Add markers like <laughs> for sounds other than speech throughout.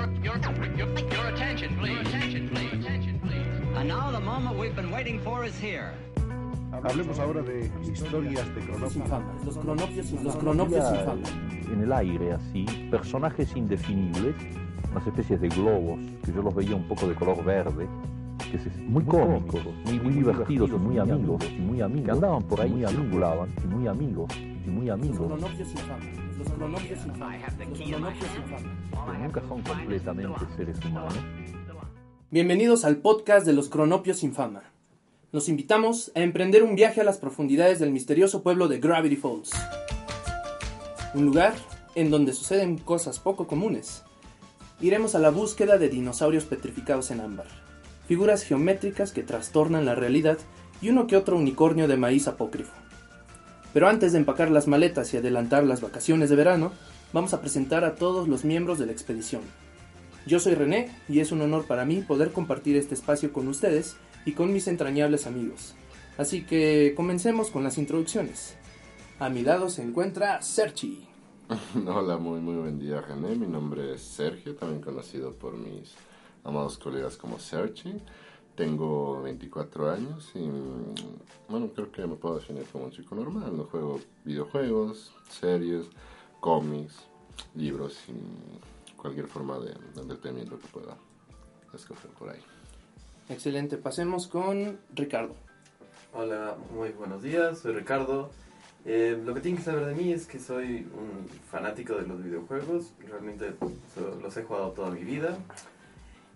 Your, your, your, your attention, please. Attention, please. Attention, please. And now the moment we've been waiting for is here. Hablemos ahora de historias de cronopios. los cronopios, los cronopios en el aire así, personajes indefinibles, unas especies de globos, que yo los veía un poco de color verde, que se, muy cómicos, muy, muy divertidos y muy amigos, y muy amigos, que andaban por ahí, circulaban, y muy amigos, y muy amigos, cronopios infames, los cronopios infames, los cronopios infames. que nunca son completamente seres humanos. Bienvenidos al podcast de los cronopios sin fama. Los invitamos a emprender un viaje a las profundidades del misterioso pueblo de Gravity Falls. Un lugar en donde suceden cosas poco comunes. Iremos a la búsqueda de dinosaurios petrificados en ámbar, figuras geométricas que trastornan la realidad y uno que otro unicornio de maíz apócrifo. Pero antes de empacar las maletas y adelantar las vacaciones de verano, vamos a presentar a todos los miembros de la expedición. Yo soy René y es un honor para mí poder compartir este espacio con ustedes y con mis entrañables amigos. Así que comencemos con las introducciones. A mi lado se encuentra Serchi. <laughs> Hola, muy muy buen día René, mi nombre es Sergio, también conocido por mis amados colegas como Sergi. Tengo 24 años y bueno, creo que me puedo definir como un chico normal. No juego videojuegos, series, cómics, libros y cualquier forma de, entretenimiento que pueda escoger por ahí. Excelente, pasemos con Ricardo. Hola, muy buenos días, soy Ricardo. Eh, lo que tienen que saber de mí es que soy un fanático de los videojuegos, realmente los he jugado toda mi vida.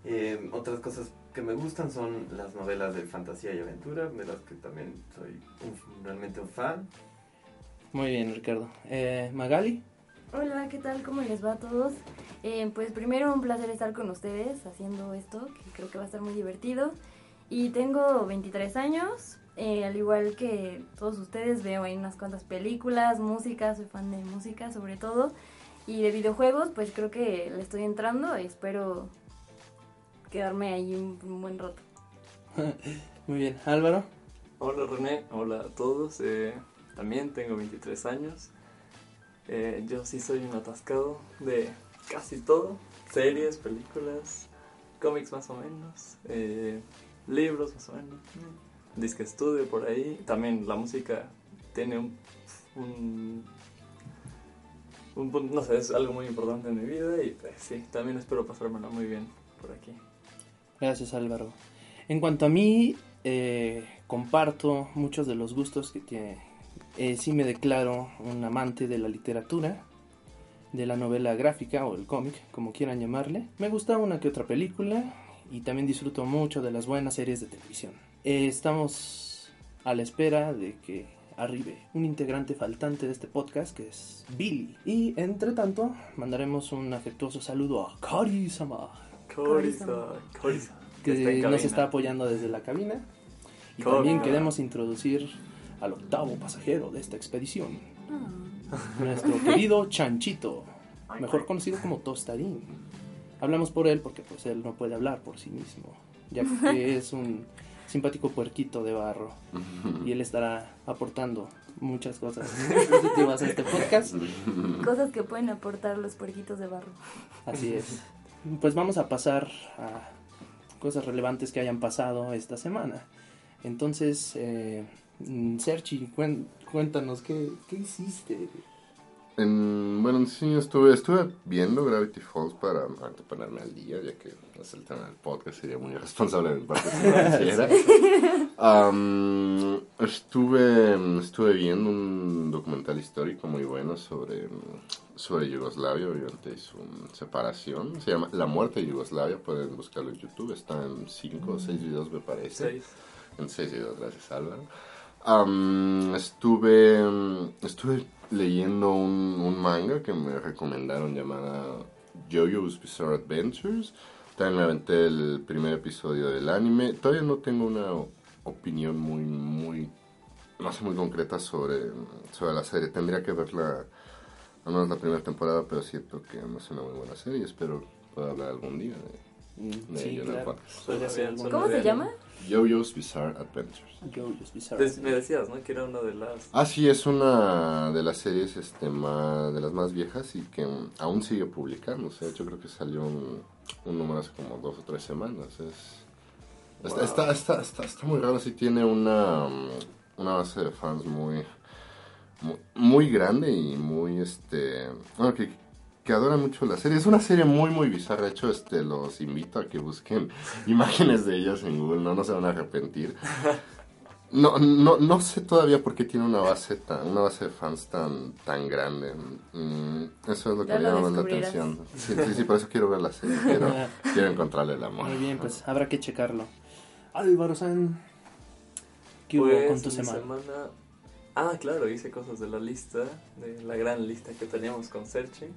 Eh, otras cosas que me gustan son las novelas de fantasía y aventura, de las que también soy un- realmente un fan. Muy bien, Ricardo. Eh, Magali. Hola, ¿qué tal? ¿Cómo les va a todos? Eh, pues primero un placer estar con ustedes haciendo esto, que creo que va a estar muy divertido. Y tengo 23 años, eh, al igual que todos ustedes veo ahí unas cuantas películas, música, soy fan de música sobre todo. Y de videojuegos, pues creo que le estoy entrando y espero quedarme ahí un, un buen rato. <laughs> Muy bien, Álvaro. Hola René, hola a todos. eh, también tengo 23 años. Eh, yo sí soy un atascado de casi todo. Series, películas, cómics más o menos, eh, libros más o menos. mm, Disque estudio por ahí. También la música tiene un, un, un pun- no sé, es algo muy importante en mi vida y pues sí, también espero pasármela muy bien por aquí. Gracias, Álvaro. En cuanto a mí, eh, comparto muchos de los gustos que tiene. Eh, sí me declaro un amante de la literatura, de la novela gráfica o el cómic, como quieran llamarle. Me gusta una que otra película y también disfruto mucho de las buenas series de televisión. Eh, estamos a la espera de que arribe un integrante faltante de este podcast que es Billy. Y entre tanto, mandaremos un afectuoso saludo a Kari-sama Corisa, Corisa, que nos está apoyando desde la cabina. Y Cobra. también queremos introducir al octavo pasajero de esta expedición, nuestro querido <laughs> Chanchito, mejor conocido como Tostarín. Hablamos por él porque pues él no puede hablar por sí mismo, ya que <laughs> es un simpático puerquito de barro y él estará aportando muchas cosas <laughs> positivas a este podcast. Cosas que pueden aportar los puerquitos de barro. Así es. Pues vamos a pasar a cosas relevantes que hayan pasado esta semana. Entonces, eh, Sergi, cuéntanos, ¿qué, qué hiciste? En- bueno, sí, estuve, estuve viendo Gravity Falls para, ponerme al día, ya que es el tema del podcast, sería muy irresponsable de mi parte si no lo hiciera. <laughs> Estuve, estuve viendo un documental histórico muy bueno sobre, sobre Yugoslavia durante su separación. Se llama La muerte de Yugoslavia, pueden buscarlo en YouTube, está en 5 o 6 videos me parece. Seis. En seis videos, gracias Álvaro. Am, estuve, estuve leyendo un, un manga que me recomendaron llamada JoJo's Bizarre Adventures. También me aventé el primer episodio del anime. Todavía no tengo una opinión muy, muy, no sé, muy concreta sobre, sobre la serie. Tendría que verla, al menos la primera temporada, pero siento que no es una muy buena serie. Espero poder hablar algún día de, Mm, de sí, claro. ¿Cómo se llama? Yo-Yo's Bizarre Adventures. Jojo's Bizarre me decías, ¿no? Que era una de las... Ah, sí, es una de las series este, más, de las más viejas y que mm, aún sigue publicándose. De hecho, creo que salió un, un número hace como dos o tres semanas. Es, está, Wow. está, está, está, está muy raro, sí tiene una, mm, una base de fans muy, muy, muy grande y muy, este, bueno, que, que adoran mucho la serie. Es una serie muy, muy bizarra. De hecho, este, los invito a que busquen <laughs> imágenes de ellas en Google, no, no se van a arrepentir. <laughs> No, no, no sé todavía por qué tiene una base tan, una base de fans tan, tan grande. Mm, eso es lo que Ya me llama más la atención. Sí, sí, sí, por eso quiero ver la serie. Quiero, <laughs> quiero encontrarle el amor. Muy bien, pues habrá que checarlo. Álvaro San, ¿qué hubo Pues, con tu mi semana? Ah, claro, hice cosas de la lista, de la gran lista que teníamos con Searching,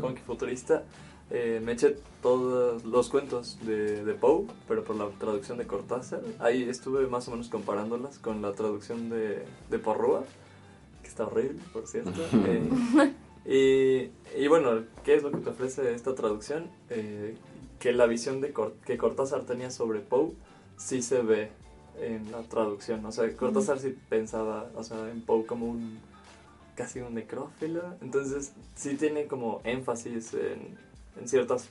Funky Futurista. Eh, me eché todos los cuentos de, de Poe, pero por la traducción de Cortázar. Ahí estuve más o menos comparándolas con la traducción de, de Porrúa, que está horrible, por cierto. <laughs> Eh, y, y bueno, ¿qué es lo que te ofrece esta traducción? Eh, que la visión de Cor- que Cortázar tenía sobre Poe sí se ve en la traducción. O sea, Cortázar sí pensaba, o sea, en Poe como un casi un necrófilo. Entonces sí tiene como énfasis en, en ciertas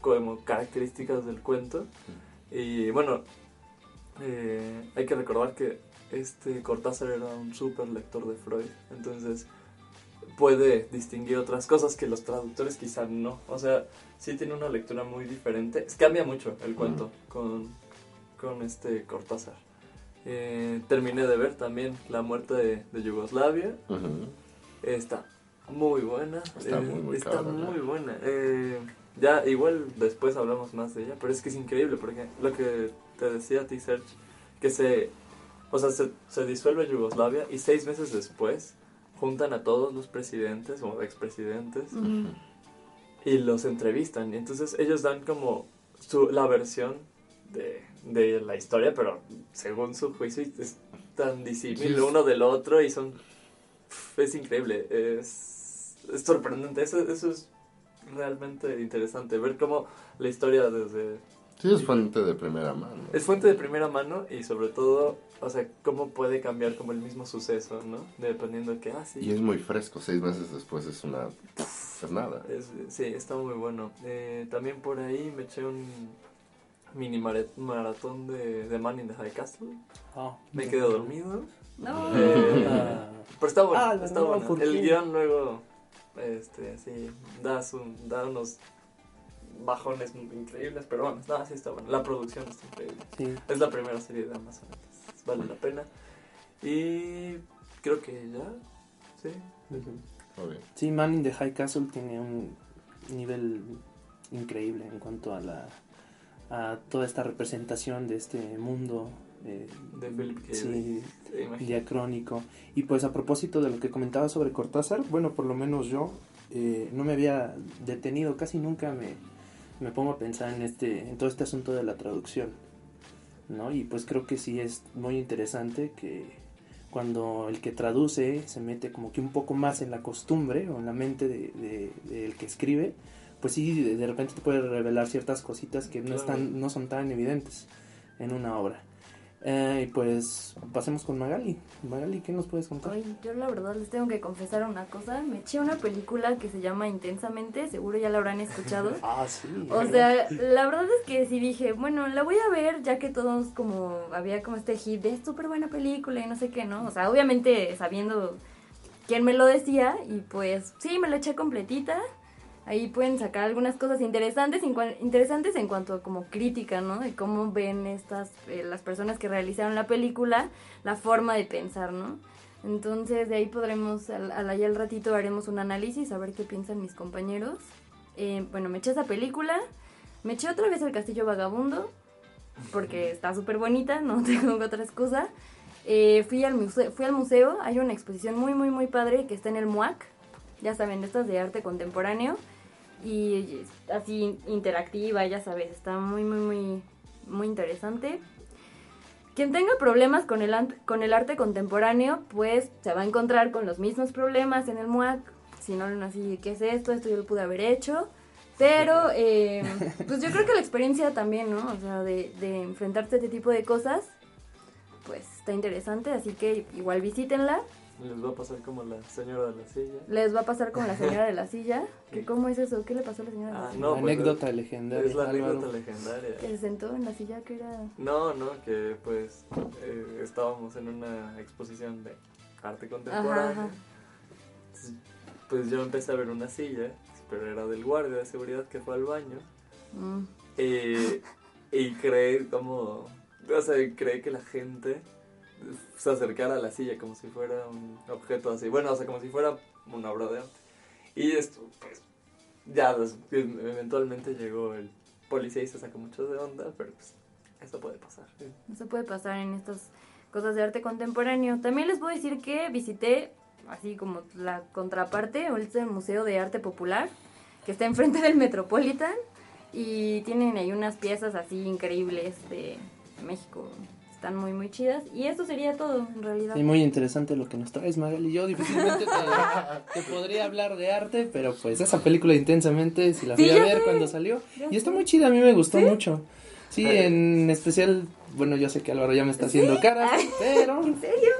como características del cuento. Y bueno, eh, hay que recordar que este Cortázar era un súper lector de Freud. Entonces puede distinguir otras cosas que los traductores quizá no. O sea, sí tiene una lectura muy diferente. Cambia mucho el cuento con, con este Cortázar. Eh, terminé de ver también La muerte de, de Yugoslavia. Ujú. Está muy buena. Está eh, muy, muy está cabrón, muy ¿no? buena. Eh, ya, igual después hablamos más de ella, pero es que es increíble porque lo que te decía a ti, Serge, que se, o sea, se, se disuelve Yugoslavia y seis meses después juntan a todos los presidentes o expresidentes Ujú. y los entrevistan. Y entonces ellos dan como su, la versión de, de la historia, pero según su juicio es tan disímil Sí, uno del otro y son... Es increíble, es, es sorprendente. Eso, eso es realmente interesante, ver cómo la historia desde... Sí, es fuente de primera mano. Es fuente de primera mano y sobre todo, o sea, cómo puede cambiar como el mismo suceso, ¿no? Dependiendo de que, ah, sí. Y es muy fresco, seis meses después es una... Es nada. Es- sí, está muy bueno. Eh, también por ahí me eché un mini maratón de, de Man in the High Castle. Ah, Me quedé dormido. No. Eh, Ah, pero está bueno, Ah, está no, bueno. ¿por El qué? guion luego, este, sí, da, su- da unos bajones increíbles, pero bueno, no, sí está bueno. La producción está increíble. sí. Es la primera serie de Amazon, entonces vale la pena. Y creo que ya, sí. Muy bien. Sí, Man in the High Castle tiene un nivel increíble en cuanto a la a toda esta representación de este mundo eh, De Philip sí, diacrónico. Y pues a propósito de lo que comentaba sobre Cortázar, bueno, por lo menos yo eh, no me había detenido, casi nunca me, me pongo a pensar en este en todo este asunto de la traducción, ¿no? Y pues creo que sí es muy interesante que cuando el que traduce se mete como que un poco más en la costumbre o en la mente de, de- del que escribe, pues sí, de, de repente te puede revelar ciertas cositas que no, están, no son tan evidentes en una obra. Eh, y pues pasemos con Magali. Magali, ¿qué nos puedes contar? Ay, yo la verdad les tengo que confesar una cosa. Me eché una película que se llama Intensamente, seguro ya la habrán escuchado. <laughs> Ah, sí. O sea, la verdad es que sí dije, bueno, la voy a ver ya que todos como, había como este hit de súper buena película y no sé qué, ¿no? O sea, obviamente sabiendo quién me lo decía y pues sí, me la eché completita. Ahí pueden sacar algunas cosas interesantes, interesantes en cuanto a como crítica, ¿no? De cómo ven estas, eh, las personas que realizaron la película, la forma de pensar, ¿no? Entonces de ahí podremos, al, al, ahí al ratito haremos un análisis, a ver qué piensan mis compañeros. Eh, bueno, me eché esa película, me eché otra vez El Castillo Vagabundo, porque está súper bonita, no <laughs> tengo otra excusa. Eh, fui, al museo, fui al museo, hay una exposición muy, muy, muy padre que está en el MUAC, ya saben, estas de arte contemporáneo, y así interactiva, ya sabes, está muy, muy, muy, muy interesante. Quien tenga problemas con el, con el arte contemporáneo, pues se va a encontrar con los mismos problemas en el MUAC. Si no, así, ¿qué es esto? Esto yo lo pude haber hecho. Pero, eh, <laughs> pues yo creo que la experiencia también, ¿no? O sea, de, de enfrentarse a este tipo de cosas, pues está interesante, así que igual visítenla. Les va a pasar como la señora de la silla. Les va a pasar como la señora de la silla. <laughs> ¿Que ¿Cómo es eso? ¿Qué le pasó a la señora de la Ah, silla? no, La pues, anécdota es- legendaria. Es la Álvaro. anécdota legendaria. Que se sentó en la silla que era... No, no, que pues eh, estábamos en una exposición de arte contemporáneo. Ajá, ajá. Entonces, Pues yo empecé a ver una silla, pero era del guardia de seguridad que fue al baño. Mm. Eh, y creé como. O sea, creé que la gente se acercara a la silla como si fuera un objeto así. Bueno, o sea, como si fuera una obra de arte. Y esto, pues. Ya, pues, eventualmente llegó el policía y se sacó mucho de onda, pero pues. Eso puede pasar. Se puede pasar en estas cosas de arte contemporáneo. También les a decir que visité, así como la contraparte, el Museo de Arte Popular, que está enfrente del Metropolitan, y tienen ahí unas piezas así increíbles de México. Están muy, muy chidas. Y esto sería todo, en realidad. Sí, muy interesante lo que nos traes, Magali. Yo difícilmente te, <laughs> te podría hablar de arte, pero pues esa película intensamente, si la Sí, fui a ver sé. cuando salió. Ya Y está sé. muy chida, a mí me gustó mucho. Sí, en especial, bueno, yo sé que Álvaro ya me está haciendo cara, Ay. pero ¿En serio?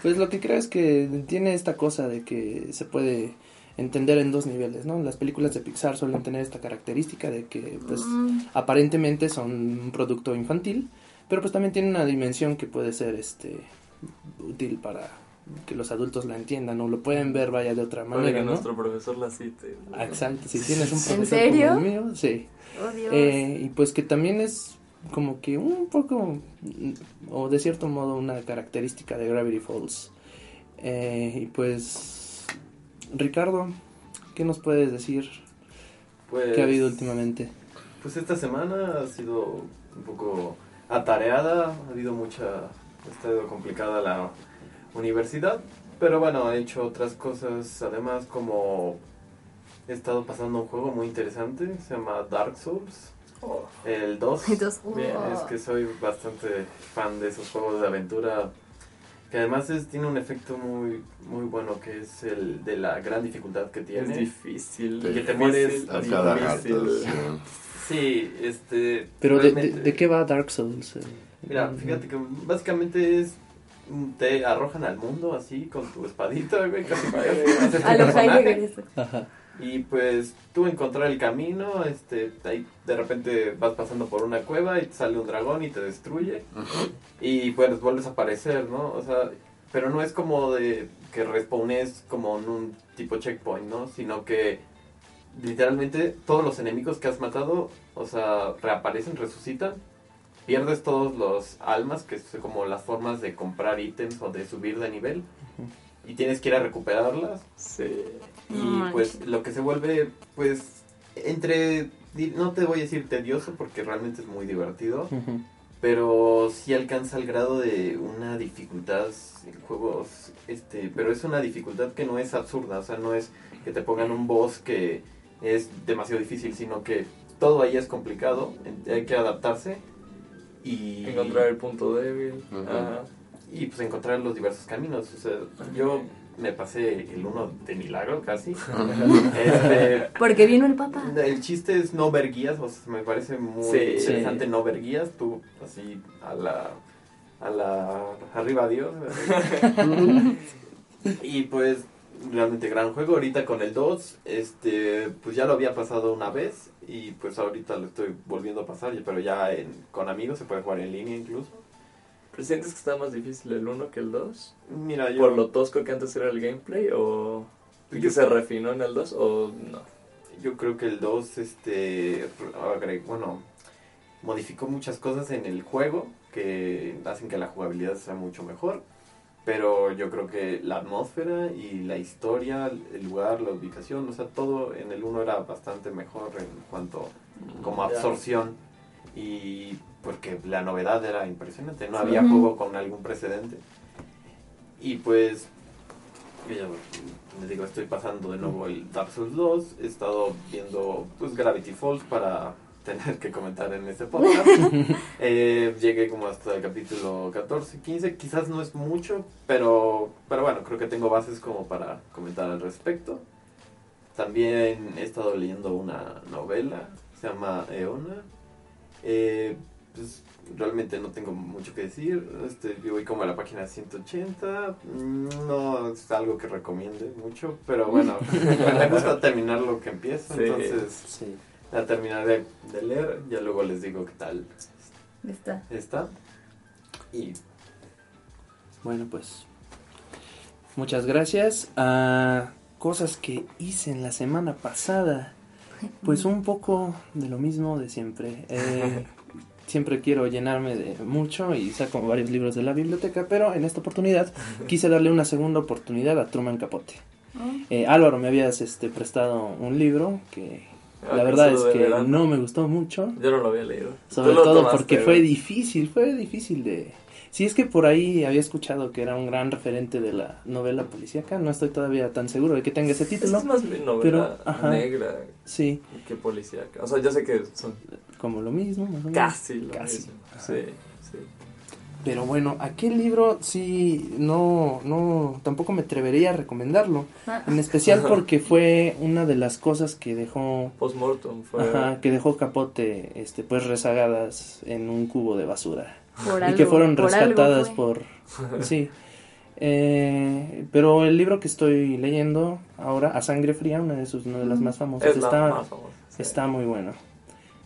pues lo que creo es que tiene esta cosa de que se puede entender en dos niveles, ¿no? Las películas de Pixar suelen tener esta característica de que pues Mm. aparentemente son un producto infantil, pero pues también tiene una dimensión que puede ser este útil para que los adultos la entiendan o lo pueden ver vaya de otra manera, que ¿no? nuestro profesor la cite. Ah, Exacto, si tienes un ¿En profesor serio? como el mío, sí. Oh, Dios. Eh, y pues que también es como que un poco, mm, o de cierto modo, una característica de Gravity Falls. Eh, y pues, Ricardo, ¿qué nos puedes decir? Pues, ¿Qué ha habido últimamente? Pues esta semana ha sido un poco atareada, ha habido mucha, ha estado complicada la universidad, pero bueno, he hecho otras cosas, además como he estado pasando un juego muy interesante, se llama Dark Souls, el 2. Entonces, oh. Es que soy bastante fan de esos juegos de aventura. Que además es, tiene un efecto muy muy bueno que es el de la gran dificultad que tiene. Es difícil. Que te mueres A cada difícil. Sí. Este. Pero de, de, realmente- de qué va Dark Souls? Eh, Mira, fíjate que básicamente es. Te arrojan al mundo así con tu espadita, güey, casi tu <laughs> A los. Ajá. Y pues tú encontrar el camino, este, ahí de repente vas pasando por una cueva y te sale un dragón y te destruye. Y pues vuelves a aparecer, ¿no? O sea, pero no es como de que respawnes como en un tipo checkpoint, ¿no? Sino que literalmente todos los enemigos que has matado, o sea, reaparecen, resucitan. Pierdes todos los almas, que es como las formas de comprar ítems o de subir de nivel. Y tienes que ir a recuperarlas. Sí. Y No pues lo que se vuelve, pues, entre, no te voy a decir tedioso porque realmente es muy divertido, pero sí alcanza el grado de una dificultad en juegos, este, pero es una dificultad que no es absurda, o sea, no es que te pongan un boss que es demasiado difícil, sino que todo ahí es complicado, hay que adaptarse y Encontrar el punto débil. Ajá. y pues encontrar los diversos caminos, o sea, yo me pasé el uno de milagro casi. <laughs> Este, Porque vino el papá. el chiste es no ver guías, o sea, me parece muy Sí. interesante no ver guías, tú así a la a la arriba Dios. <laughs> y pues realmente gran juego ahorita con el 2, este pues ya lo había pasado una vez y pues ahorita lo estoy volviendo a pasar, pero ya en- con amigos se puede jugar en línea incluso. ¿Pero sientes que está más difícil el 1 que el 2? Mira, yo ¿Por lo tosco que antes era el gameplay? ¿O que se refinó en el 2? ¿O no? Yo creo que el 2, este, bueno, modificó muchas cosas en el juego que hacen que la jugabilidad sea mucho mejor. Pero yo creo que la atmósfera y la historia, el lugar, la ubicación, o sea, todo en el 1 era bastante mejor en cuanto como Ya. absorción. Y porque la novedad era impresionante, no había juego con algún precedente. Y pues yo les digo, estoy pasando de nuevo el Dark Souls 2. He estado viendo pues Gravity Falls para tener que comentar en este podcast. <laughs> Eh, llegué como hasta el capítulo 14, 15. Quizás no es mucho, pero, pero bueno, creo que tengo bases como para comentar al respecto. también he estado leyendo una novela, se llama Eona. Eh, pues, realmente no tengo mucho que decir. Este, yo voy como a la página 180. Mm, No es algo que recomiende mucho, pero bueno, <laughs> me gusta terminar lo que empiezo. Sí. Entonces, Sí. La terminaré de leer. Ya luego les digo qué tal Está. está. Y Bueno, pues muchas gracias. A cosas que hice en la semana pasada. Pues un poco de lo mismo de siempre. Eh, <laughs> siempre quiero llenarme de mucho y saco varios libros de la biblioteca, pero en esta oportunidad quise darle una segunda oportunidad a Truman Capote. Oh. Eh, Álvaro, me habías este, prestado un libro que la verdad es que no me gustó mucho. Yo no lo había leído. Sobre todo tomaste, porque ¿verdad? fue difícil, fue difícil de... Si es que por ahí había escuchado que era un gran referente de la novela policíaca, no estoy todavía tan seguro de que tenga ese título. es más bien novela pero, ajá. negra Sí, que policíaca. O sea, yo sé que son como lo mismo, más o menos. casi lo Casi. mismo. Ajá. Sí. Pero bueno, aquel libro sí, no, no, tampoco me atrevería a recomendarlo. Ah, En especial porque fue una de las cosas que dejó, Postmortem fue. ajá, que dejó Capote, este, pues rezagadas en un cubo de basura. por y algo, que fueron por algo rescatadas por <laughs> sí Eh, pero el libro que estoy leyendo ahora a sangre fría una de sus una de las más famosas Es la está más famosa. sí. está muy bueno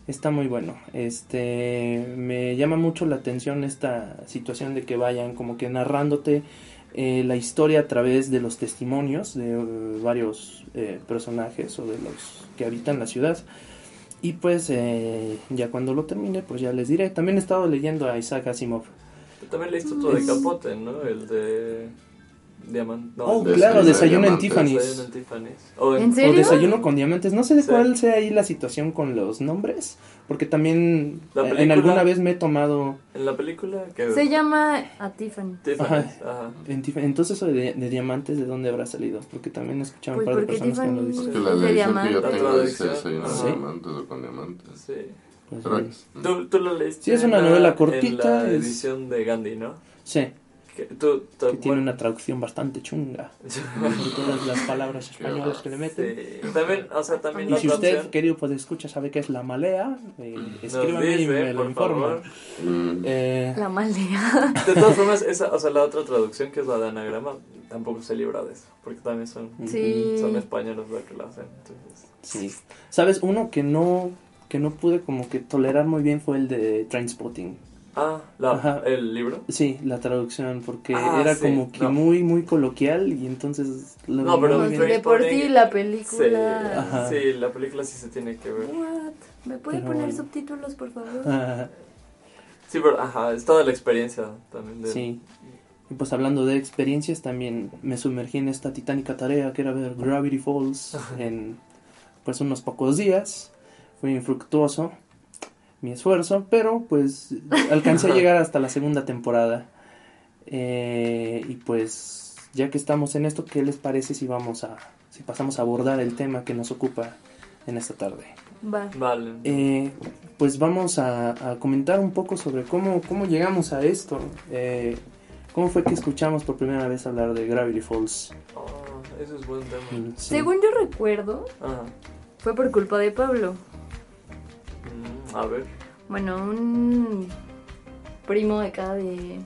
está muy bueno este me llama mucho la atención esta situación de que vayan como que narrándote eh, la historia a través de los testimonios de eh, varios eh, personajes o de los que habitan la ciudad y pues eh, ya cuando lo termine pues ya les diré también he estado leyendo a Isaac Asimov también leíste otro de Es- Capote, ¿no? El de. Diamante. No, oh claro Desayuno desayuno en Tiffany's Desayuno en Tiffany's. O ¿En o serio? desayuno con diamantes no sé de Sí. cuál sea ahí la situación con los nombres porque también eh, en película- alguna vez me he tomado En la película que. Se llama A Tiffany. Tiffany's. Ajá. En Tif- Entonces, eso de, de diamantes, ¿de dónde habrá salido? Porque también he escuchado Pues un par de porque personas que me lo Tiffany- dicen. que la lección que yo tengo soy unos traducción. diamantes o con diamantes. Sí. Pues, es- Tú, tú lo leíste. Sí, es una en la- novela cortita, En la es- edición de Gandhi, ¿no? Sí, Que, tú, tú- que tiene una traducción bastante chunga. <laughs> Con todas las palabras españolas que le meten. Sí. También, o sea, también Y si otra usted, querido pues escucha, sabe que es la malea, eh, escríbame y dice, me lo por informa. favor. Mm, Eh, La maldea. De todas formas, esa, o sea, la otra traducción que es la de anagrama, tampoco se libra de eso, porque también son, Sí. son españoles los que la hacen. Entonces, sí. ¿Sabes? Uno que no que no pude como que tolerar muy bien fue el de Trainspotting. Ah, la, Ajá. el libro. Sí, la traducción, porque Ah, era sí, como que no. muy, muy coloquial y entonces... lo No, pero Pues bien. de por sí la Sí, película. Ajá. sí, la película sí se tiene que ver. What? ¿Me puede Pero poner bueno. subtítulos, por favor? Ah, Sí, pero ajá, es toda la experiencia también de... sí. Y pues hablando de experiencias, también me sumergí en esta titánica tarea que era ver Gravity Falls en pues unos pocos días. Fue infructuoso mi esfuerzo, pero pues <laughs> alcancé a llegar hasta la segunda temporada. Eh, y pues ya que estamos en esto, ¿qué les parece si vamos a si pasamos a abordar el tema que nos ocupa en esta tarde? Va. Vale. Eh, pues vamos a, a comentar un poco sobre cómo, cómo llegamos a esto. Eh, ¿Cómo fue que escuchamos por primera vez hablar de Gravity Falls? Oh, eso es buen tema. Mm, sí. Según yo recuerdo, Ajá. fue por culpa de Pablo. A ver. Bueno, un primo de acá de,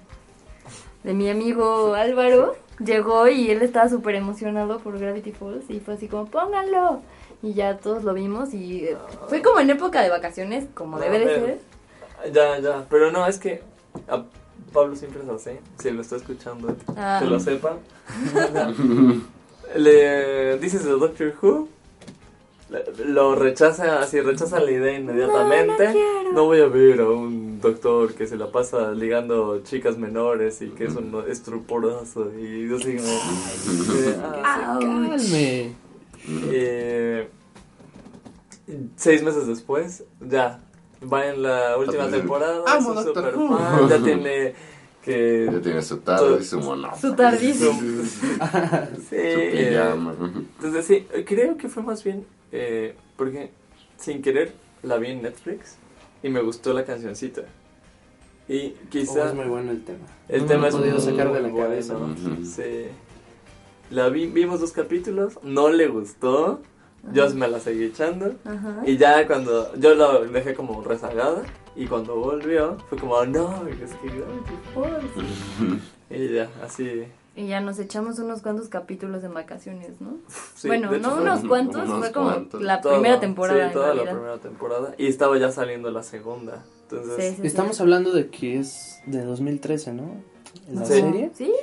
de mi amigo Álvaro llegó y él estaba súper emocionado por Gravity Falls y fue así como, pónganlo. Y ya todos lo vimos y eh, fue como en época de vacaciones, como No, debe de ser. Ya, ya. Pero no, es que a Pablo siempre es así. Si lo está escuchando, Ah. que lo sepa. <laughs> Le dices de Doctor Who, lo rechaza, así rechaza la idea inmediatamente. No, no quiero. No voy a ver a un doctor que se la pasa ligando chicas menores y que es un estruporoso. Y yo así como, eh, ah, Ouch. Calme. eh, seis meses después, ya, va en la última temporada, amo es super fan, ya tiene que... Ya tiene su tarde y su mono. Su tardísimo. <laughs> Sí, Su eh, pijama. entonces sí, creo que fue más bien eh, porque sin querer la vi en Netflix y me gustó la cancioncita. Y Oh, quizá es muy bueno el tema. el No tema es podido muy sacar de la bueno. cabeza. Ujú. Sí. La vi, vimos dos capítulos, no le gustó, yo me la seguí echando. Ajá. Y ya cuando yo lo dejé como rezagada y cuando volvió fue como, "Oh, no, es que Gravity Falls". Y ya, así. Y ya nos echamos unos cuantos capítulos en vacaciones, ¿no? sí, bueno, de hecho no unos cuantos, unos fue como cuantos. la toda- primera temporada. Sí, toda la primera temporada. Y estaba ya saliendo la segunda. Entonces, Sí, sí, sí. Estamos hablando de que es de 2013, ¿no? ¿La Sí. serie? ¿Sí?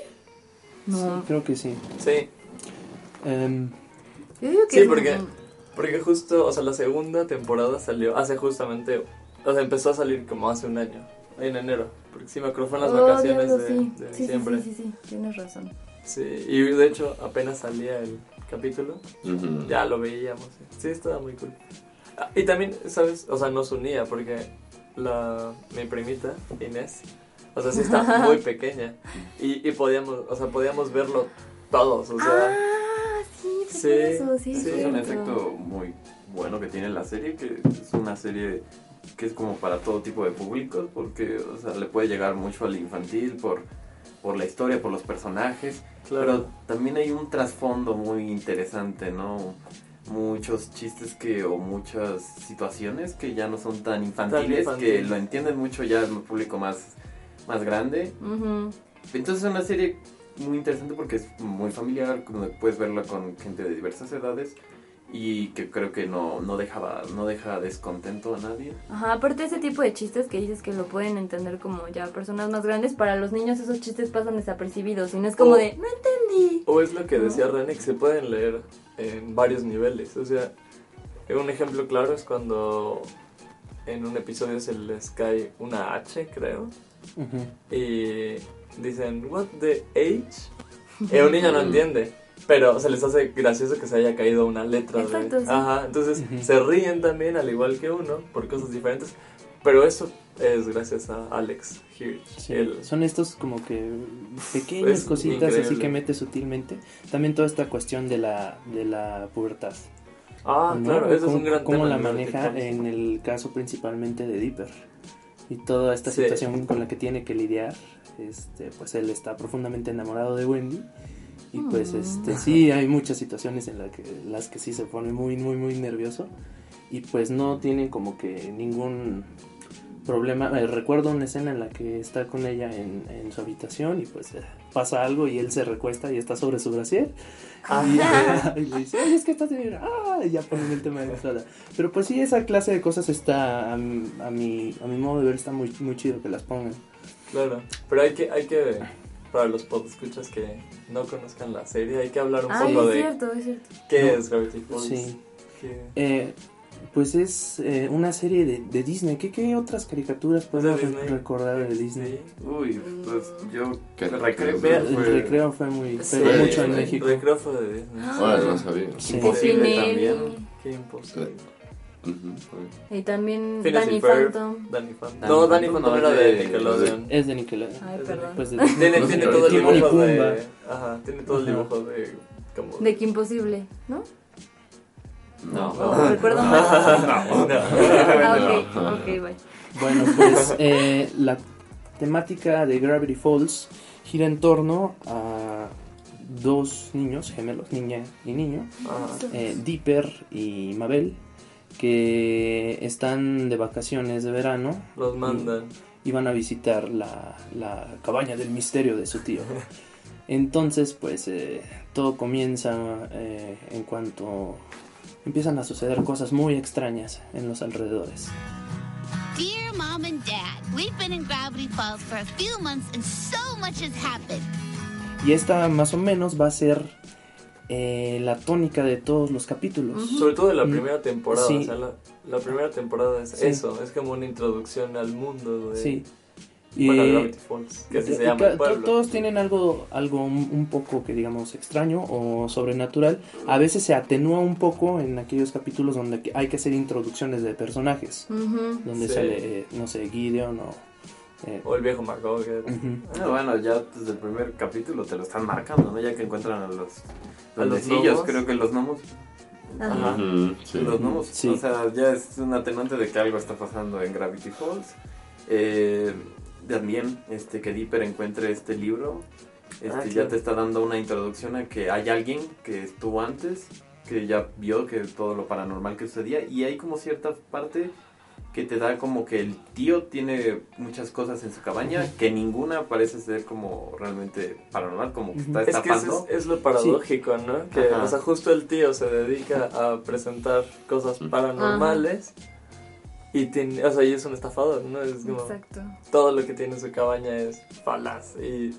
No. Creo que sí. sí, Em, Yo digo que Sí, porque- un- porque justo, o sea, la segunda temporada salió hace justamente, o sea, empezó a salir como hace un año, en enero. Porque sí, me acuerdo, fue en las Oh, vacaciones diablo, de, sí. de Sí, sí, diciembre. Sí, sí, sí, tienes razón. Sí, y de hecho apenas salía el capítulo, Ujú. ya lo veíamos. Sí, estaba muy cool. Ah, y también, ¿sabes? O sea, nos unía porque la, mi primita, Inés, o sea, sí está <laughs> muy pequeña y, y podíamos, o sea, podíamos verlo todos, o sea... ah, sí, sí, eso, sí, sí, es un efecto muy bueno que tiene la serie, que es una serie que es como para todo tipo de públicos, porque o sea, le puede llegar mucho al infantil por, por la historia, por los personajes, claro. pero también hay un trasfondo muy interesante, ¿no? Muchos chistes que o muchas situaciones que ya no son tan infantiles, que infantiles. lo entienden mucho ya el público más, más grande. Entonces es una serie muy interesante porque es muy familiar, puedes verla con gente de diversas edades y que creo que no, no, dejaba, no deja descontento a nadie. Ajá, aparte ese tipo de chistes que dices que lo pueden entender como ya personas más grandes, para los niños esos chistes pasan desapercibidos y no es como O- de, no entendí. O es lo que ¿No? decía René, que se pueden leer en varios niveles. O sea, un ejemplo claro es cuando en un episodio se les cae una H, creo, ujú. y dicen, ¿What the H? Y un niño no entiende. Pero se les hace gracioso que se haya caído una letra Exacto, de... sí. Ajá, entonces Ujú. se ríen también, al igual que uno, por cosas diferentes. Pero eso es gracias a Alex Hirsch. Sí, Él- son estos como que pequeñas Es cositas así increíble. que mete sutilmente. También toda esta cuestión de la, de la pubertad. Ah, ¿no? claro, eso es Cómo- un gran Cómo tema. la maneja en el caso principalmente de Dipper. Y toda esta Sí. situación con la que tiene que lidiar. Este, pues él está profundamente enamorado de Wendy. Y pues Mm. este sí hay muchas situaciones en la que, las que sí se pone muy, muy, muy nervioso. Y pues no tiene como que ningún problema. Eh, recuerdo una escena en la que está con ella en, en su habitación y pues eh, pasa algo y él se recuesta y está sobre su brasier. Y, <laughs> y le dice, "Ay, es que estás de... Ah, y ya ponen el tema de la. Pero pues sí, esa clase de cosas está, a, mi- a, mi, a mi modo de ver, está muy, muy chido que las pongan. Claro, pero hay que, hay que, para los podescuchas que no conozcan la serie, hay que hablar un Ay, poco es de cierto, es cierto. qué No. es Gravity Falls. Sí. qué- Eh, pues es eh, una serie de, de Disney. ¿Qué, ¿Qué otras caricaturas podemos re- recordar de Disney? Sí. Uy, pues yo ¿Qué? recreo Vea, El fue- recreo fue muy... Sí. Pero mucho en. México. Recreo fue de Disney. Ahora no sabía. Sí. Imposible también. Qué imposible. Y también Danny. Phantom. Danny Phantom. No, Danny Phantom no, era de de- Nickelodeon. Es de Nickelodeon. Ay, perdón. Pues de- Tiene, No todo el dibujo de... Ajá, tiene todo el dibujo de... Como... De que imposible, ¿no? No, ¿O recuerdo mal? <laughs> No, no. <laughs> Ah, ok, ok, bye. Bueno, pues eh, la temática de Gravity Falls gira en torno a dos niños, gemelos, niña y niño, eh, Dipper y Mabel, que están de vacaciones de verano Los mandan. y van a visitar la, la cabaña del misterio de su tío. Entonces, pues eh, todo comienza eh, en cuanto empiezan a suceder cosas muy extrañas en los alrededores. Dear Mom and Dad, we've been in Gravity Falls for a few months and so much has happened. Y esta más o menos va a ser eh, la tónica de todos los capítulos. Sobre todo de la Mm, primera temporada. sí. O sea, la, la primera temporada es Sí. eso. Es como una introducción al mundo de... Sí. Bueno, Gravity Falls, que así se y llama ca- el to- pueblo. Todos tienen algo, algo un, un poco que digamos extraño o sobrenatural. A veces se atenúa un poco en aquellos capítulos donde que- hay que hacer introducciones de personajes. Donde Sí. sale, eh, no sé, Gideon o... eh, O el viejo McGoggett. ujú. Ah, bueno, ya desde el primer capítulo te lo están marcando, ¿no? Ya que encuentran a los ¿A los gnomos? creo que los gnomos. Ajá. Sí. Los gnomos. Sí. O sea, ya es un atenuante de que algo está pasando en Gravity Falls. Eh, también este, que Dipper encuentre este libro. Este, Ah, Ya claro. te está dando una introducción a que hay alguien que estuvo antes que ya vio que todo lo paranormal que sucedía y hay como cierta parte que te da como que el tío tiene muchas cosas en su cabaña que ninguna parece ser como realmente paranormal, como que está Es que es, es lo paradójico, ¿no? Que, Ajá. o sea, justo el tío se dedica a presentar cosas paranormales y tiene, o sea, y es un estafador, ¿no? Es como, Exacto. todo lo que tiene en su cabaña es falaz y,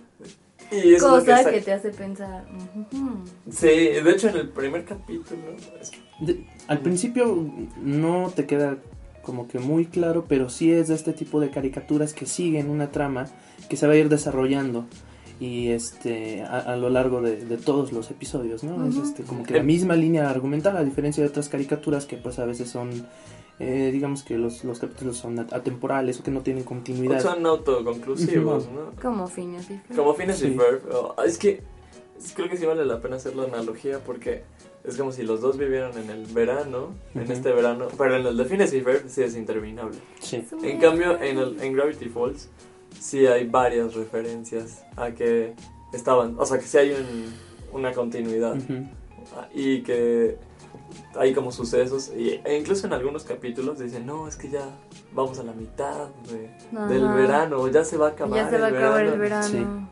y es lo que Cosa sa- que te hace pensar. Sí, de hecho en el primer capítulo es- De- al principio no te queda como que muy claro, pero sí es de este tipo de caricaturas que siguen una trama que se va a ir desarrollando y este a, a lo largo de, de todos los episodios, ¿no? Es este como que la misma línea argumental a diferencia de otras caricaturas que pues a veces son eh, digamos que los, los capítulos son at- atemporales o que no tienen continuidad. son autoconclusivos. ¿no? Como Phineas y Ferb. Como Phineas y. Ferb. oh, es que creo que sí vale la pena hacer la analogía porque es como si los dos vivieran en el verano, en este verano, pero en el de Phineas y Ferb sí es interminable. Sí. En cambio, en, el, en Gravity Falls sí hay varias referencias a que estaban, o sea, que sí hay un- una continuidad Ujú. y que hay como sucesos y, e incluso en algunos capítulos dicen, no, es que ya vamos a la mitad de- del verano, ya se va a acabar Ya se va a el acabar el verano". verano.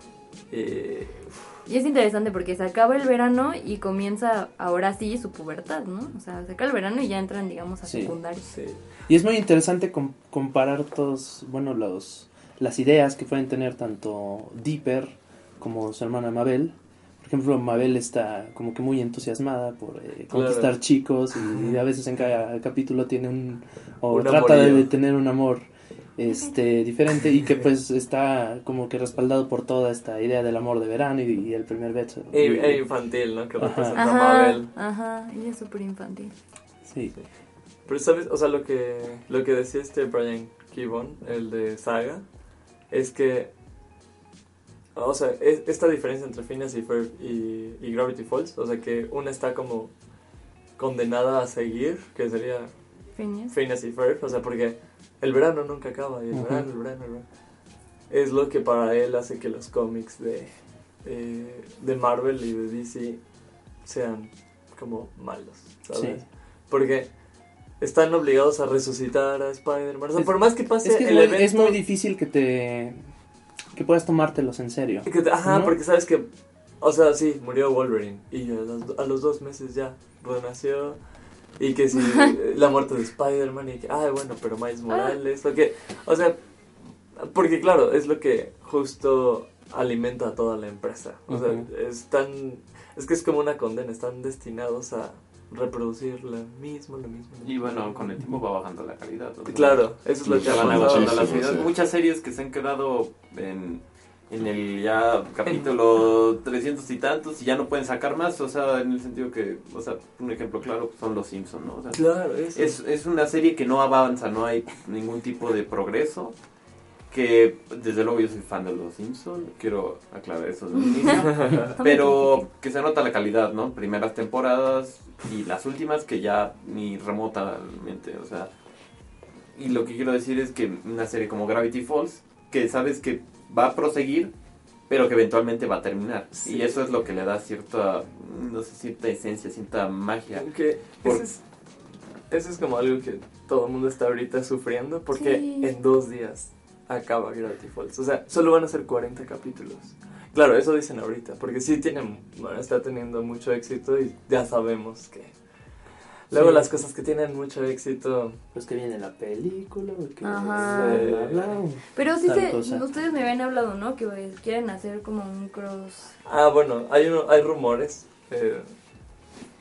Y- Y es interesante porque se acaba el verano y comienza ahora sí su pubertad, ¿no? O sea, se acaba el verano y ya entran, digamos, a Sí. secundaria. sí. Y es muy interesante com- comparar todos, bueno, los, las ideas que pueden tener tanto Dipper como su hermana Mabel. Por ejemplo, Mabel está como que muy entusiasmada por eh, conquistar Claro. chicos y a veces en cada capítulo tiene un... o Un trata amorío. de tener un amor este diferente y que <laughs> pues está como que respaldado por toda esta idea del amor de verano y, y el primer beso. E, Y- e infantil, ¿no? Que Ajá. representa a Ajá, Mabel. ajá, ella es súper infantil. sí. Pero sabes, o sea, lo que, lo que decía este Brian Kibon, el de Saga, es que, o sea, es- esta diferencia entre Phineas y Ferb y, y Gravity Falls, o sea, que una está como condenada a seguir, que sería Phineas. Phineas y Ferb, o sea, porque el verano nunca acaba, y el Ujú. verano, el verano, el verano. Es lo que para él hace que los cómics de, eh, de Marvel y de DC sean como malos, ¿sabes? Sí. Porque están obligados a resucitar a Spider-Man. O sea, por más que pase Es que es el muy, evento... es muy difícil que te... que puedas tomártelos en serio. que te- ajá, ¿no? porque sabes que... O sea, sí, murió Wolverine. Y a los, a los dos meses ya renació. Y que si <laughs> la muerte de Spider-Man y que, ay, bueno, pero Miles Morales. O, que, o sea, porque claro, es lo que justo alimenta a toda la empresa. O sea, Ujú. están... Es que es como una condena, están destinados a reproducir lo mismo, lo mismo. lo Y bueno, con el tiempo va bajando la calidad. o sea, Claro, eso es lo que se ha van pasado. agotando las Muchísimo, ideas. sí. Muchas series que se han quedado en, en el ya capítulo <laughs> 300 y tantos y ya no pueden sacar más, o sea, en el sentido que, o sea, un ejemplo claro son los Simpsons, ¿no? O sea, Claro, eso. es, es una serie que no avanza, no hay ningún tipo de progreso. Que desde luego yo soy fan de los Simpsons, quiero aclarar eso el inicio. <laughs> pero que se nota la calidad, ¿no? Primeras temporadas y las últimas que ya ni remotamente, o sea. Y lo que quiero decir es que una serie como Gravity Falls, que sabes que va a proseguir, pero que eventualmente va a terminar. Sí. Y eso es lo que le da cierta, no sé, cierta esencia, cierta magia. Que Por- eso, es, eso es como algo que todo el mundo está ahorita sufriendo porque Sí. en dos días acaba Gravity Falls. O sea, solo van a ser 40 capítulos. Claro, eso dicen ahorita, porque sí tienen, bueno, está teniendo mucho éxito y ya sabemos que... Luego Sí. las cosas que tienen mucho éxito... Pues que viene la película, que Ajá. bla, bla, bla. Pero sí se, ustedes me habían hablado, ¿no? Que pues, quieren hacer como un cross. Ah, bueno, hay, uno, hay rumores eh,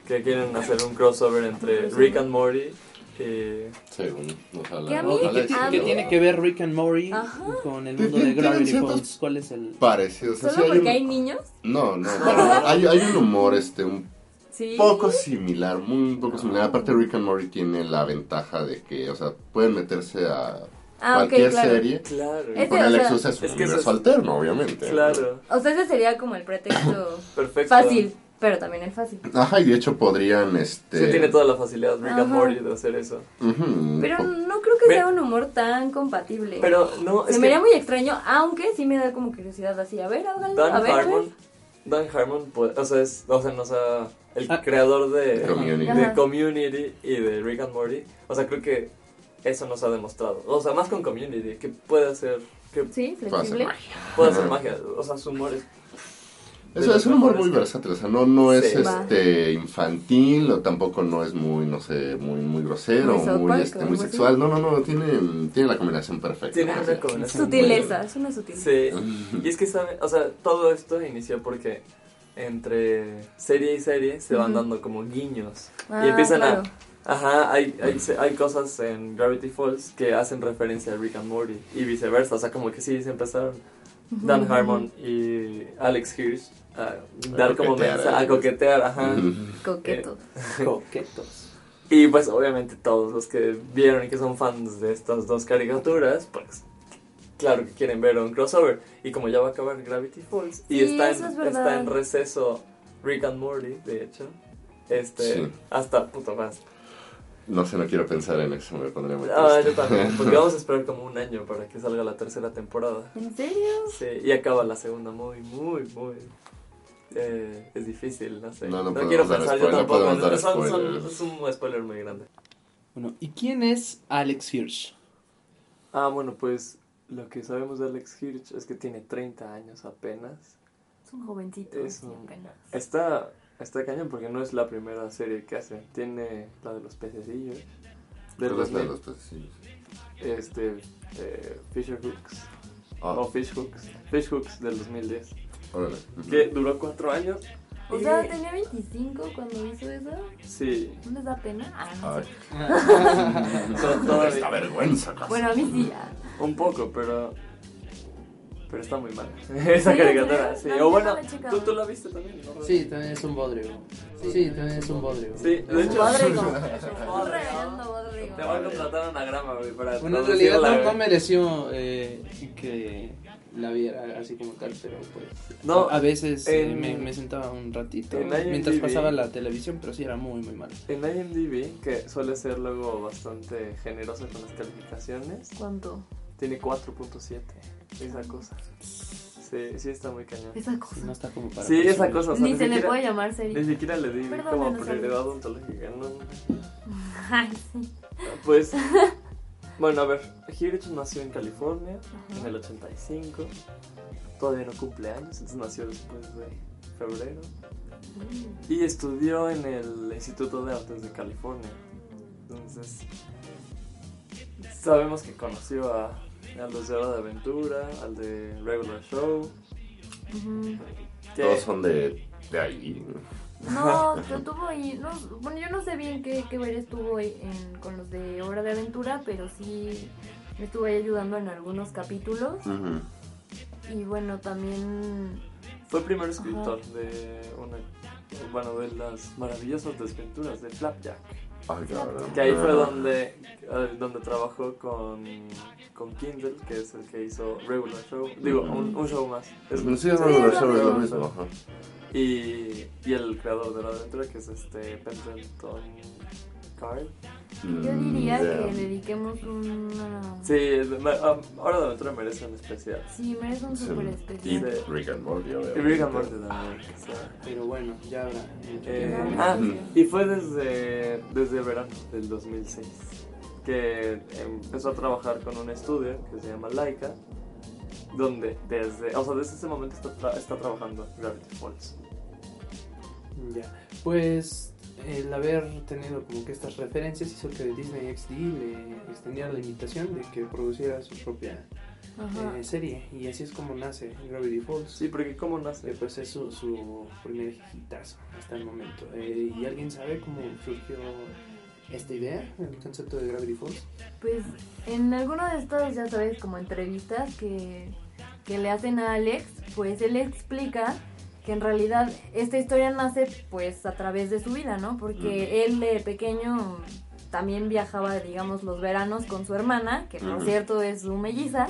que quieren hacer un crossover entre Rick and Morty y... Según, ojalá. Que a mí- ¿Y ojalá qué, qué no. tiene que ver Rick and Morty Ajá. con el mundo de Gravity Falls? ¿Cuál es el...? Parecido. o sea, sí ¿Solo hay porque un- hay niños? No, no, <laughs> bueno, hay, hay un humor este un Sí. poco similar, muy poco similar. Aparte Rick and Morty tiene la ventaja de que, o sea, pueden meterse a Ah, cualquier claro. serie Claro. y el o sea, es un es universo es- alterno, obviamente. Claro, O sea, ese sería como el pretexto <coughs> perfecto. fácil, pero también el fácil. Ajá, y de hecho podrían, este... Sí, tiene toda la facilidad Rick and. Morty de hacer eso. Pero no creo que sea un humor tan compatible. Pero no, Se es me que haría muy extraño, aunque sí me da como curiosidad así. A ver, háganlo, Dan a ver, a ver. Harmon, Dan Harmon, pues, o sea, es, o sea, nos ha el Ah. creador de Community. de. Community y de Rick and Morty. O sea, creo que eso nos ha demostrado. O sea, más con Community, que puede hacer, que Sí, Puede hacer magia. puede hacer magia. O sea, su humor es... Eso es un humor muy versátil, o sea, no, no es Sí. Va. este infantil, o tampoco no es muy, no sé, muy, muy grosero, Muy muy, este, muy sexual. No, no, no, tiene, tiene la combinación perfecta. Tiene una combinación. Sutileza, es una sutileza. Sí, y es que sabe, o sea, todo esto inició porque entre serie y serie se van Ujú. dando como guiños Ah, y empiezan claro. a, ajá, hay, hay, hay cosas en Gravity Falls que hacen referencia a Rick and Morty y viceversa, o sea, como que sí se empezaron Dan Harmon y Alex Hirsch a dar como coquetear, mensa- a eh. coquetear, ajá. Ujú. Coqueto. <laughs> Coquetos. Y pues obviamente todos los que vieron y que son fans de estas dos caricaturas, pues claro que quieren ver un crossover. Y como ya va a acabar Gravity Falls y Sí, está, en, es está en receso Rick and Morty, de hecho, este, Sí. hasta puto más. No sé, no quiero pensar en eso, me pondría muy Ah, triste. yo también, porque <laughs> vamos a esperar como un año para que salga la tercera temporada. ¿En serio? Sí, y acaba la segunda muy, muy, muy... eh, es difícil, no sé. No, no No, quiero pensar yo spoiler, no tampoco. dar son- es un spoiler muy grande. Bueno, ¿y quién es Alex Hirsch? Ah, bueno, pues lo que sabemos de Alex Hirsch es que tiene 30 años apenas. Es un jovencito. Es un- apenas. Está, está cañón porque no es la primera serie que hace. Tiene la de los pececillos. Del ¿Cuál es la de 2000, los pececillos? Este, eh, Fisher Hooks. Ah, O Fish Hooks. Fish Hooks del 2010. órale. Que duró 4 años. O sea, tenía 25 cuando hizo eso. Sí. ¿No les da pena? Ah, no Ay, sé. <laughs> esta vergüenza, casi. Bueno, a mí sí. ah. Un poco, pero. Pero está muy mal. <laughs> Esa ¿Sí? caricatura, ¿En sí. No, O bueno, no la tú, tú la viste también, ¿no? Sí, también es un bodrio. Sí, también es un bodrio. Sí, de hecho. Bodrigo. <laughs> Te voy a contratar una grama, güey, para Bueno, en realidad no, güey. no mereció eh, que la viera así como tal, pero pues No, a veces eh, en- me, me sentaba un ratito en mientras IMDb. pasaba la televisión, pero sí era muy muy malo. En IMDb, que suele ser luego bastante generoso con las calificaciones, ¿Cuánto? Tiene 4.7. Esa cosa. Sí, sí está muy cañón. Esa cosa. Sí, no está como para Sí, esa cosa. o sea, Ni se le siquiera- puede llamar Ni serie. siquiera le di Perdón, como no prioridad odontológica, ¿no? Ay, sí. Pues, <laughs> bueno, a ver, Hirsch nació en California en el 85. Todavía no cumple años, entonces nació después de febrero. Y estudió en el Instituto de Artes de California. Entonces, sabemos que conoció a, a los de Hora de Aventura, al de Regular Show. Todos son de, de ahí. No, que tuvo ahí. No, bueno, yo no sé bien qué, qué ver estuvo en- con los de Hora de Aventura, pero sí me estuvo ahí ayudando en algunos capítulos. Y bueno, también. Fue el primer escritor de una, bueno, de las maravillosas desventuras de Flapjack. Ay, cabrón. Que ahí fue donde, eh, donde trabajó con, con Kindle, que es el que hizo Regular Show. Digo, un, un show más. Es Sí, Sí, Regular es Show es lo lo mismo. ajá. y, y el creador de la aventura, que es este Pendleton Yo Mm, diría ya. que dediquemos una. Sí, ah, Ahora de aventura merece un especial. Sí, merece un super Y especial. Sí. Rick and Morty, Y. Rick and Morty también. sea. Pero bueno, ya habrá. Eh, ah, y fue desde, desde verano del 2006 que empezó a trabajar con un estudio que se llama Laika, donde desde, o sea, desde ese momento está, tra- está trabajando Gravity Falls. Ya, pues el haber tenido como que estas referencias hizo que Disney XD le extendiera la invitación de que produciera su propia eh, serie y así es como nace Gravity Falls. Sí, porque ¿cómo Eh, nace? pues es su, su primer hitazo hasta el momento. Eh, ¿Y alguien sabe cómo surgió esta idea, el concepto de Gravity Falls? Pues en alguno de estos, ya sabes, como entrevistas que, que le hacen a Alex, pues él explica que en realidad esta historia nace pues a través de su vida, ¿no? Porque él de pequeño también viajaba, digamos, los veranos con su hermana, que por cierto es su melliza,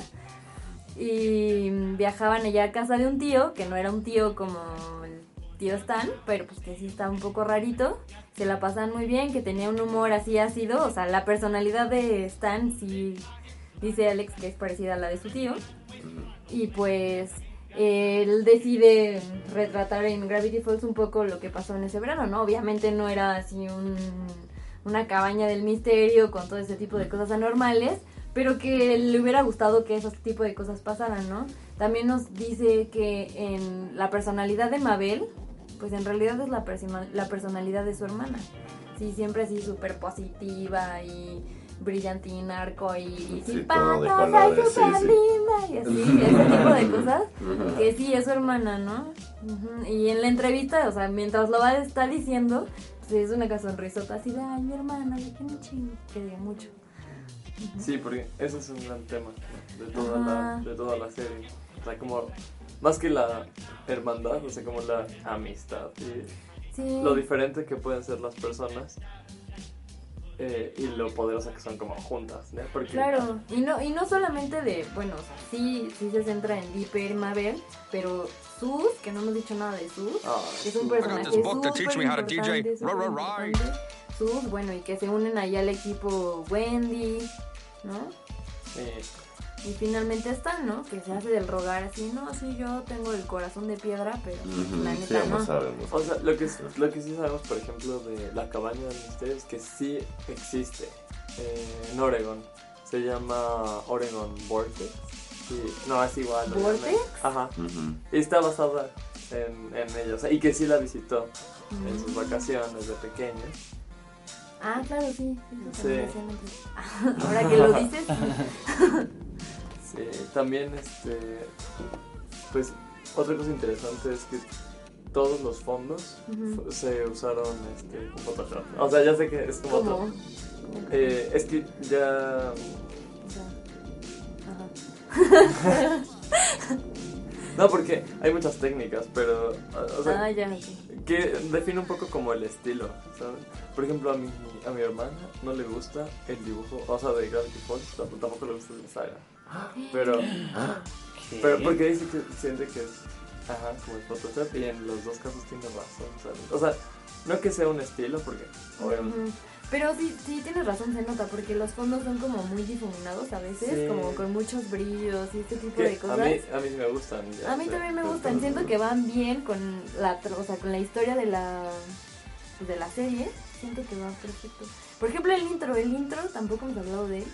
y viajaban allá a casa de un tío, que no era un tío como el tío Stan, pero pues que sí está un poco rarito, se la pasan muy bien, que tenía un humor así ácido, o sea, la personalidad de Stan sí dice Alex que es parecida a la de su tío, y pues él decide retratar en Gravity Falls un poco lo que pasó en ese verano, ¿no? Obviamente no era así un, una cabaña del misterio con todo ese tipo de cosas anormales, pero que le hubiera gustado que ese tipo de cosas pasaran, ¿no? También nos dice que en la personalidad de Mabel, pues en realidad es la, la personalidad de su hermana. Sí, siempre así súper positiva y brillantina, arcoíris, Sí, y de patos, ay, sí, súper sí. linda, y así, ese tipo de <laughs> cosas. Que sí, es su hermana, ¿no? Y en la entrevista, o sea, mientras lo va a estar diciendo, pues es una sonrisota así de, ay, mi hermana, de que me chingo, que diga mucho. Sí, porque ese es un gran tema ¿no? de toda, la, de toda la serie. O sea, como, más que la hermandad, o sea, como la amistad y Sí. lo diferente que pueden ser las personas eh, y lo poderosas que son como juntas, ¿no? Porque, Claro, y no, y no solamente de, bueno, o sea, sí, sí se centra en Dipper y Mabel, pero Sus, que no hemos dicho nada de Sus, Ah, que es un Sus. personaje I got this book that teach me how to súper. Sus, bueno, y que se unen ahí al equipo Wendy, ¿no? eh, Y finalmente están, ¿no? Que se hace del rogar así, no, sí, yo tengo el corazón de piedra, pero Ujú, la Sí, neta no no. sabemos. O sea, lo que, lo que sí sabemos, por ejemplo, de la cabaña del misterio es que sí existe eh, en Oregon. Se llama Oregon Vortex. Sí, no, es igual. ¿Vortex? obviamente. Ajá. Y está basada en, en sea, y que sí la visitó en Mm. sus vacaciones de pequeño. Ah, claro, sí. eso Sí. <laughs> Ahora que lo dices, <laughs> Sí, también, este. Pues, otra cosa interesante es que todos los fondos fu- se usaron este, con Photoshop. O sea, ya sé que es como ¿cómo? otro. Eh, es que ya. Ajá. No, porque hay muchas técnicas, pero. o sea, Ah, ya, que define un poco como el estilo, ¿sabes? Por ejemplo, a mi, a mi hermana no le gusta el dibujo, o sea, de Gravity Falls, tampoco tampoco le gusta el de Saga. Pero, <gasps> pero porque dice que siente que es, ajá, como el Photoshop, y en los dos casos tiene razón, ¿sabes? O sea, no que sea un estilo, porque, obviamente. Pero sí, sí tienes razón, se nota, porque los fondos son como muy difuminados a veces, Sí. como con muchos brillos y este tipo que de a cosas. mí, a mí sí me gustan. ya A mí sé. también me gustan, siento que van bien con la, o sea, con la historia de la, de la serie, siento que va perfecto. Por ejemplo, el intro, el intro, tampoco hemos hablado de él.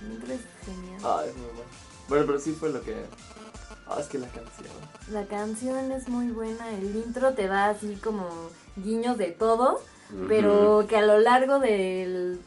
El intro es genial. Ah, es muy bueno. Bueno, pero sí fue lo que... Ah, es que la canción... La canción es muy buena, el intro te da así como guiños de todo, pero que a lo largo del...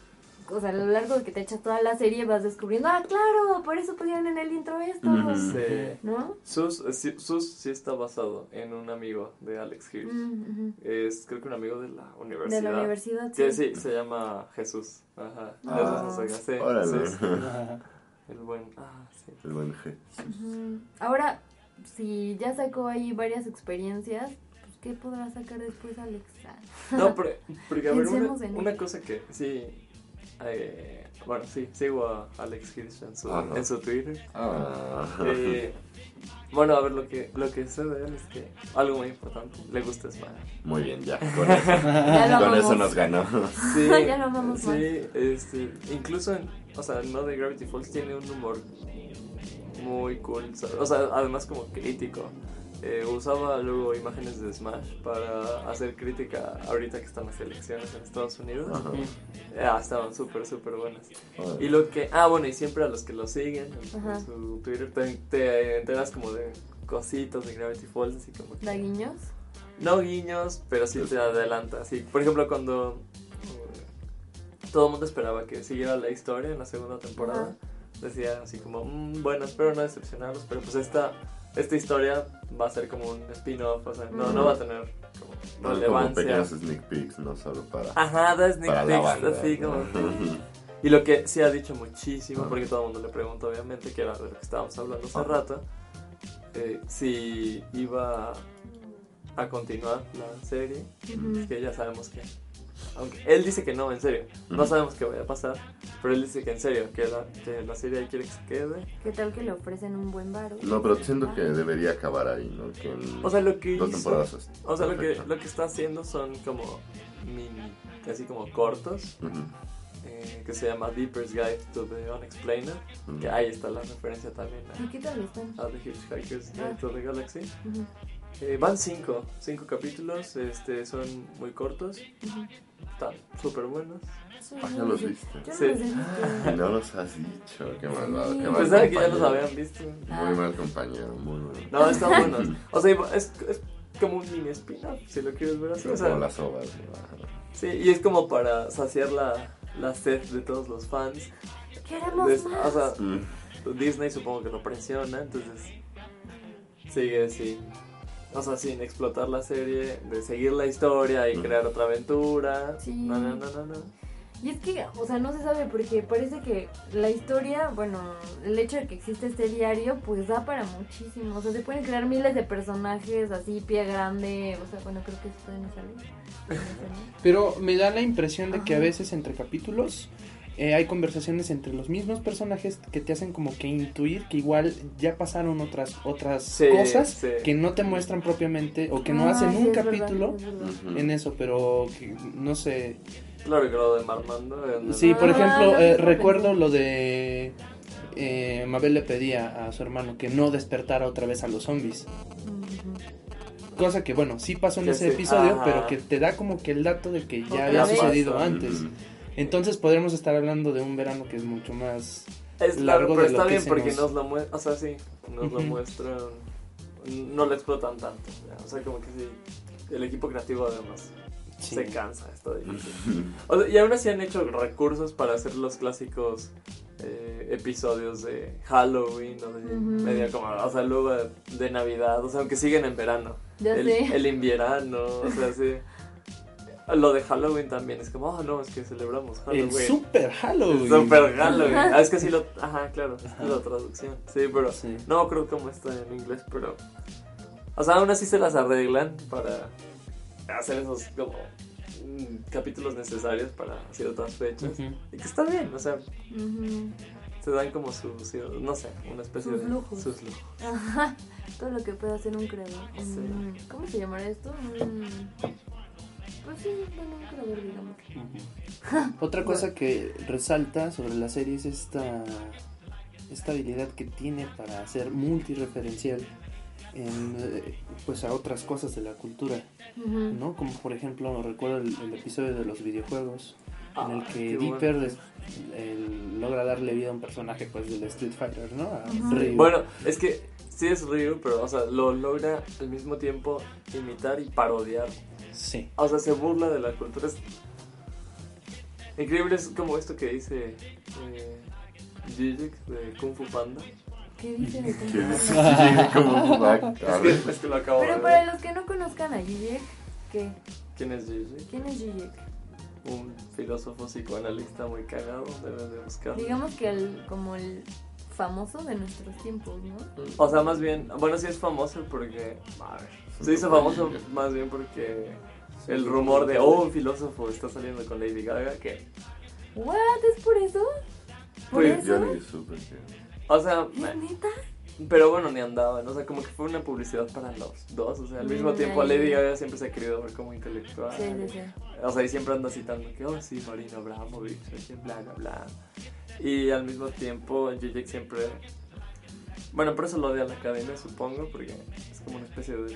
O sea, a lo largo de que te echas toda la serie vas descubriendo, ah, claro, por eso pusieron en el intro esto. Sí. ¿no? Sus, sí, Sus sí está basado en un amigo de Alex Hirsch. Mm. Es creo que un amigo de la universidad. De la universidad, Que sí. sí, se llama Jesús. Ajá. Ah. Jesús Ortega, sí, Órale. sí, sí. <laughs> El buen. Ah, sí. El buen G. Ahora, si ya sacó ahí varias experiencias, pues ¿qué podrá sacar después Alex? Ah. No, pero, porque a ver, una, cosa que sí. Eh, bueno, sí, sigo a Alex Hirsch en su, Ajá. en su Twitter. Ah. Eh, bueno, a ver, lo que, lo que sé de él es que algo muy importante, le gusta Smash. Muy bien, ya. Con eso, <laughs> Ya con eso nos ganó. Sí, <laughs> Ya lo amamos sí, más. este, incluso en, o sea, no de Gravity Falls tiene un humor muy cool, o sea, además como crítico. Eh, usaba luego imágenes de Smash para hacer crítica ahorita que están las elecciones en Estados Unidos. Ajá. Ah, estaban súper, súper buenas. Y lo que, ah, bueno, y siempre a los que lo siguen en, en Ajá. su Twitter te, te enteras como de cositas de Gravity Falls, así como que- ¿Da guiños? no guiños, pero sí te adelanta. Así, por ejemplo, cuando eh, todo el mundo esperaba que siguiera la historia en la segunda temporada, decía así como, "Mm, bueno, espero no decepcionarlos, pero pues esta, esta historia va a ser como un spin-off, o sea, no, no va a tener como No, como relevancia. pequeños sneak peeks, no solo para. Ajá, da sneak para peeks, banda. así como... <laughs> Y lo que sí ha dicho muchísimo, porque todo el mundo le pregunta obviamente, que era de lo que estábamos hablando hace rato, eh, si iba a continuar la serie, que ya sabemos que... Aunque él dice que no, en serio, no sabemos qué vaya a pasar, pero él dice que en serio, que la, que la serie ahí quiere que se quede. ¿Qué tal que le ofrecen un buen varo? No, pero siento que debería acabar ahí, ¿no? Que en O sea, lo que dos hizo- temporadas O sea, lo que, lo que está haciendo son como mini, así como cortos, Ujú. eh, eh, que se llama Deeper's Guide to the Unexplained. Mm. Que ahí está la referencia también ¿Y qué tal están? a, a The Hitchhiker's Guide to the Galaxy. Ujú, Eh, van cinco, cinco capítulos, este, son muy cortos, están súper buenos. Ah, no ya los viste. Yo no Sí. los he visto. Y no los has dicho. Qué malvado. Qué mal Pensaba que ya los compañero. habían visto. Muy mal compañero, muy mal. No, están buenos. <laughs> O sea, es, es como un mini spin-off, si lo quieres ver así. O sea, Como las ovas. ¿no? sí, y es como para saciar la, la sed de todos los fans. Queremos más. o sea, Mm. Disney supongo que lo presiona, entonces sigue sin, o sea, sin explotar la serie, de seguir la historia y crear otra aventura. Sí. No, no, no, no, no. Y es que, o sea, no se sabe porque parece que la historia, bueno, el hecho de que existe este diario, pues da para muchísimo. O sea, se pueden crear miles de personajes así, pie grande. O sea, bueno, creo que eso no no sale. Pero me da la impresión de que a veces entre capítulos eh, hay conversaciones entre los mismos personajes que te hacen como que intuir que igual ya pasaron otras otras Sí, cosas sí. que no te muestran propiamente o que no Ah, hacen sí, un es verdad, capítulo es verdad. Ujú. en eso, pero que, no sé. Claro que lo de Marmando. Sí, por Ah, ejemplo, lo eh, recuerdo lo de eh, Mabel le pedía a su hermano que no despertara otra vez a los zombies. Cosa que, bueno, sí pasó en Que ese sí, episodio, ajá. pero que te da como que el dato de que ya Otra había sucedido antes. Entonces podremos estar hablando de un verano que es mucho más... Es largo largo, pero de lo está que bien porque nos- nos lo muestran, o sea, sí, nos lo muestran, no lo explotan tanto, ya, o sea, como que sí, el equipo creativo además sí. se cansa, está difícil. <laughs> O sea, y aún así han hecho recursos para hacer los clásicos eh, episodios de Halloween o de media como, o sea, luego de, de Navidad, o sea, aunque siguen en verano, Ya el, sé. el invierno, o sea, sí. Lo de Halloween también es como, oh no, es que celebramos El Halloween. Super Halloween. Super Halloween. Ah, es que sí lo. Ajá, claro. Es la traducción. Sí, pero. Sí. No creo cómo está en inglés, pero. O sea, aún así se las arreglan para hacer esos como mm, capítulos necesarios para ciertas fechas. Ujú. Y que está bien, o sea, Ujú. se dan como sus, no sé, una especie Sus de lujos. sus lujos. Ajá. Todo lo que puede hacer un creador. Sí. Mm, ¿Cómo se llamará esto? Mm, Pues sí, bueno, digamos. <laughs> Otra cosa que resalta sobre la serie es esta, esta habilidad que tiene para hacer multireferencial en, eh, pues a otras cosas de la cultura. ¿no? Como por ejemplo recuerdo el, el episodio de los videojuegos en el Ah, que bueno. Dipper logra darle vida a un personaje pues del Street Fighter, ¿no? A. Ryu. Bueno, es que sí es Ryu, pero, o sea, lo logra al mismo tiempo imitar y parodiar. Sí. O sea, se burla de la cultura. Es... Increíble es como esto que dice eh, de Kung Fu Panda. ¿Qué dice de Kung Fu ¿Quién es? Panda? ¿Cómo va? <laughs> Es que, es que lo acabo de Pero ver. para los que no conozcan a Zizek, ¿qué? ¿Quién es Gijek? ¿Quién es Zizek? Un filósofo psicoanalista muy cagado, debes de buscarlo. Digamos que el, como el famoso de nuestros tiempos, ¿no? O sea, más bien, bueno, sí es famoso porque... A ver, se hizo famoso más bien porque el rumor de, oh, un filósofo está saliendo con Lady Gaga, que... ¿What? ¿Es por eso? ¿Por Pues, Yo eso? ni supe que... O sea, ¿Es neta? Pero bueno, ni andaban, o sea, como que fue una publicidad para los dos, o sea, al mismo tiempo ahí. Lady Gaga siempre se ha querido ver como intelectual. Sí, sí, sí. O sea, y siempre anda citando que, oh, sí, Marina Abramovich, bla, bla, bla. Y al mismo tiempo, Zizek siempre... Bueno, por eso lo odia a la academia, supongo, porque es como una especie de,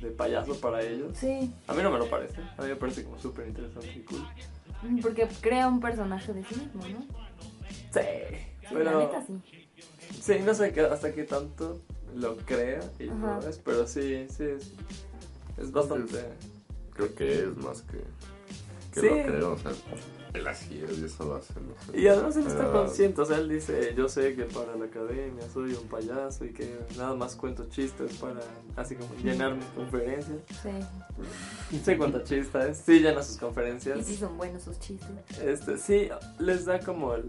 de payaso para ellos. Sí, A mí no me lo parece, a mí me parece como súper interesante y cool. porque crea un personaje de sí mismo, ¿no? Sí, Sí, pero... la neta sí. Sí, no sé qué- hasta qué tanto lo crea y Ajá. no es, pero sí, sí es, es bastante... Creo que es más que... Que Sí. lo creo, o sea... Él así es y eso lo hace, no sé. Y además él está Pero- consciente, o sea, él dice, yo sé que para la academia soy un payaso y que nada más cuento chistes para así como llenar mis conferencias. Sí. <laughs> Sí cuenta chistes, sí llena sus Y conferencias. sí son buenos sus chistes. Este, sí, les da como el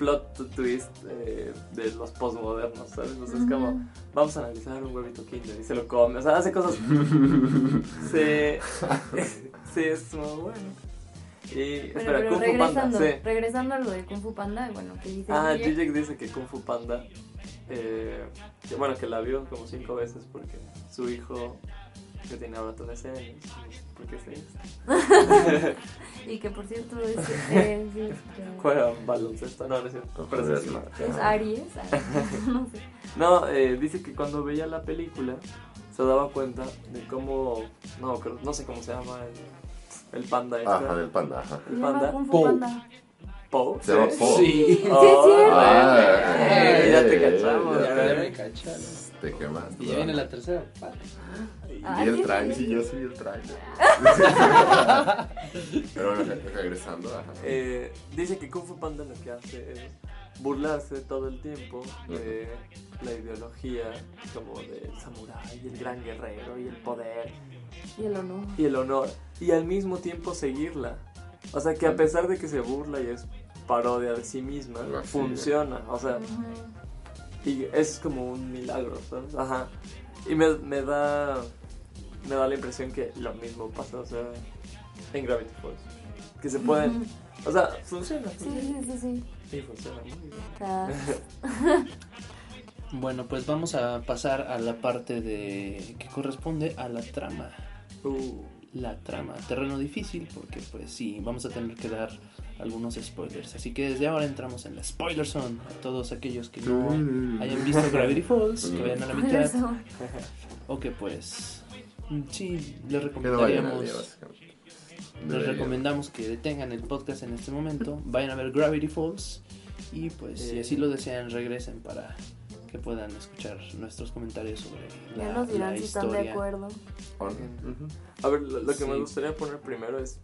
plot twist eh, de los postmodernos, ¿sabes? O sea, es como, vamos a analizar un huevito kinder y se lo come, o sea, hace cosas... <laughs> sí, <laughs> sí, es muy bueno. Y, Bueno, espera, pero Kung Fu Panda, regresando, sí. regresando a lo de Kung Fu Panda, bueno, que dice Ah, Zizek dice que Kung Fu Panda, eh, que, bueno, que la vio como cinco veces porque su hijo que tiene ahora 13 años. no sé ¿Por qué sé esto? Y que por cierto es, eh, sí, que- Juega baloncesto, no, no es cierto. Pero sí, sí. es Aries. ah, <laughs> <laughs> no sé. No, eh, dice que cuando veía la película se daba cuenta de cómo, no, creo- no sé cómo se llama el, el panda este. Ajá, del panda, ajá. El panda. Panda. Po. Se llama Po. Sí. Oh, Sí, es cierto. Ah, eh, ya te eh, cachamos. ya Ya me cacharon. Te quemaste. Y ya viene la tercera parte. Y el trailer, sí. yo vi el trailer. <laughs> Pero bueno, regresando, ajá. Eh, dice que Kung Fu Panda lo que hace es burlarse todo el tiempo de la ideología como del samurái, el gran guerrero y el poder Y el honor. y el honor y al mismo tiempo seguirla. O sea que a pesar de que se burla y es parodia de sí misma, funciona. O sea. Y es como un milagro, ¿sabes? Ajá. Y me, me da me da la impresión que lo mismo pasa, o sea, en Gravity Falls. Que se pueden, o sea, funciona, Sí, funciona. sí, sí, sí. Sí, funciona muy bien. <laughs> Bueno, pues vamos a pasar a la parte de que corresponde a la trama. Uh, La trama, terreno difícil porque pues sí, vamos a tener que dar algunos spoilers. Así que desde ahora entramos en la spoiler zone. A todos aquellos que no hayan visto Gravity Falls, que vayan a la mitad. O que pues mm, sí, les recomendaríamos... Les recomendamos que detengan el podcast en este momento, vayan a ver Gravity Falls y pues si Eh. así lo desean regresen para que puedan escuchar nuestros comentarios sobre la, Ya nos dirán la si están de historia. acuerdo. A ver, lo, lo que me gustaría poner primero es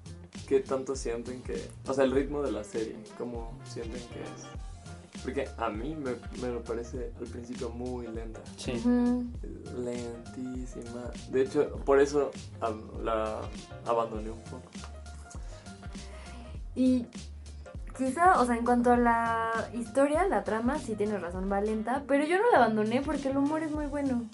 qué tanto sienten que, o sea, el ritmo de la serie, cómo sienten que es. Porque a mí me, me lo parece al principio muy lenta. Sí. Lentísima. De hecho, por eso la abandoné un poco. Y quizá, o sea, en cuanto a la historia, la trama, sí tienes razón, va lenta, pero yo no la abandoné porque el humor es muy bueno.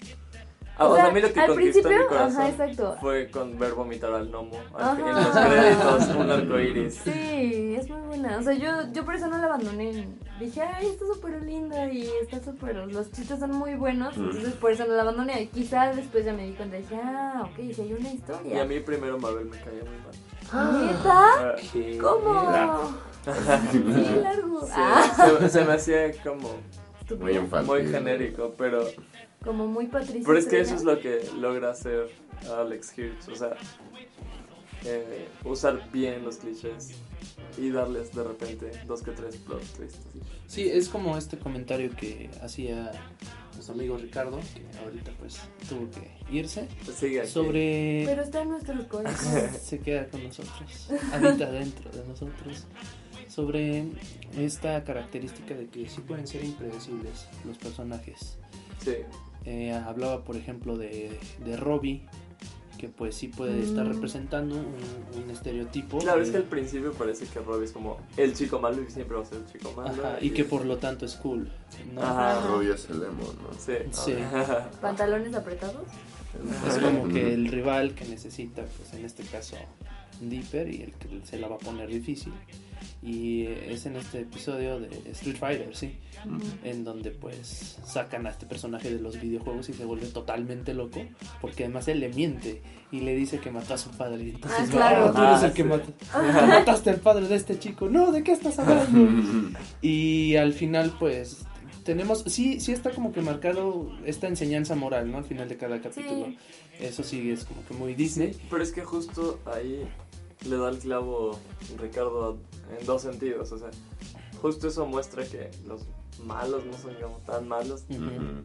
Ah, o sea, a mí lo que al conquistó mi corazón ajá, exacto. fue con ver vomitar al gnomo al- en los créditos, un arco iris. Sí, es muy buena. O sea, yo, yo por eso no la abandoné. Dije, ay, está súper linda y está súper. Los chistes son muy buenos. Mm. Entonces, por eso no la abandoné. Y quizá después ya me di cuenta y dije, ah, ok, si hay una Y historia. a mí primero Marvel me caía muy mal. ¿Neta? ¿Cómo? Sí, largo. se, Ah, se- se me hacía como Muy infantil. muy genérico, pero, como muy Patricia. pero es que eso es lo que logra hacer Alex Hirsch. O sea, eh, usar bien los clichés y darles de repente dos que tres plot twists. Sí, es como este comentario que hacía nuestro amigo Ricardo, que ahorita pues tuvo que irse, Pues sigue aquí. sobre... Pero está en nuestros corazones. <laughs> se queda con nosotros, habita dentro de nosotros, sobre esta característica de que sí pueden ser impredecibles los personajes. Sí. Eh, hablaba, por ejemplo, de, de Robbie, que pues sí puede estar Mm. representando un, un estereotipo. Claro, eh, es que al principio parece que Robbie es como el chico malo y siempre va a ser el chico malo. ajá, y que por lo tanto es cool. ¿no? Ajá. Rubio es el emo, ¿no? Sí. Sí. <laughs> ¿Pantalones apretados? Es como que el rival que necesita, pues en este caso, Dipper y el que se la va a poner difícil. Y es en este episodio de Street Fighter, sí, en donde pues sacan a este personaje de los videojuegos y se vuelve totalmente loco, porque además él le miente y le dice que mató a su padre. Y entonces, Ah, claro. "Ah, tú eres Ah, el que sí. mata- mataste al padre de este chico. No, ¿de qué estás hablando? <laughs> Y al final, pues, tenemos, sí, sí está como que marcado esta enseñanza moral, ¿no? Al final de cada capítulo. Sí. Eso sí es como que muy Disney. Pero es que justo ahí le da el clavo Ricardo en dos sentidos. O sea, justo eso muestra que los malos no son como tan malos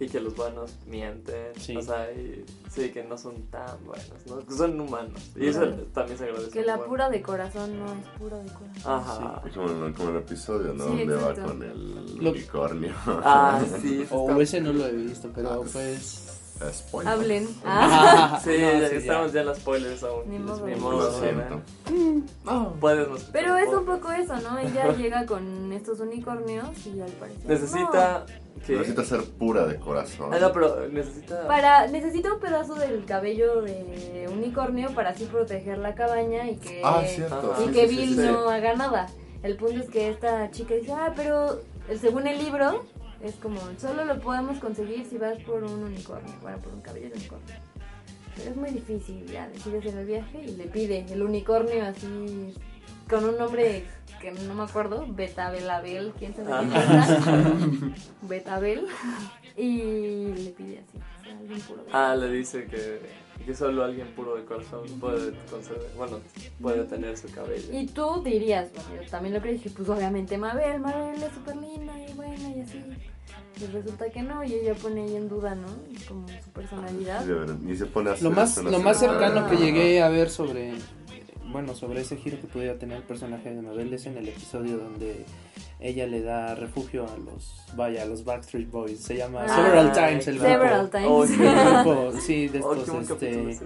y que los buenos mienten. Sí. O sea, y, sí, que no son tan buenos, ¿no? Que son humanos. Y eso también se agradece. Que la pura de corazón no es pura de corazón. Ajá. Es Como, el- como el episodio, ¿no? Sí, Donde va con el Lo- unicornio. Ah, sí. <laughs> O ese no lo he visto, pero pues... Eh, Spoiler. Hablen. <laughs> Ah. Ah, <laughs> Sí, no, ya sí, estamos ya en las spoilers aún. Ni modo. Ni modo, siento. ¿no? Puedes no escuchar Pero es un poco eso, ¿no? Ella <laughs> llega con estos unicornios y al parecer. Necesita que. Necesita ser pura de corazón. Ah, no, pero necesita. no. Para, necesita un pedazo del cabello de unicornio para así proteger la cabaña y que, Ah, cierto. Y sí, que sí, sí, Bill sí. no haga nada. El punto es que esta chica dice, ah, pero según el libro, es como, solo lo podemos conseguir si vas por un unicornio, bueno, por un cabello de unicornio. es muy difícil, ya decide hacer el viaje y le pide el unicornio así, con un nombre que no me acuerdo, Betabelabel, quién sabe Ah. quién es, Betabel, <laughs> y le pide así, o sea, alguien puro Ah, le dice que, que solo alguien puro de corazón puede conceder, bueno, puede tener su cabello. Y tú dirías, bueno, yo también lo creí, dije, pues obviamente Mabel, Mabel es súper linda y buena y así. Y resulta que no, y ella pone ahí en duda, ¿no? Como su personalidad. Ni se pone Lo más, lo más cercano que llegué a ver sobre, bueno, sobre ese giro que pudiera tener el personaje de Mabel es en el episodio donde ella le da refugio a los, vaya, a los Backstreet Boys. Se llama Ah, Several Times el grupo. Several times. Oh, sí. El grupo, sí, de <laughs> estos este, es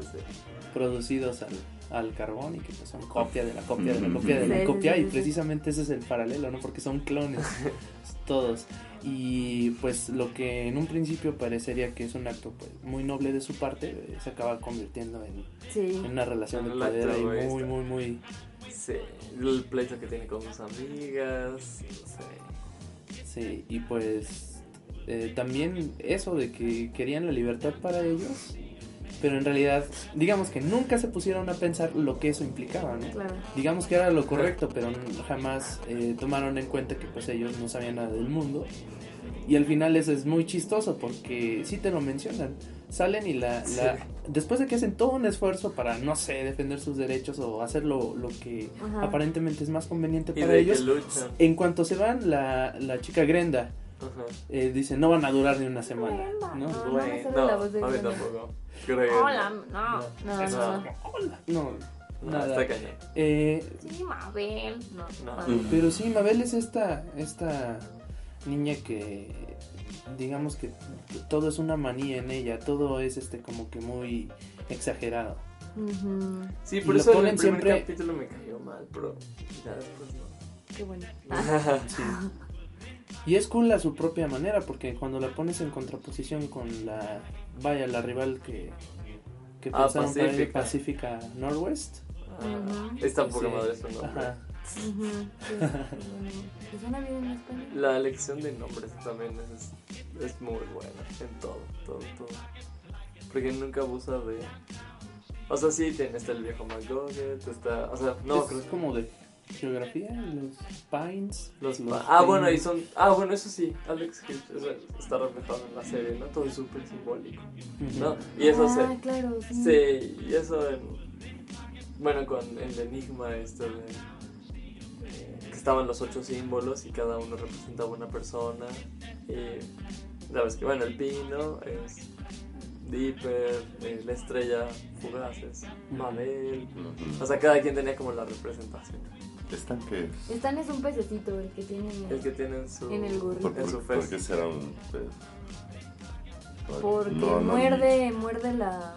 producidos al, al carbón y que pues, son copia de la copia de la copia de la copia y precisamente ese es el paralelo, ¿no? Porque son clones <laughs> todos y pues lo que en un principio parecería que es un acto pues, muy noble de su parte eh, se acaba convirtiendo en, Sí. en una relación de poder ahí muy muy muy Sí, el pleito que tiene con sus amigas, no sé. sí y pues eh, también eso de que querían la libertad para ellos pero en realidad digamos que nunca se pusieron a pensar lo que eso implicaba, ¿no? Claro. digamos que era lo correcto, pero jamás eh, tomaron en cuenta que pues ellos no sabían nada del mundo. Y al final eso es muy chistoso porque sí te lo mencionan. Salen y la, la- después de que hacen todo un esfuerzo para, no sé, defender sus derechos o hacer lo, lo que Ajá. aparentemente es más conveniente Y para ellos, en cuanto se van, la, la chica Grenda eh, dice, no van a durar ni una semana. ¿no? No, no me Güey, sale no, la voz de a mí Grenda. tampoco. Creo. Hola, no, no, está cañón. Eh, Sí, Mabel. No, No. no. Pero sí, Mabel es esta, esta niña que, digamos que todo es una manía en ella, todo es este como que muy exagerado. Ujú, Sí, por eso en ponen el primer siempre- capítulo me cayó mal, pero ya después no. Qué bueno. <laughs> Sí. <laughs> Y es cool a su propia manera, porque cuando la pones en contraposición con la, vaya, la rival que, que Ah, pensaron para ella, Pacífica. Pacífica Northwest. Ah, Ujú. Está poca Sí. madre su nombre. Ajá. La elección de nombres también es, es muy buena en todo, todo, todo. Porque nunca abusa de... O sea, sí, está el viejo McGoggett, está... O sea, no, es como de geografía, los Pines. Los los ah, bueno, y son. Ah, bueno, eso sí, Alex Hitch está reflejado en la serie, ¿no? Todo es súper simbólico, ¿no? Y eso ah, sí. Sí, y eso en. Bueno, con el enigma este de. Estaban los ocho símbolos y cada uno representaba una persona. Y. Sabes que, bueno, el pino es. Dipper, eh, la estrella fugaz es Mabel. O sea, cada quien tenía como la representación. ¿Están qué es? Stan es un pececito el que tiene El que tiene en su. en el gorrito. ¿Por, En su por- por fez. qué será un pez? Porque No, no, muerde, muerde la...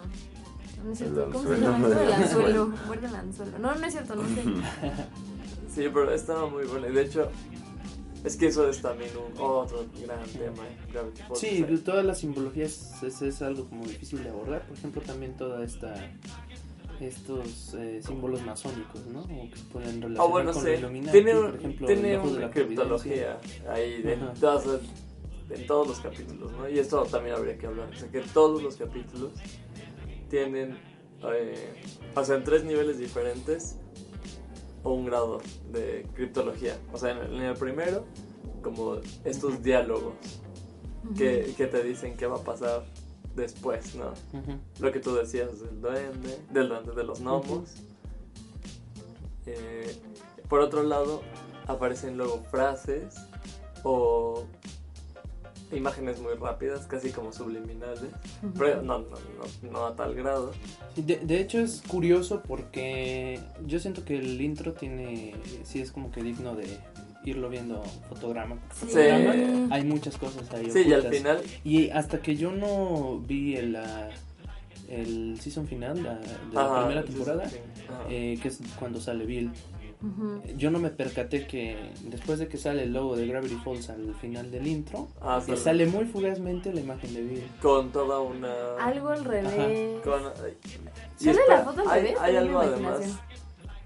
No es cierto, ¿cómo se llama esto? El <laughs> anzuelo. Muerde el anzuelo. No, no es cierto, no sé. <laughs> Sí, pero estaba muy bueno. Y de hecho, es que eso es también un otro gran tema en Gravity Falls. Sí, todas las simbologías es, es algo como difícil de abordar. Por ejemplo, también toda esta estos eh, símbolos masónicos, ¿no? O que pueden relacionar Ah, bueno, con sí. Tiene, por ejemplo, tiene una criptología ahí de todas, en todos los capítulos, ¿no? Y esto también habría que hablar. O sea, que todos los capítulos tienen, eh, o sea, en tres niveles diferentes o un grado de criptología. O sea, en el, en el primero, como estos diálogos que, que te dicen qué va a pasar después, ¿no? Lo que tú decías del duende, del duende de los gnomos. Eh, por otro lado, aparecen luego frases o imágenes muy rápidas, casi como subliminales, pero no, no, no, no a tal grado. De, de hecho es curioso porque yo siento que el intro tiene, sí es como que digno de irlo viendo fotograma. Sí. fotograma. Hay muchas cosas ahí. Sí, y al final, Y hasta que yo no vi el, ah, el season final la- de la primera temporada, eh, que es cuando sale Bill, Yo no me percaté que después de que sale el logo de Gravity Falls al final del intro, Ah, sale muy fugazmente la imagen de Bill. con toda una... Algo al revés. con- ¿Sale espera, la foto al revés? hay ¿O es mi algo además.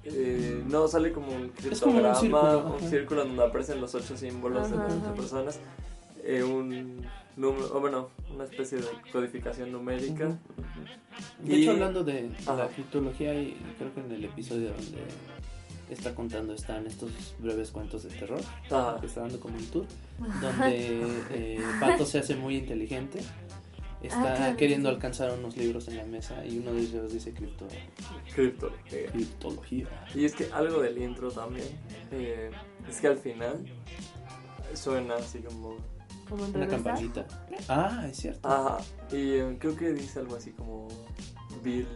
eh, no, sale como un Es como un criptograma, círculo, un círculo donde aparecen los ocho símbolos de las ocho personas. eh, un número, o bueno, una especie de codificación numérica. De Y- hecho, hablando de la criptología, y creo que en el episodio donde está contando están estos breves cuentos de terror, Ajá. que está dando como un tour, donde eh, Pato se hace muy inteligente, está Ah, claro, queriendo alcanzar unos libros en la mesa y uno de ellos dice cripto, Cripto. eh, criptología. Y es que algo del intro también, eh, es que al final suena así como... Una campanita. Ah, es cierto. Ajá, y eh, creo que dice algo así como Bill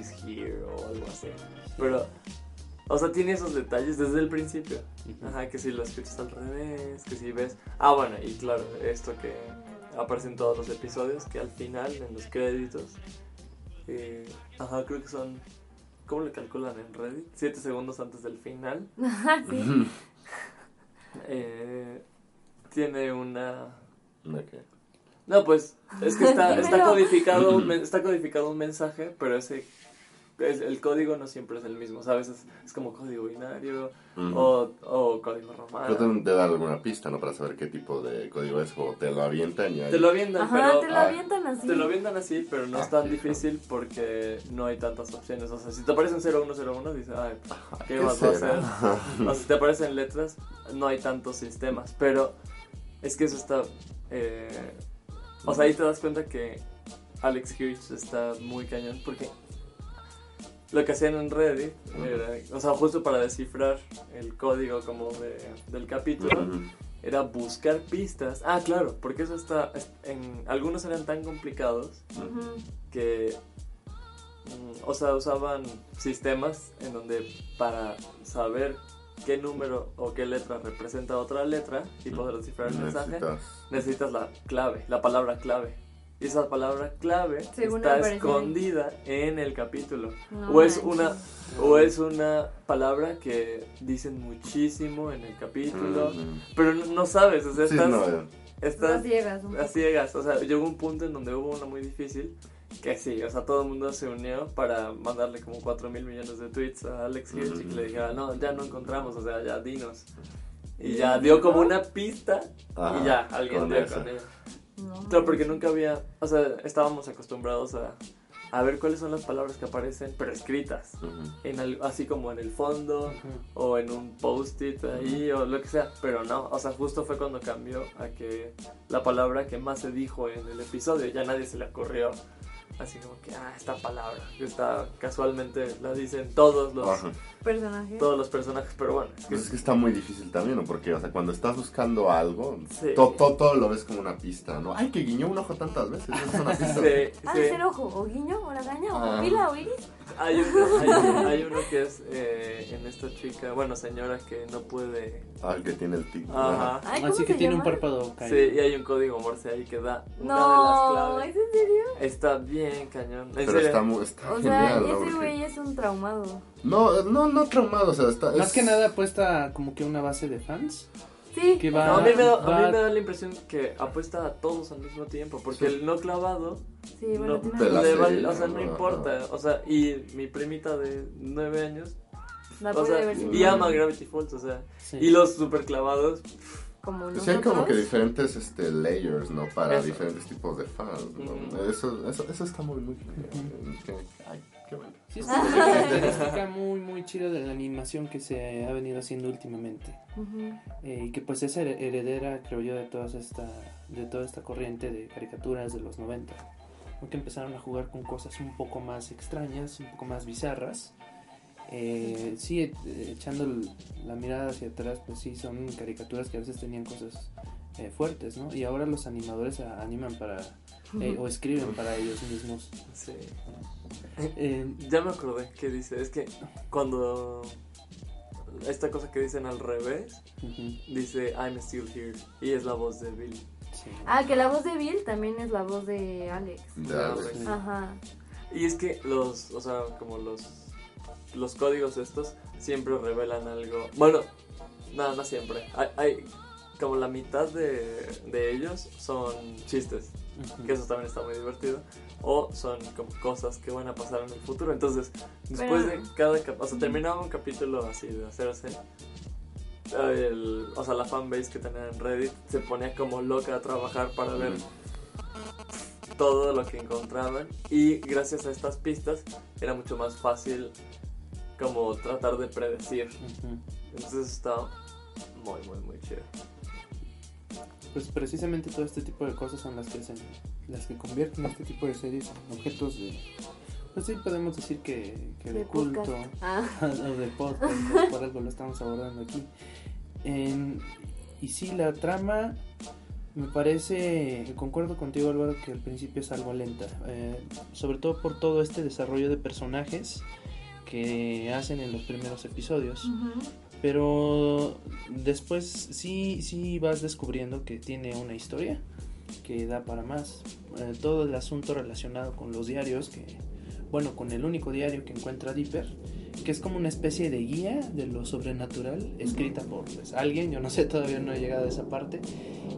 is here o algo así. Pero, o sea, tiene esos detalles desde el principio. Ajá, que si lo escuchas al revés, que si ves... Ah, bueno, y claro, esto que aparece en todos los episodios, que al final, en los créditos, eh, ajá, creo que son... ¿Cómo le calculan en Reddit? Siete segundos antes del final. <laughs> Ajá, sí. <laughs> eh, tiene una... ¿De qué? No, pues es que está, <laughs> está codificado está codificado un mensaje, pero ese es- el código no siempre es el mismo, ¿sabes? Es, es como código binario o, o código romano. Pero de dar alguna pista, ¿no? Para saber qué tipo de código es o te lo avientan y ahí... Te lo avientan, Ajá, pero te lo ah, avientan así. te lo avientan así, pero no es tan difícil porque no hay tantas opciones. O sea, si te aparecen 0101, dices, ay, ¿qué, ¿qué vas a hacer? O sea, si te aparecen letras, no hay tantos sistemas. Pero es que eso está. eh, o sea, ahí te das cuenta que Alex Hirsch está muy cañón porque lo que hacían en Reddit era, o sea, justo para descifrar el código como de- del capítulo, era buscar pistas. Ah, claro, porque eso está. es- En, algunos eran tan complicados que. mm, O sea, usaban sistemas en donde para saber qué número o qué letra representa otra letra y poder descifrar el mensaje, necesitas la clave, la palabra clave. Y esa palabra clave Según está escondida en el capítulo. No o es una o es una palabra que dicen muchísimo en el capítulo, Ujú. pero no, no sabes, o sea, Sí, estás, no, eh, estás ciegas. un a ciegas. O sea, llegó un punto en donde hubo una muy difícil que sí, o sea, todo el mundo se unió para mandarle como 4 mil millones de tweets a Alex Hirsch y que le dijera, no, ya no encontramos, o sea, ya dinos. Y ya dio como una pista Ajá, y ya alguien con dio eso. con ella. No Claro, porque nunca había, o sea, estábamos acostumbrados a, a ver cuáles son las palabras que aparecen, pero escritas. En al- así como en el fondo o en un post-it ahí o lo que sea, pero no, o sea, justo fue cuando cambió a que la palabra que más se dijo en el episodio ya nadie se le ocurrió. Así como que, ah, esta palabra, que está casualmente la dicen todos los, Ajá. Personaje. todos los personajes, pero bueno, es que Pues es que está muy difícil también, ¿no? Porque, o sea, cuando estás buscando algo, Sí. todo, todo, todo lo ves como una pista, ¿no? Ay, que guiñó un ojo tantas veces, es una pista. Sí, Ah, sí. ¿es el ojo? ¿O guiño? ¿O la gaña? ¿O Ah. pupila? ¿O iris? Hay, uno, hay, hay <laughs> uno que es eh, en esta chica, bueno, señora que no puede... Ah, el que tiene el tic. Ajá. Ay, ¿cómo Así que tiene un párpado caído. Sí, y hay un código Morse ahí que da una de las No, claves. ¿es en serio? Está bien, cañón. En Pero serio. está, muy, está O genial, ¿no? ese güey es un traumado. No, no, no traumado, o sea, está... Más es- que nada puesta como que una base de fans. Sí. Que va- No, a, mí me da, a va- mí me da la impresión que apuesta a todos al mismo tiempo, porque el no clavado Sí, bueno, no, tiene le serie, vale- o sea, no ajá. importa, o sea, y mi primita de nueve años, o sea, ver ama. Gravity Falls, o sea, Sí. y los super clavados, Como Sí, hay como que diferentes este, layers, ¿no? Para Eso. diferentes tipos de fans, ¿no? Ujú. eso, eso, eso está muy, muy Ay, qué bueno. Sí, es una característica muy, muy chida de la animación que se ha venido haciendo últimamente. Eh, y que pues es her- heredera, creo yo, de, todas esta, de toda esta corriente de caricaturas de los 90. Aunque empezaron a jugar con cosas un poco más extrañas, un poco más bizarras. Eh, sí, eh, echando el- la mirada hacia atrás, pues sí, son caricaturas que a veces tenían cosas eh, fuertes, ¿no? Y ahora los animadores a- animan para, eh, o escriben para ellos mismos. sí. Eh, Ya me acordé que dice, es que cuando esta cosa que dicen al revés, dice I'm still here, y es la voz de Bill. sí. Ah, que la voz de Bill también es la voz de Alex. De Alex. sí. Ajá. Y es que los, o sea, como los, los códigos estos siempre revelan algo. Bueno, no, no siempre. Hay, hay como la mitad de, de ellos son chistes, que eso también está muy divertido. O son como cosas que van a pasar en el futuro. Entonces, después de cada cap- o sea, terminaba un capítulo así de hacerse. el- o sea, la fanbase que tenía en Reddit se ponía como loca a trabajar para ver todo lo que encontraban y gracias a estas pistas era mucho más fácil como tratar de predecir. Entonces está muy, muy, muy chido. Pues precisamente todo este tipo de cosas son las que hacen, las que convierten este tipo de series en objetos de, pues sí podemos decir que, que de, De culto. <laughs> Ah. o de podcast, pues, por algo lo estamos abordando aquí. En- y sí, la trama me parece, concuerdo contigo Álvaro, que al principio es algo lenta, eh, sobre todo por todo este desarrollo de personajes que hacen en los primeros episodios. Pero después sí, sí vas descubriendo que tiene una historia que da para más. Eh, todo el asunto relacionado con los diarios, que bueno, con el único diario que encuentra Dipper, que es como una especie de guía de lo sobrenatural, escrita por pues, alguien, yo no sé, todavía no he llegado a esa parte,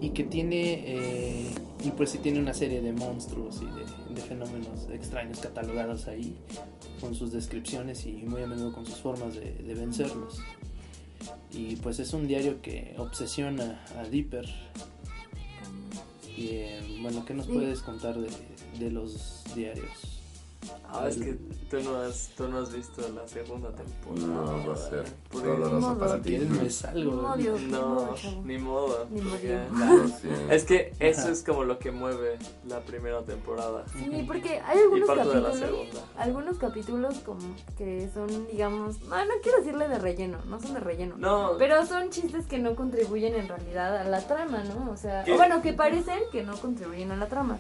y que tiene, eh, y pues sí tiene una serie de monstruos y de, de fenómenos extraños catalogados ahí, con sus descripciones y muy a menudo con sus formas de, de vencerlos. Y pues es un diario que obsesiona a Dipper. Y eh, bueno, ¿qué nos puedes contar de, de los diarios? Ah, es que tú no has, tú no has visto la segunda temporada. No, va a ser modo. Si ti. quieres me salgo. No, Dios. No, chavo. ni modo. Ni modo. Es que eso es como lo que mueve la primera temporada. Sí, porque hay Y algunos parte de la capítulos, segunda. algunos capítulos como que son, digamos, no, no quiero decirle de relleno, no son de relleno. No, Pero son chistes que no contribuyen en realidad a la trama, ¿no? O sea, ¿Qué? o bueno, que parecen que no contribuyen a la trama.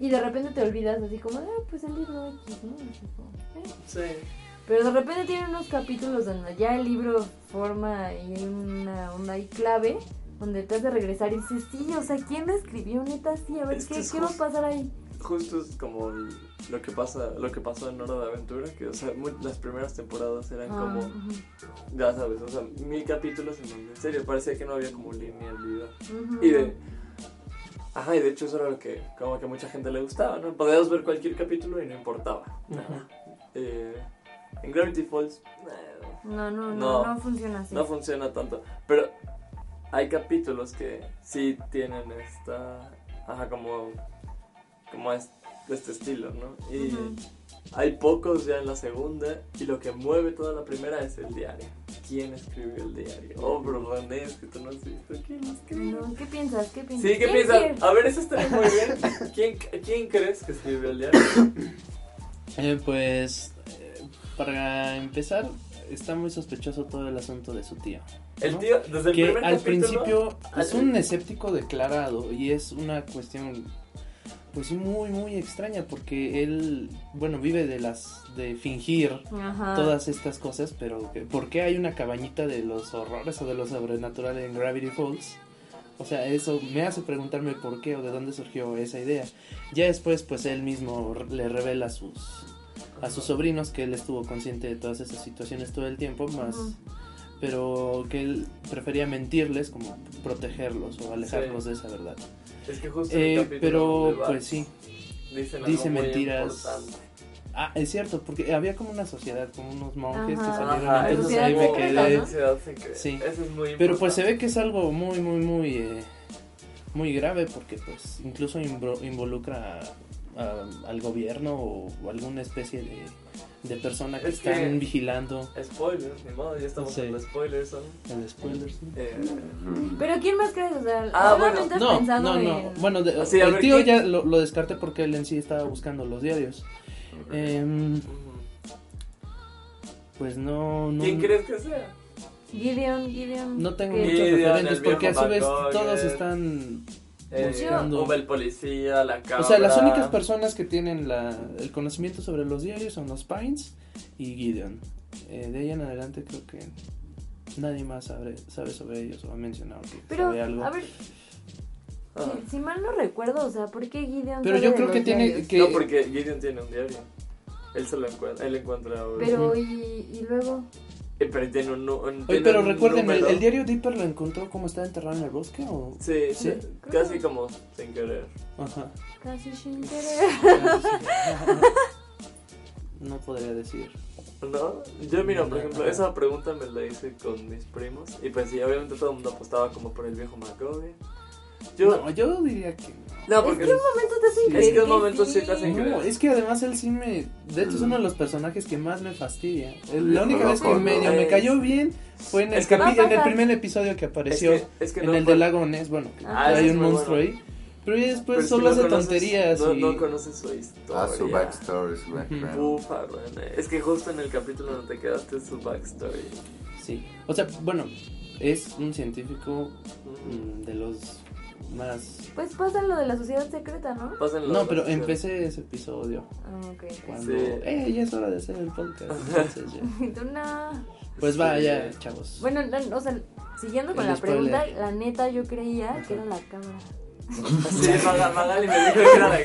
Y de repente te olvidas así como, ah, pues el libro X, ¿no? Eh. sí. Pero de repente tiene unos capítulos donde ya el libro forma y una onda ahí clave donde te hace regresar y dices, sí, o sea, ¿quién lo escribió? Neta, sí, a ver, Es que ¿qué, ¿qué va a pasar ahí? Justo es como lo que pasa, lo que pasó en Hora de Aventura, que o sea, muy- las primeras temporadas eran Ah, como, ujú, ya sabes, o sea, mil capítulos en donde en serio parecía que no había como linealidad. ujú. Y de Ajá, y de hecho eso era lo que como que mucha gente le gustaba, ¿no? Podías ver cualquier capítulo y no importaba. nada. Eh, en Gravity Falls eh, No, no, no, No. no, funciona así. no funciona tanto, pero hay capítulos que sí tienen esta ajá, como como es de este estilo, ¿no? Y Ujú. Hay pocos ya en la segunda y lo que mueve toda la primera es el diario. ¿Quién escribió el diario? Oh, bro, René, es que tú no has visto. ¿Quién lo escribió? No, ¿Qué piensas? ¿Qué piensas? Sí, ¿qué ¿Quién piensas? A ver, eso estaría muy bien. <laughs> ¿Quién, ¿Quién crees que escribió el diario? Eh, pues, eh, para empezar, está muy sospechoso todo el asunto de su tío. El tío, desde el que primer al capítulo- principio es un escéptico declarado y es una cuestión pues sí muy muy extraña porque él bueno vive de las de fingir Ajá. todas estas cosas pero que- ¿por qué hay una cabañita de los horrores o de lo sobrenatural en Gravity Falls? O sea, eso me hace preguntarme por qué o de dónde surgió esa idea. Ya después, pues él mismo le revela a sus, a sus sobrinos que él estuvo consciente de todas esas situaciones todo el tiempo, más, pero que él prefería mentirles como protegerlos o alejarlos Sí. de esa verdad. Es que justo Eh, pero pues sí, dicen dice mentiras. Ah, es cierto, porque había como una sociedad, como unos monjes que salieron, Ajá, entonces ahí me secreta, quedé. Sí. Eso es muy Pero pues se ve que es algo muy, muy, muy, eh, muy grave porque pues incluso involucra a- a- al gobierno o, alguna especie de, de persona que Es que- están vigilando Spoilers, ni modo, ya estamos Sí. en los spoilers. ¿no? el spoilers. ¿no? Eh, Pero ¿quién más crees? O sea, Ah, bueno. has No, pensado no, no. en... Bueno, de- el ver, tío ya lo, lo descarté porque él en sí estaba buscando los diarios. Em, pues no, no. ¿Quién crees que sea? Gideon, Gideon. No tengo muchos referentes porque a su vez todos están Eh, buscando. Uber el policía, la cabra. O sea, las únicas personas que tienen la, el conocimiento sobre los diarios son los Pines y Gideon. Eh, de ahí en adelante creo que nadie más sabe, sabe sobre ellos o ha mencionado que Pero, sabe algo. a ver, Ah. si, si mal no recuerdo, o sea, ¿por qué Gideon Pero yo de creo que tiene diarios? que... No, porque Gideon tiene un diario. Él se lo encuentra, él encuentra. Pero, y, y luego... Pero un, Oye, pero recuerden, el, diario Dipper lo encontró como está enterrado en el bosque o... Sí, Sí. casi como sin querer. Ajá. Casi sin querer. <laughs> no podría decir. ¿No? Yo, mira, por No, ejemplo, no. esa pregunta me la hice con mis primos. Y pues sí, obviamente todo el mundo apostaba como por el viejo McGovey. Yo, No, yo diría que no. no, Es porque que un momento te Sí. creer Es que un momento sí. te hacen No, creer. es que además él sí me... De hecho es uno de los personajes que más me fastidia. La única vez que medio ¿no? me cayó bien fue en el, capi- en el primer episodio que apareció. Es que- es que en no el del lago Ness, bueno, Ah, hay un monstruo bueno. ahí. Pero ya después pero solo no hace conoces- tonterías No, y... no conoces su historia. Ah, su backstory, su background. Ufa. Es que justo en el capítulo donde te quedaste es su backstory. Sí. O sea, bueno, es un científico mm, de los más... Pues pasa lo de la sociedad secreta, ¿no? Pásenlo. No, pero empecé ese episodio Ah, ok. cuando... Sí. Eh, ya es hora de hacer el podcast. Entonces ya. <laughs> Tú no. Pues va, Sí. ya, chavos. Bueno, no, o sea, siguiendo con El la pregunta, la neta yo creía que era la cámara. Sí, Maga- Magali me dijo que era de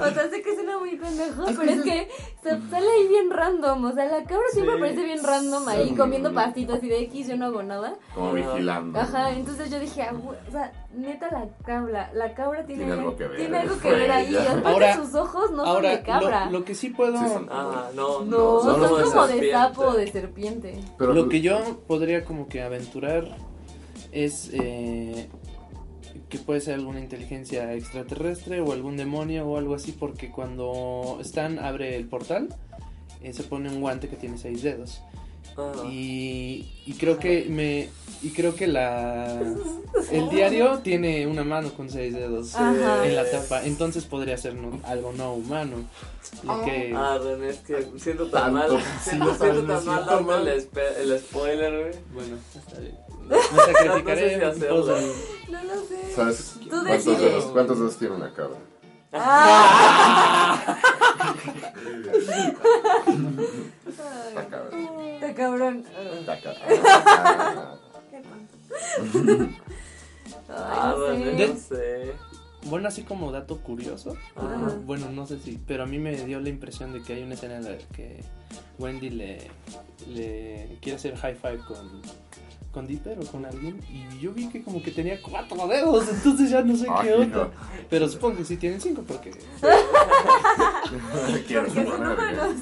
O sea, sé que suena muy pendejo, pero es que sale ahí bien random. O sea, la cabra siempre Sí. aparece bien random ahí Sí. comiendo pastitas y de X yo no hago nada. Como vigilando. Ajá, entonces yo dije, ah, o sea, neta la cabra, la cabra tiene, Tiene algo que ver, tiene algo que ver ahí. Aparte Ahora- sus ojos no Ahora, son de cabra. Lo, lo que sí puedo... Sí, son- Ah, no, no, son, solo como de sapo o de serpiente. Pero lo que yo podría como que aventurar es eh, que puede ser alguna inteligencia extraterrestre o algún demonio o algo así porque cuando Stan abre el portal eh, se pone un guante que tiene seis dedos y, y creo que me y creo que la el diario tiene una mano con seis dedos Ajá. en la tapa entonces podría ser no- algo no humano lo que Ah, René, es que siento tan Tanto. mal. <laughs> Siento, Sí, siento me tan mal siento dando mal. el, el spoiler, güey. bueno está bien me sacrificaré No sé si en pos hacerlo. del- No lo sé. ¿Sabes Tú cuántos dedos, cuántos dedos tiene una cabra? Ah, Está cabrón. está cabrón. Está cabrón. Qué. <laughs> Ah, no sé. no sé. Bueno, así como dato curioso, Ajá. bueno, no sé si, pero a mí me dio la impresión de que hay una escena en la que Wendy le, le quiere hacer high five con, con Dipper o con alguien y yo vi que como que tenía cuatro dedos, entonces ya no sé Ay, qué no. onda. Pero supongo que sí tienen cinco porque, <laughs> son humanos.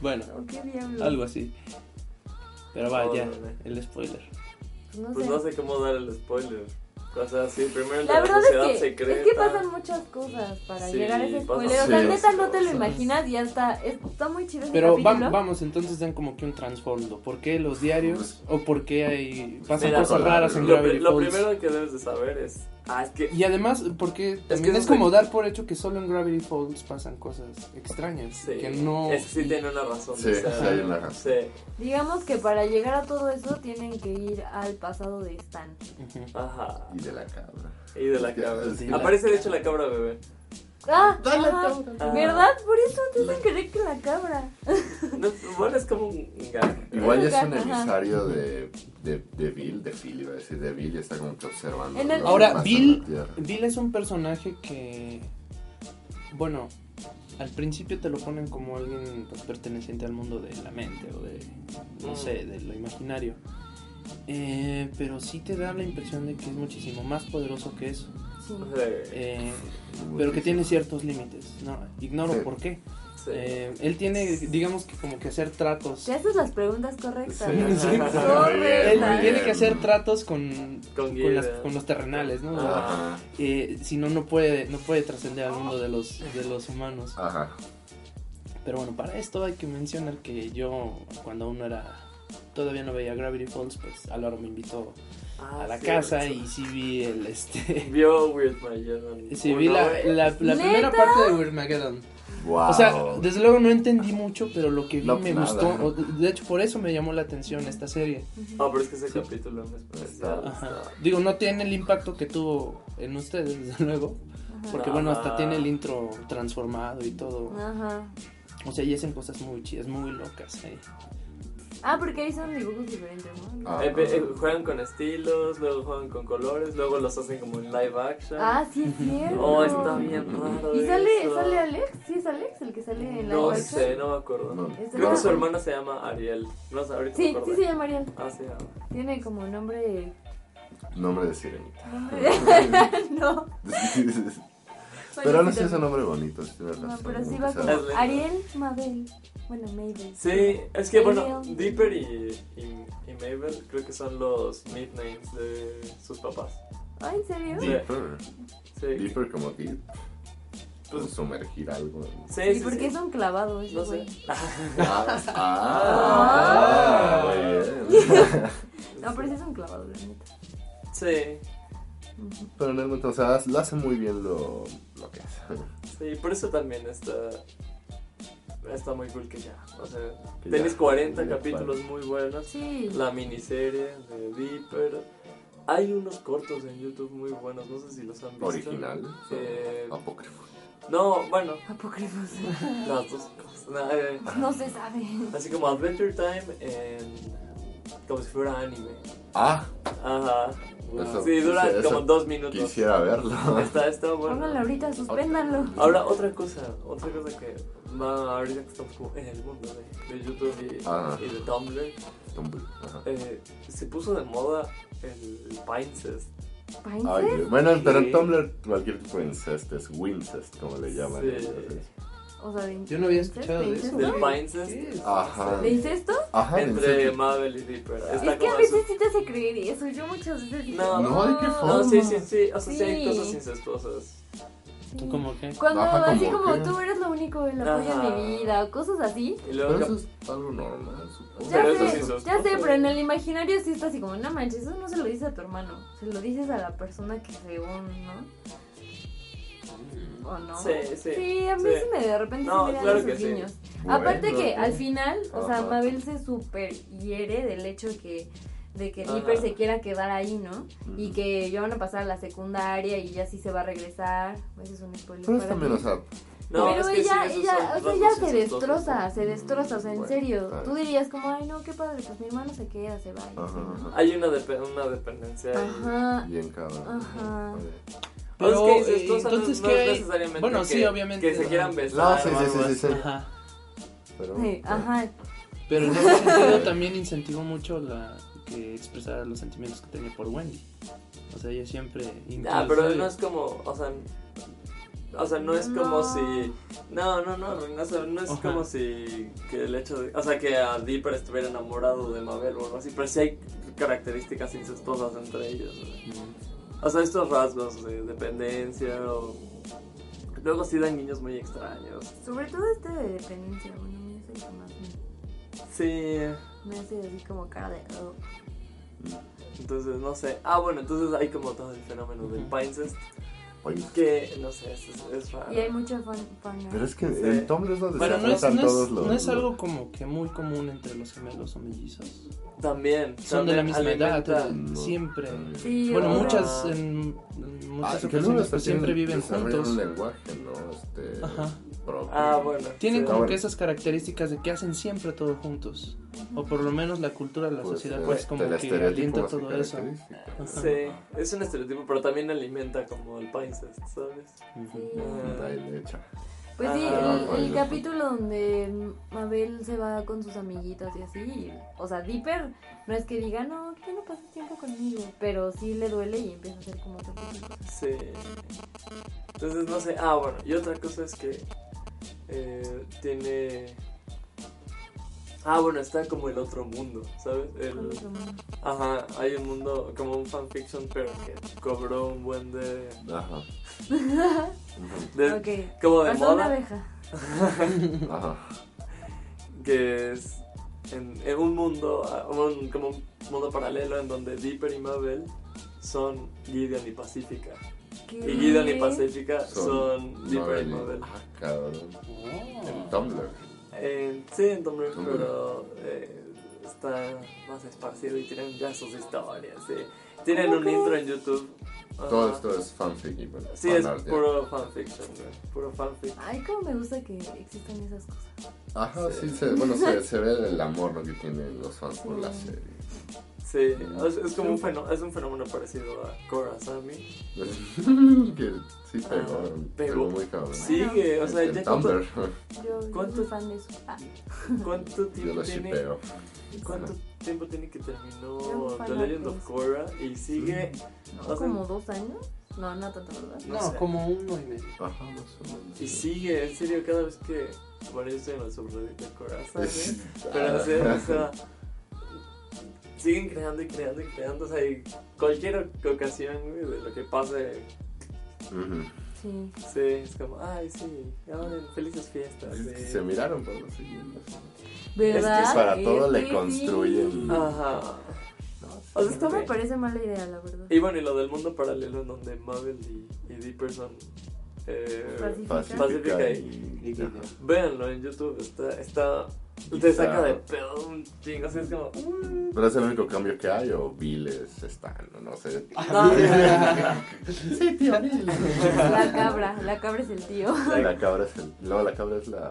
bueno, algo así. Pero va, ya, Órale. el spoiler. Pues no Pues no sé cómo dar el spoiler. O sea, sí, primero el de La la verdad sociedad es que, secreta. es que pasan muchas cosas para Sí, llegar a ese spoiler. O sea, Sí, neta sí, no te lo cosas. imaginas y ya está, está muy chido ese Pero va- capítulo. vamos, entonces dan como que un trasfondo. ¿Por qué los diarios o por qué hay pasan Mira, cosas raras en lo, Gravity lo Falls? primero que debes de saber es. Ah, es que. Y además, porque también que es, eso como te- dar por hecho que solo en Gravity Falls pasan cosas extrañas. Sí, Que no. Es que sí tiene una razón. Sí, sí hay una razón. Sí, Digamos que para llegar a todo eso tienen que ir al pasado de Stan. Ajá. Y de la cabra. Y de la que- cabra. que- Aparece de hecho la cabra bebé. Ah, Dale, Ah. ¿verdad? Por eso te hacen creer que la cabra. <laughs> No, bueno, es como un gag. Igual ya es un emisario de, de, de Bill, de Phil, iba a decir, de Bill y está como que observando. El- Ahora, Bill. Bill es un personaje que. Bueno, al principio te lo ponen como alguien pues, perteneciente al mundo de la mente o de. No Mm. sé, de lo imaginario. Eh, pero sí te da la impresión de que es muchísimo más poderoso que eso. Sí. Eh, pero que tiene ciertos límites. No, ignoro Sí. por qué. sí. Eh, él tiene, digamos que como que hacer tratos. Te haces las preguntas correctas. Sí, ¿no? sí. Muy <laughs> bien, Él tiene que hacer tratos con, Con con, Gideon. las- con los terrenales, ¿no? Eh, si no, no puede, no puede trascender al mundo de los, de los humanos. Ajá. Pero bueno, para esto hay que mencionar que yo, cuando uno era, todavía no veía Gravity Falls, pues Álvaro me invitó Ah, a la sí, casa sí. y sí vi el, este, <laughs> Vio Weird Magellan. <laughs> sí vi la, la, la primera parte de Weirmageddon. Wow. O sea, desde luego no entendí mucho, pero lo que vi No, me nada. gustó. O- De hecho, por eso me llamó la atención esta serie. Ah, pero es que ese capítulo en especial. Ajá. está- Digo, no tiene el impacto que tuvo en ustedes, <laughs> desde luego. Porque bueno, hasta Ajá. tiene el intro transformado y todo. Ajá. O sea, y hacen cosas muy chidas, muy locas. ahí. Ah, porque ahí son dibujos diferentes, ¿no? Ah. Eh, eh, juegan con estilos, luego juegan con colores, luego los hacen como en live action. Ah, sí es cierto. Oh, está bien raro. ¿Y sale, eso. sale Alex? ¿Sí es Alex el que sale en la No live sé, action? no me acuerdo. No. Este Creo que no. su hermana se llama Ariel. No sé, ahorita Sí, me sí se llama Ariel. Ah, sí, ah. Tiene como nombre... Nombre de sirenita. nombre <laughs> de- no. <laughs> <laughs> Pero no sí, sé ese también. nombre bonito. tienes No, razón, pero sí va como. Ariel, Mabel. Bueno, Mabel. Sí, es que bueno. Dipper y, y, y Mabel creo que son los nicknames de sus papás. Ay, ¿en serio? Sí. Deeper. Sí. Deeper como deep. Pues- sumergir algo. Sí, ¿Y sí, por sí. qué son clavados? No sé. <laughs> Ah, ah, muy bien. <laughs> No, pero sí son clavados, la neta. Sí. Pero en el momento, o sea, lo hace muy bien lo, lo que hace. sí, por eso también está está muy cool que ya, o sea, Que tienes ya, 40 ya capítulos muy buenos, Sí. la miniserie de Dipper, hay unos cortos en YouTube muy buenos, no sé si los han visto. Original. Eh, Apócrifo. No, bueno, Apócrifos. <laughs> las dos cosas. No, eh, No se sabe. así como Adventure Time en como si fuera anime. Ah, Ajá. Eso- sí, dura como dos minutos. quisiera verlo. Está, está bueno. Pónganlo ahorita, suspéndanlo. Ahora, otra cosa, otra cosa que va ahorita que estamos como en el mundo de, de YouTube y, Ah. y de Tumblr, Tumblr, ajá. eh, se puso de moda el Pinecest. Ay, bueno, pero en Tumblr cualquier tipo de es Wincest, como le llaman. Sí. O sea, de Yo no había escuchado de ¿De eso. incesto? Del Pinecest. ¿Qué es? Ajá. ¿De incesto? Ajá, Entre. Mabel y Dipper. Está Es que como a veces eso. sí te hace creer eso. Yo muchas veces digo, No, No, ¿de qué No, forma? sí, sí, sí. O sea, sí, hay Sí. cosas incestuosas. sí. ¿Cómo qué? Cuando Ajá, así como como que- tú eres lo único, el apoyo en Ajá. mi vida, o cosas así. Y luego Pero que- eso es algo normal, supongo. Ya Pero eso sé, sí sos ya sé, pero en el imaginario sí está así como, no manches, eso no se lo dices a tu hermano, se lo dices a la persona que según, ¿no? ¿O no? Sí, sí, Sí, a mí sí. sí, me de repente No, sí me dan claro esos que sí. guiños. Bueno, Aparte que al final, o sea, Ajá. Mabel se super hiere del hecho de que de que Ajá. Dipper se quiera quedar ahí, ¿no? Y que ya van a pasar a la secundaria y ya sí se va a regresar. Ese es un spoiler Pero para también, sea, No, pero es que sí, ella, esos ella, o sea, ella se destroza, se destroza, o sea, en Bueno, serio. claro. Tú dirías como, ay, no, qué padre, pues mi hermano se queda, se va. Ajá, ¿no? ajá. Hay una, una dependencia ahí. Ajá. bien cabrón. Ajá. Oye. Pero Pero, es que incestuosa no- entonces, no, ¿qué es hay? necesariamente Bueno, que, sí, obviamente, que se ¿no? quieran besar No, sí, sí, sí, sí, sí. así. Ajá. Pero, Sí, ajá. Pero en ese sentido también incentivó mucho la que expresara los sentimientos que tenía por Wendy. O sea, ella siempre... Ah, pero no es como, o sea, o sea, no es como si, no, no, no, no, o sea, no es Ajá. como si que el hecho de, o sea, que a Dipper estuviera enamorado de Mabel o algo así, pero sí hay características incestuosas entre ellos. ¿no? O sea, estos rasgos de dependencia o luego sí dan niños muy extraños. Sobre todo este de dependencia, bueno, me hace que más me, Sí, me hace así como cara de... oh. entonces no sé. Ah, bueno, entonces hay como todo el fenómeno del Pinecest Oye, que no sé, es, es raro. Y hay mucho fan, fan pero es que Sí. en Tumblr es donde Bueno, se no es, no, es, todos los... no es algo como que muy común entre los gemelos o mellizos. También. Son de la también misma edad, alimenta- eh, No. siempre. Sí, Bueno, ahora- muchas, en, en Ah, muchas que luego ocasiones hasta pues, siempre viven juntos. un lenguaje, ¿no? Este, Ajá. Propio. Ah, bueno. Tienen sí. como bueno. que esas características de que hacen siempre todo juntos. O por lo menos la cultura, la Pues, sociedad, eh, pues como que alienta todo eso. Sí, es un estereotipo, pero también alimenta como el Pinecest, ¿sabes? Sí. Ah. Pues sí, Ah, el, el capítulo donde Mabel se va con sus amiguitas y así, o sea, Dipper no es que diga, no, que no pasas tiempo conmigo, pero sí le duele y empieza a hacer como de cosas. Sí. Entonces, no sé. Ah, bueno, y otra cosa es que eh, tiene. Ah, bueno, está como el otro mundo, ¿sabes? El- Con otro mundo. Ajá, hay un mundo como un fanfiction, pero que cobró un buen de. Ajá. de- Ok, como de pasó una moda. abeja. <laughs> Ajá. que es en, en un mundo, un- como un mundo paralelo en donde Dipper y Mabel son Gideon y Pacífica. ¿Qué? Y Gideon y Pacífica Son son, y- Mabel. Ah, cabrón. Oh. En Tumblr. Eh, sí, en Tumblr, Tumblr. pero eh, está más esparcido y tienen ya sus historias. sí. Tienen ¿Cómo un intro en YouTube. Todo esto es fanfic y bueno, Sí, es puro fanfiction, puro fanfic. Ay, cómo me gusta que existan esas cosas. Ajá, Sí. sí, se, bueno, se, <laughs> se ve el amor ¿no? que tienen los fans por la serie. Sí, es, es como un fenómeno, es un fenómeno parecido a Korra Sami. <laughs> que sí pegó, Ah, pegó, pegó. muy cabrón. Sigue, o sea, ya cuánto, Yo, ¿Cuánto? soy fan de eso. Ah, cuánto <laughs> yo tiempo lo tiene shipeo. ¿Cuánto tiempo tiene que terminó Yo The Legend of. Korra? Y sigue. no, o sea, como dos años. No, no tanto, ¿verdad? No No, sé. como uno y medio. Ajá, más o menos. Y sigue, en serio, cada vez que. Bueno, yo estoy en el subreddit de corazón, Sí. <laughs> Pero, o sea, siguen creando y creando y creando. O sea, y cualquier ocasión, güey, de lo que pase. Sí. sí, es como, ay, sí, ahora en felices fiestas. Es que sí. se miraron por los siguientes. ¿Verdad? Es que para todo le construyen. Ajá. O sea, Esto me parece mala idea, la verdad. Y bueno, y lo del mundo paralelo en donde Mabel y, y Dipper son. Eh, y. y- Y. Véanlo en YouTube, está. está te saca de pedo un chingo, así es como. "Mm". Pero es el único cambio que hay o Viles están, no, sé. <laughs> No, <laughs> sí, tío, Bill. La cabra, la cabra es el tío. La cabra es el. No, la cabra es la.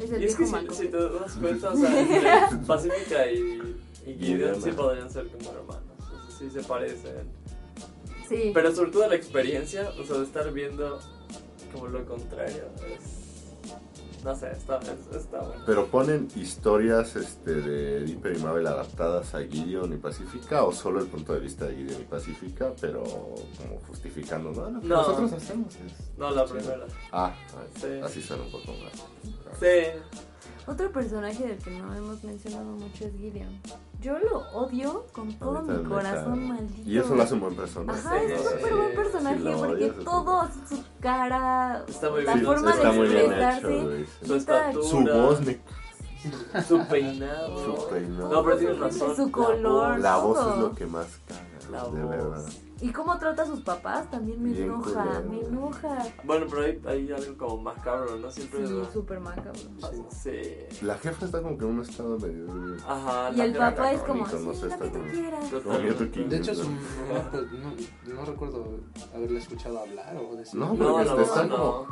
Es el Y es que si, si te das cuenta, o sea, entre Pacífica y, y Gideon sí podrían ser como hermanos. O sea, sí se parecen. Sí. Pero sobre todo la experiencia, o sea, de estar viendo como lo contrario. Es, no sé, está, es- está bueno. Pero ponen historias este, de Dipper y Mabel adaptadas a Gideon y Pacífica o solo el punto de vista de Gideon y Pacífica, pero como justificando, ¿no? Lo que No. nosotros hacemos es. No, la primera. Ah, Sí. así suena un poco más. Sí. Otro personaje del que no hemos mencionado mucho es Gideon. Yo lo odio con todo mi corazón, maldito. Y eso lo hace un buen personaje. Ajá, es un Sí. súper buen personaje Sí, porque odias, todo, su cara, Está muy la bien, forma está de expresarse. Su estatura. Su voz, me- Su peinado. Su peinado. No, pero tienes razón. Su la color. voz. la voz es lo que más caga, La de voz. verdad. Y cómo trata a sus papás también me Bien enoja, culero. me enoja. Bueno, pero hay, hay algo como macabro, ¿no? Siempre. Sí, súper macabro. Sí. La jefa está como que en un estado medio. Ajá. Y la el jefa papá es como, bonito, no sí, sé, lo está que tú quieras. De hecho, su pues, no, no recuerdo haberla escuchado hablar o decir. No, No, porque no, está no. como.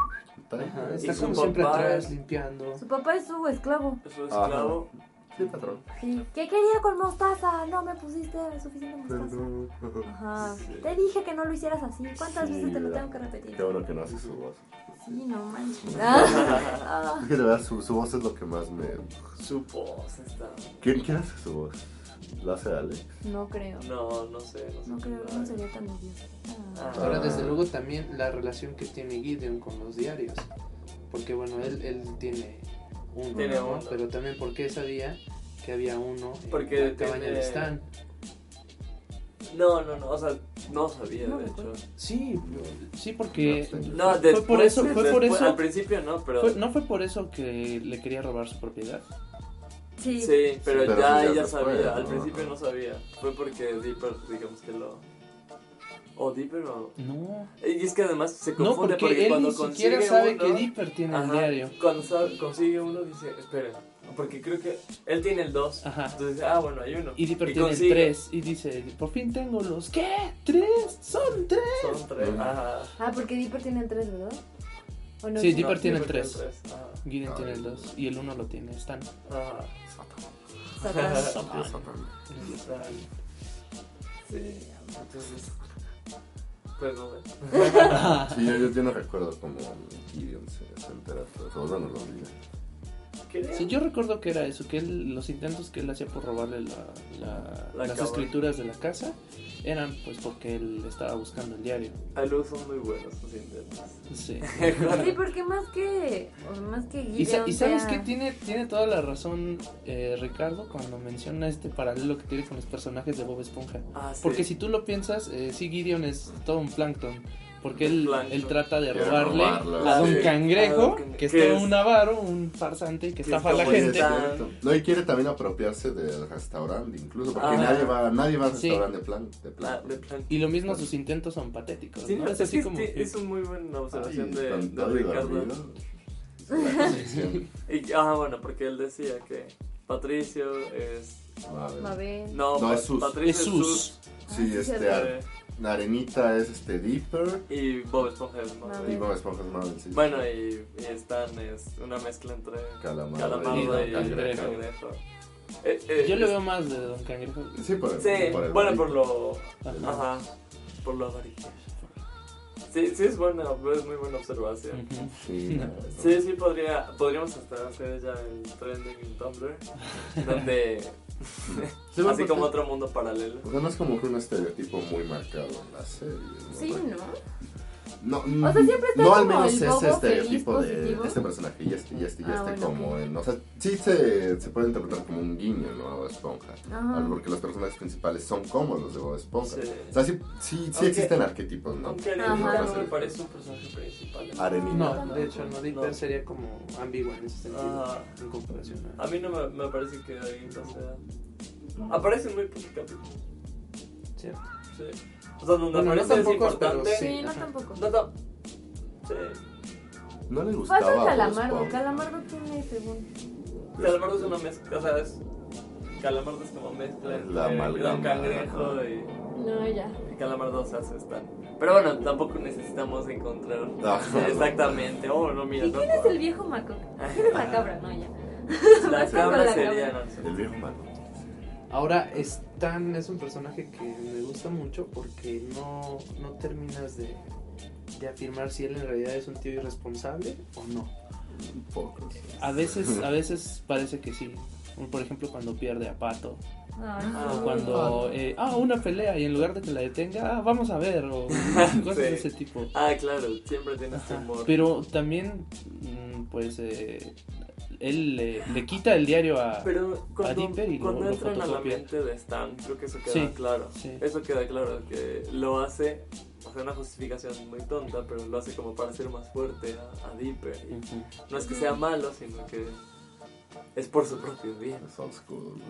está Ajá, su como siempre atrás limpiando. Su papá es su esclavo. Es un esclavo. Sí, patrón. Sí. ¿Qué quería con mostaza? No me pusiste suficiente mostaza. Ajá. Sí. Te dije que no lo hicieras así. ¿Cuántas Sí, veces te lo la- tengo que repetir? Qué bueno que no hace su voz. Sí, no manches. <laughs> Ah. Es que de verdad su, su voz es lo que más me. Su voz está. ¿Quién, quién hace su voz? ¿Lo hace Alex? No creo. No, no sé. No, sé No creo, no sería tan odioso. Ah. Ahora, Ah. desde luego, también la relación que tiene Gideon con los diarios. Porque, bueno, él, él tiene uno, Tiene ¿no? uno. Pero también porque sabía que había uno en Porque la cabaña tiene- de Stan. No, no, no. O sea, no sabía, No de hecho. Sí, sí, porque No, fue después, por eso, fue por después- eso, Al principio no, pero. fue- no fue por eso que le quería robar su propiedad. Sí. Sí, pero Sí, pero ya eso ya ella sabía. fue, Al ¿no? principio no sabía. Fue porque Dipper, digamos que lo. O Dipper o. No, Y es que además se no, confunde porque, porque, él cuando ni siquiera consigue sabe uno, que Dipper tiene el Ajá, diario. Cuando sabe- consigue uno dice, espera, porque creo que él tiene el 2. Ajá. Entonces dice, ah, bueno, hay uno. Y Dipper tiene consigue- el 3 y dice, por fin tengo los... ¿Qué? ¿Tres? Son tres. Son tres. Ajá. Ah, porque Dipper tiene el 3, ¿verdad? ¿O no? Sí, Dipper tiene el Dipper 3. Ajá. Gideon tiene el 2 y el 1 lo tiene Stan. Ajá. Dios, Satán. Está- Sí, entonces. <laughs> Sí, yo, yo, no recuerdo cómo Gideon se, se entera todo. Bueno, lo olvidé. Sí, yo recuerdo que era eso, que él, los intentos que él hacía por robarle la, la- La las escrituras de la casa eran pues porque él estaba buscando el diario. A luz son muy buenos los intentos. Sí. <laughs> Sí, porque más que, más que Y, sa- Gideon y sabes sea- que tiene, tiene toda la razón eh, Ricardo cuando menciona este paralelo que tiene con los personajes de Bob Esponja. Ah, sí. Porque si tú lo piensas, eh, sí, Gideon es todo un plancton. Porque él, él trata de robarle robarlo, a sí. Don A Cangrejo, que es todo es- un avaro, un farsante y que estafa a la gente. cierto. No, y quiere también apropiarse del restaurante, incluso, porque Ajá. nadie va, nadie va al Sí. restaurante de plan. De Ah, plan. de plan. Y lo mismo sus intentos son patéticos. Sí, ¿no? Es es, así como... es, es una muy buena observación Ay, de, de Ricardo. <laughs> Y, ah, bueno, porque él decía que Patricio es. Mabel. No, es Sus. Patricio Es Sus. Sus. Sí, sí, este, sí. La arenita es este Dipper Y Bob Esponja es. Mabel. y Bob Esponja es Marvel, sí. Bueno, y, y Stan es una mezcla entre Calamardo, Calamardo y y Cangrejo. Cangrejo. Eh, eh, Yo le es- veo más de Don Cangrejo. Sí, por el, Sí, por el bueno, barito. por lo. Ajá. Ajá. Por lo amarillo. Sí, sí, es buena, es muy buena observación. Sí, Sí, sí, podría, podríamos hasta hacer ya el trending en Tumblr, <laughs> donde, así porque- como otro mundo paralelo. Es como que un estereotipo muy marcado en la serie. ¿no? Sí, ¿no? No, O sea, siempre está no al menos el ese bobo estereotipo feliz, de positivo. este personaje y este y este y Ah, este bueno, como en, o sea, sí se, se puede interpretar como un guiño, ¿no? A Bob Esponja, Ajá. Porque los personajes principales son como los de Bob Esponja. Sí. O sea, sí, sí, sí existen arquetipos, ¿no? Aunque. Arenita no me parece un personaje principal. Arenita. No, de hecho, no. Dipper No. sería como ambigua en ese sentido. Ah. En comparación a. Mí no me, me parece que Arenita sea... Aparece en muy pocos capítulos. Cierto. Sí. O sea, donde Bueno, no aparece es tan pocos, pero importante. sí. Sí, no ajá. tampoco. No, no. Sí. No le gustaba Falta a Bob Calamardo. Calamardo tiene según. Calamardo es una mezcla, o sea, es... Calamardo es como mezcla entre La amalgama. cangrejo y... No, ya. y Calamardo se hace tan... Pero bueno, tampoco necesitamos encontrar <laughs> Ajá. exactamente. Oh, no, mira, ¿Y no. quién es el viejo maco? ¿Quién es <laughs> la cabra? No, ya. La cabra la sería... cabra. no, El viejo malo. Ahora, Stan es un personaje que me gusta mucho porque no, no terminas de, de afirmar si él en realidad es un tío irresponsable o no. A veces, a veces parece que sí. Por ejemplo, cuando pierde a Pato. Ah, O cuando, eh, ah, una pelea y en lugar de que la detenga, ah, vamos a ver. O <laughs> cosas de ese tipo. Ah, claro, siempre tiene Ajá. humor. Pero también, mm, pues, eh, él le, le quita el diario a... Pero cuando, Dipper y lo- cuando lo entran a la mente de Stan, creo que eso queda Sí, claro. sí. Eso queda claro, que lo hace, o sea, una justificación muy tonta, pero lo hace como para hacer más fuerte a, a Dipper. Y Ujú. no es que sea malo, sino que es por su propio bien. Es old school.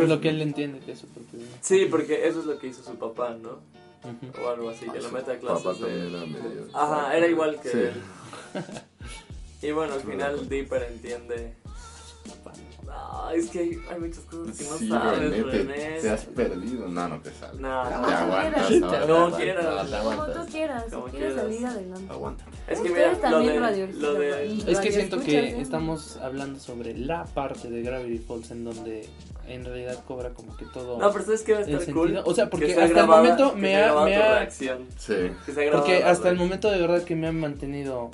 Es lo que él entiende que es su propio bien. Sí, porque eso es lo que hizo su papá, ¿no? O algo así, que Ah, lo mete a papá clases también de... era medio- Ajá, era igual que Sí. él. <laughs> Y bueno, al Sí, final. Dipper entiende... No, es que hay, hay muchas cosas que no Sí, sabes, René, te, René. te has perdido. No, no te sales. No, te no, aguantas. quieras. ahora, No te aguantas, quieras. te Como tú aguantas. quieras, Como si quieres quieras. salir adelante. Aguanta. Es que mira, también de, radio- lo de... Es que Radio siento que ¿eh? estamos hablando sobre la parte de Gravity Falls en donde en realidad cobra como que todo No, pero ¿sabes qué va a estar cool? O sea, porque Que sea hasta el momento que me ha, me ha- reacción. Sí. Que porque hasta el momento de verdad que me han mantenido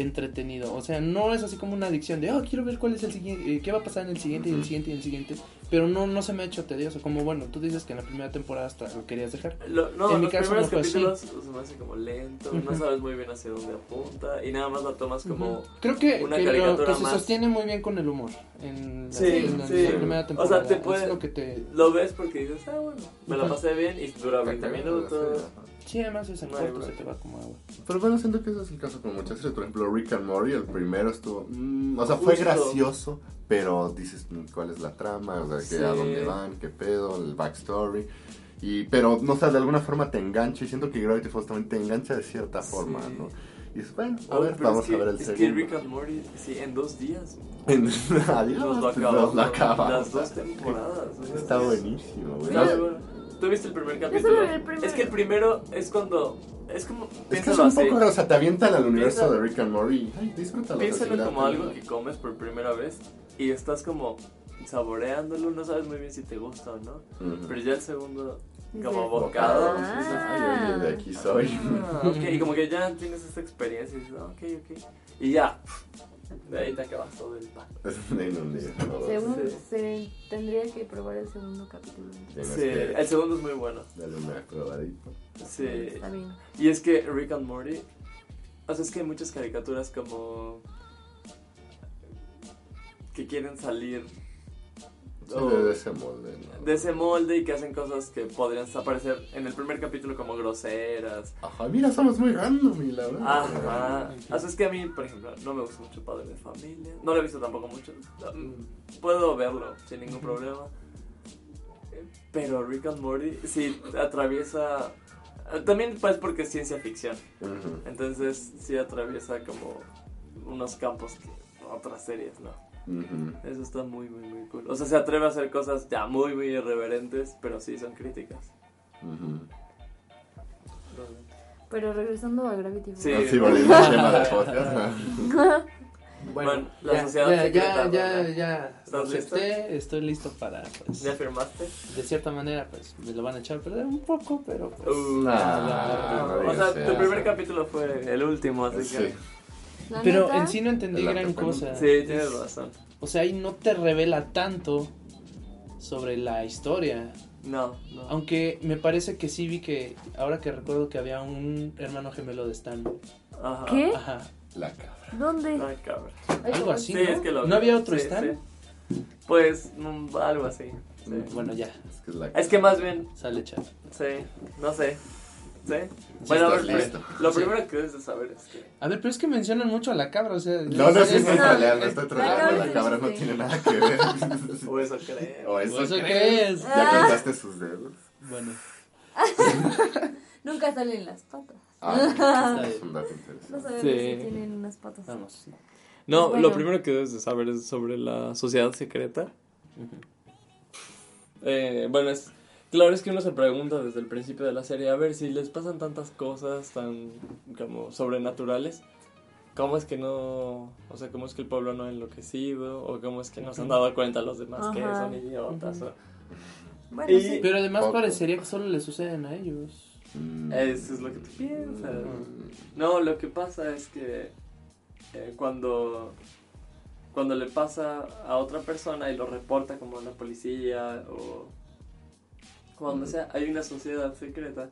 entretenido. O sea, no es así como una adicción de, oh, quiero ver cuál es el siguiente, eh, qué va a pasar en el siguiente y el siguiente y el siguiente. Pero no, no se me ha hecho tedioso. Como bueno, tú dices que en la primera temporada hasta lo querías dejar. Lo- no, En mi los caso primeros no así. capítulos se me hace como lento, no Ujú. sabes muy bien hacia dónde apunta y nada más la tomas como... Ujú. Creo que, una que lo- caricatura que se más. sostiene muy bien con el humor. En la, Sí, en la- sí. la primera O sea, temporada. te puede- lo que te... Lo ves porque dices, ah, bueno, me la pasé bien y dura 20 minutos. Sí, además es en No corto, se te va como agua. Pero bueno, siento que ese es el caso con muchas series. Por ejemplo, Rick and Morty, el primero estuvo. mm, o sea, fue Justo. gracioso, pero dices mm, cuál es la trama, o sea, que Sí. a dónde van, qué pedo, el backstory. Y, pero, no sé, de alguna forma te engancha. Y siento que Gravity Falls también te engancha de cierta Sí. forma, ¿no? Y dices, bueno, a Oh, ver, vamos es que, a ver el es segundo. que Rick and Morty, sí, en dos días Adiós, nos lo <laughs> nos acabamos. lo acabamos. Las dos temporadas. Está buenísimo, güey. Sí, No, bueno. ¿Tú viste el primer solo capítulo? vi el primero. Es que el primero es cuando... Es como... Es que es piénsalo un así. poco, o sea, te avientan al universo Piensa- de Rick and Morty. Ay, disfrútalo. Piénsalo como algo que comes por primera vez y estás como saboreándolo, no sabes muy bien si te gusta o no. Ujú. Pero ya el segundo, como bocado, Ah. dices, Ay, oye, de aquí soy. ah, ok, y como que ya tienes esa experiencia y dices, ah, ok, ok. Y ya, de ahí te acabas todo el pan. <laughs> En un día. ¿no? Según Sí. se tendría que probar el segundo capítulo. Sí, que el segundo es muy bueno. darle una probadita. Sí. Está bien. Y es que Rick and Morty, o sea, es que hay muchas caricaturas como que quieren salir Sí, o- de ese molde, ¿no? de ese molde y que hacen cosas que podrían aparecer en el primer capítulo como groseras. Ajá, mira, somos muy random y la verdad. Ajá. Sea, es que a mí, por ejemplo, no me gusta mucho Padre de Familia. No lo he visto tampoco mucho. Mm, Puedo verlo sin ningún problema. Pero Rick and Morty sí atraviesa... También pues porque es ciencia ficción. Entonces sí atraviesa como unos campos que otras series, ¿no? Ujú. Eso está muy, muy, muy cool. O sea, se atreve a hacer cosas ya muy, muy irreverentes, pero sí son críticas. Ujú. Pero regresando a Gravity Falls. Sí. Así volviendo al tema del podcast. <laughs> Bueno, la ya, sociedad ya, secreta, ya, ya, ya ¿Estás acepté, estoy listo para, pues, ¿Ya firmaste? de cierta manera, pues, me lo van a echar a perder un poco, pero, pues, Uh, nah, no o sea, tu primer capítulo fue el último, así Sí. que... La pero neta, en sí no entendí gran cosa. Sí, tienes razón. O sea, ahí no te revela tanto sobre la historia. No, no. Aunque me parece que sí vi que, ahora que recuerdo que había un hermano gemelo de Stan. Ajá. ¿Qué? Ajá. La cabra. ¿Dónde? Ay, cabrón. Ay, Algo así, Sí, ¿no? es que lo ¿No había otro Sí, Stan? sí. Pues mm, algo así. sí. Bueno, ya, Es que es la Es que más bien, sale chat. sí, no sé. ¿Sí? Sí bueno, a ver, listo. lo Sí. primero que debes de saber es que. A ver, pero es que mencionan mucho a la cabra, o sea... No, no, sí estoy No, troleando, es- estoy la troleando. cabra La sí cabra no tiene nada que ver. O eso creo. O eso ¿Eso crees. crees? Ya contaste sus dedos. Bueno, <laughs> Nunca salen las patas. Ah, <laughs> es un dato No sabemos Sí. si tienen unas patas. vamos. No, Bueno. lo primero que debes de saber es sobre la sociedad secreta. Eh, bueno, es claro es que uno se pregunta desde el principio de la serie, a ver, si les pasan tantas cosas tan como sobrenaturales, ¿cómo es que no, o sea, cómo es que el pueblo no ha enloquecido o cómo es que no se han dado cuenta los demás que son idiotas? o- Bueno, Y- sí. Pero además Poco. parecería que solo le suceden a ellos. Mm. Eso es lo que tú piensas. Mm. No, lo que pasa es que eh, cuando, cuando le pasa a otra persona y lo reporta como a la policía o cuando sea, hay una sociedad secreta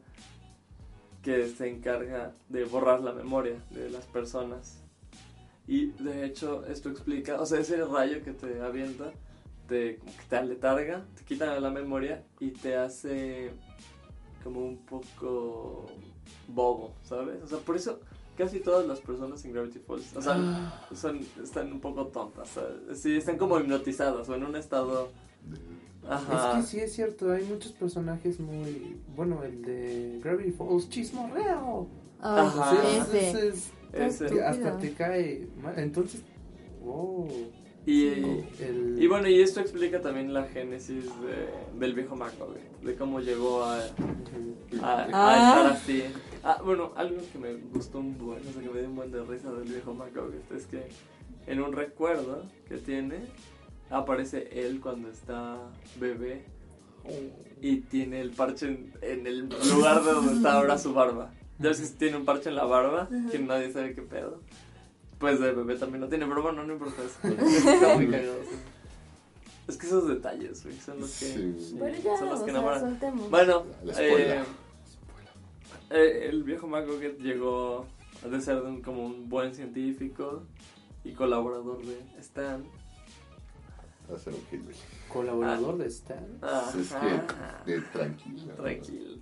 que se encarga de borrar la memoria de las personas. Y de hecho esto explica, o sea, ese rayo que te avienta, te, como que te aletarga, te quita la memoria y te hace como un poco bobo, ¿sabes? O sea, por eso casi todas las personas en Gravity Falls, o sea, son, están un poco tontas, ¿sabes? Sí, están como hipnotizadas o en un estado... Ajá. Es que sí es cierto, hay muchos personajes muy... Bueno, el de Gravity Falls, chismorreo. Ay, Ajá. Sí, ese. ese es- Ese. que hasta te cae. Entonces, oh, Y, el... y bueno, y esto explica también la génesis de- del viejo McCoy, de cómo llegó a, a, a Ah. estar así. Ah, bueno, algo que me gustó un buen, o sea, que me dio un buen de risa del viejo McCoy es que en un recuerdo que tiene aparece él cuando está bebé y tiene el parche en, en el lugar de donde está ahora su barba. Ya ves que tiene un parche en la barba, que nadie sabe qué pedo. Pues de bebé también lo tiene, pero bueno, no importa eso. <laughs> Está muy cagado. sí. Es que esos detalles, güey, son los que, Sí. sí, Bueno, ya, son los que enamoran. soltemos. Bueno, eh, eh, el viejo McGoget llegó a ser un- como un buen científico y colaborador de Stan. Ser un hillbilly. Colaborador de Stan. Ah, Es que, de tranquilo. Tranquilo.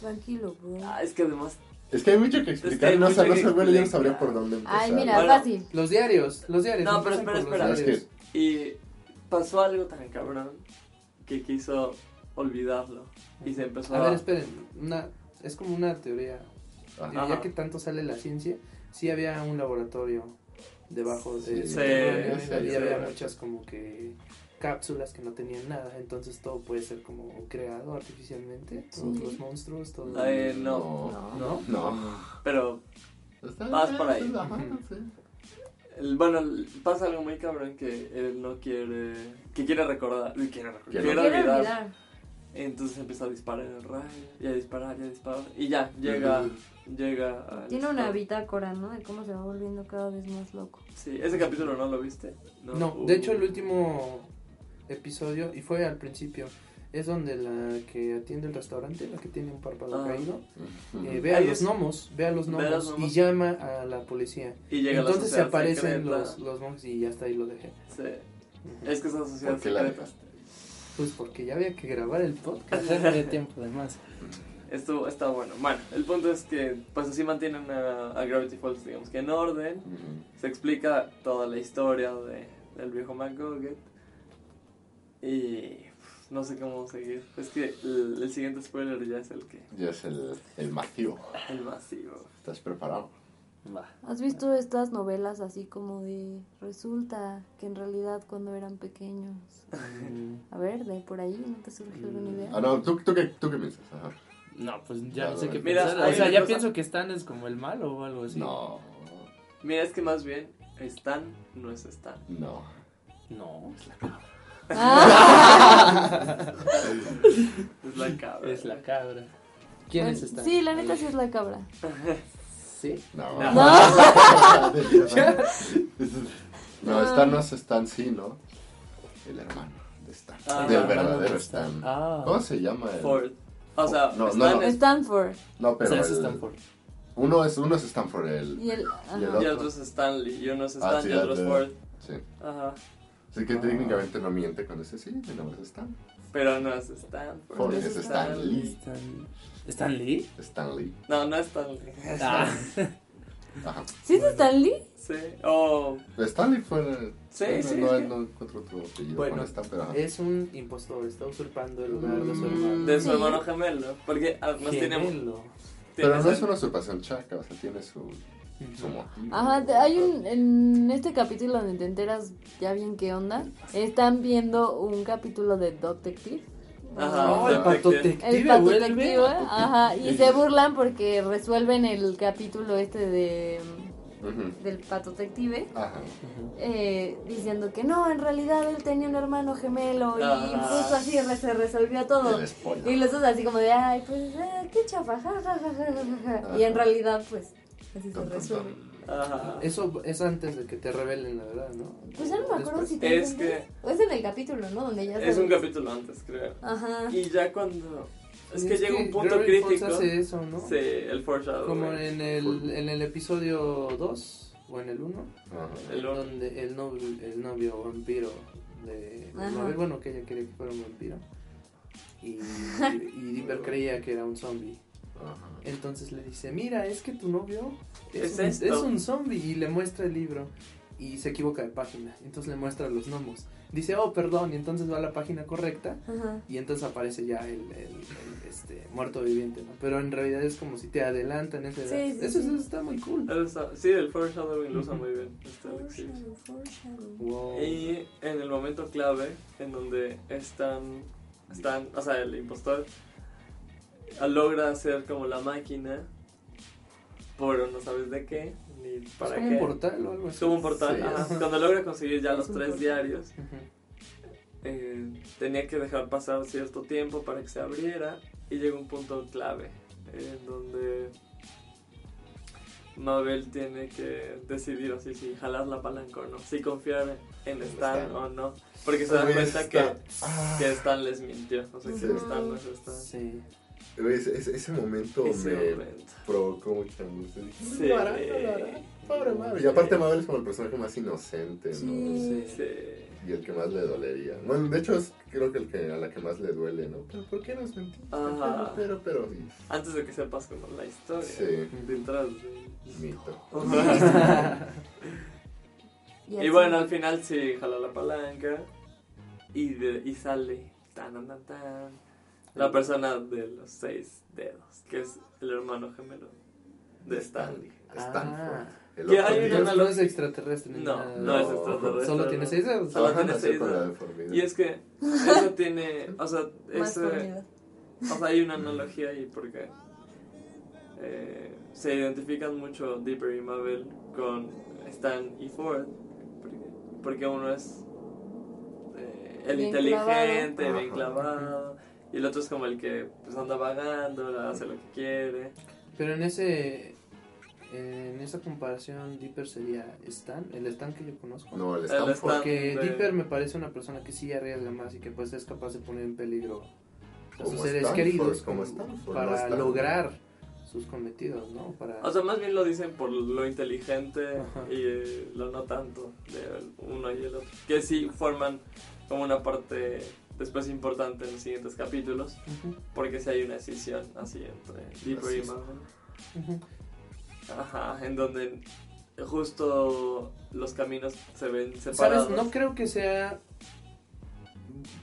Tranquilo, bro. Ah, es que además Es que hay mucho que Es que explicar. hay no, mucho sé, no que sé, bueno, yo no explicar. sabría por dónde empezar. Ay, mira, Bueno. fácil. Los diarios, los diarios. No, pero espera, espera. Es que Y pasó algo tan cabrón que quiso olvidarlo. Y se empezó A a... ver, esperen, una, es como una teoría. Ajá. Ya que tanto sale la ciencia, sí había un laboratorio debajo de Sí. había sí. muchas como que cápsulas que no tenían nada, entonces todo puede ser como creado artificialmente, todos Sí. los monstruos, todo. Eh, no. No. ¿No? No. Pero Está- Vas por ahí. El- bueno, pasa algo muy cabrón que él no quiere. que quiere recordar. Quiere, recordar, Quiere quiere Quiero olvidar. olvidar. Entonces empieza a disparar el rayo. Y a disparar, y a disparar. Y ya, llega. Llega al Tiene una bitácora, ¿no? De cómo se va volviendo cada vez más loco. Sí, ese capítulo no lo viste. No, Uh. de hecho el último episodio, y fue al principio, es donde la que atiende el restaurante, la que tiene un párpado Ah. caído, eh, ve a los gnomos, ve a los ve a gnomos, los gnomos. y llama a la policía. Y llega Entonces la se aparecen los, los monjes y ya hasta ahí lo dejé. Sí. Es que esa sociedad ¿Por qué la secreta. dejaste? Pues porque ya había que grabar el podcast, había tiempo además. Estuvo, está bueno. Bueno, el punto es que pues así mantienen a, a Gravity Falls, digamos que en orden. Ujú. Se explica toda la historia de, del viejo McGoget. Y no sé cómo seguir. Es que el, el siguiente spoiler ya es el que. Ya es el, el masivo. El masivo. ¿Estás preparado? ¿Has visto estas novelas así como de resulta que en realidad cuando eran pequeños? <laughs> A ver, de por ahí, ¿no te surge alguna idea? Ah, no, ¿tú, tú, qué, tú qué piensas? Ajá. No, pues ya no sé qué Mira, pensar. O sea, ya cosa- pienso que Stan es como el malo o algo así. No, Mira, es que más bien Stan no es Stan. no. No, es la cabra. Ah. <laughs> Es la cabra. Es la cabra. ¿Quién Bueno, es Stan? Sí, la neta sí es la cabra. Sí. No. No. no, <laughs> Stan no es Stan, sí, ¿no? El hermano. Stan. Ah, del verdadero Stan. ah. ¿Cómo se llama? el- Ford. O sea, No, no, Stan no. es- Stanford. No, O pero sea, es el- Stanford. uno es uno es Stanford el Y el, y el ajá. y otro. otro es Stanley, y uno es Ah, Stan sí, y otro es Ford. Sí. Ajá. Así que técnicamente no miente cuando dice sí, mi nombre es Stan. Pero no es Stanford. Ford es es Stan Lee. Stan, ¿Stan Lee? Stan Lee. No, no es Stanley. Ah, <laughs> Ajá. ¿Sí es Stanley? Sí. Oh, Stan Lee fue. Sí, no, sí, No, sí. no encuentro otro apellido Bueno, Stan, pero. ajá. es un impostor, está usurpando el lugar de su hermano. de su Sí. hermano gemelo. Porque además tiene. Gemelo. Pero no es una usurpación chaca, o sea, tiene su, su motivo. Ajá, hay un, en este capítulo donde te enteras ya bien qué onda, están viendo un capítulo de Detective. Ajá. Oh, el pato Detective. El vuelve. detective, ajá, y se burlan porque resuelven el capítulo este de del pato detective Ajá. eh, diciendo que no, en realidad él tenía un hermano gemelo y Ah. justo así se resolvió todo. Y los dos así como de, ay, pues, eh, qué chafa, ja, ja, ja, ja, ja, ja". Y en realidad, pues, así se resuelve. Ajá. Eso es antes de que te revelen la verdad, ¿no? Pues ya no me acuerdo Después. si te Es que- O es en el capítulo, ¿no? Donde ya Es un sabes. capítulo antes, creo. Ajá. Y ya cuando. Es que Es llega que un punto Gravity crítico. hace eso, ¿no? Sí, el foreshadow. Como en el, en el episodio 2 o en el 1, Ajá. El uno. donde el novio, el novio vampiro de Ajá. Mabel, bueno, que ella quería que fuera un vampiro. Y, <laughs> y Dipper creía que era un zombie. Ajá. Entonces le dice, mira, es que tu novio es, Es un, es un zombie. Y le muestra el libro. Y se equivoca de página. Entonces le muestra los gnomos. Dice, oh, perdón. Y entonces va a la página correcta. Ajá. Y entonces aparece ya el, el- el, este, muerto viviente, ¿no? Pero en realidad es como si te adelantan esa edad. Sí, sí, eso, sí. eso está muy cool. Sí, el foreshadowing lo usa muy bien. este. Wow. Y en el momento clave, en donde están, están, o sea, el impostor logra hacer como la máquina, pero no sabes de qué, ni ¿Es para como qué. un portal o algo Es así? como un portal. Sí, ajá. es- Cuando logra conseguir ya Es los tres portal. diarios, eh, tenía que dejar pasar cierto tiempo para que se abriera y llega un punto clave en donde Mabel tiene que decidir así si jalar la palanca o no, si confiar en Stan o no, porque se dan Güey, cuenta que, Stan. Ah. que Stan les mintió, o sea que Ujú. Stan no es Stan. Sí. Ese, ese- ese momento Ese me momento. provocó mucha angustia. Dije, Sí. "No lo hará, no lo hará". Pobre Mabel. Y aparte Mabel es como el personaje más inocente, ¿no? Sí. Sí. Y el que más le dolería. Bueno, de hecho es creo que el que a la que más le duele, ¿no? Pero ¿por qué nos mentiste? Ajá. Pero, pero, pero, Antes de que sepas como la historia Sí. detrás de... mito. <laughs> Y, Y bueno, al final sí jala la palanca y, de- y sale tan, tan, tan, la persona de los seis dedos, que es el hermano gemelo de Stanley. Stanford. El Que hay una No, no analogía- es extraterrestre. No, nada. no es extraterrestre. Solo tiene seis dedos. Solo Ajá, tiene seis dedos. Y es que eso tiene, o sea, formidable. o sea, hay una analogía ahí porque eh, se identifican mucho Dipper y Mabel con Stan y Ford, porque, porque uno es eh, el Bien inteligente, clavado. bien clavado, y el otro es como el que pues, anda vagando, hace lo que quiere. Pero en ese. En esa comparación, Dipper sería Stan, el Stan que yo conozco. No, el. Stan- Porque de- Dipper me parece una persona que sí arriesga más y que pues es capaz de poner en peligro a sus seres Stanford, queridos como Stanford, no para Stan. lograr sus cometidos, ¿no? Para... O sea, más bien lo dicen por lo inteligente Ajá. y eh, lo no tanto de uno y el otro. Que sí forman como una parte después importante en los siguientes capítulos, porque si hay una decisión así entre Dipper y es. Marvel. ujú. Ajá, en donde justo los caminos se ven separados. ¿Sabes? No creo que sea...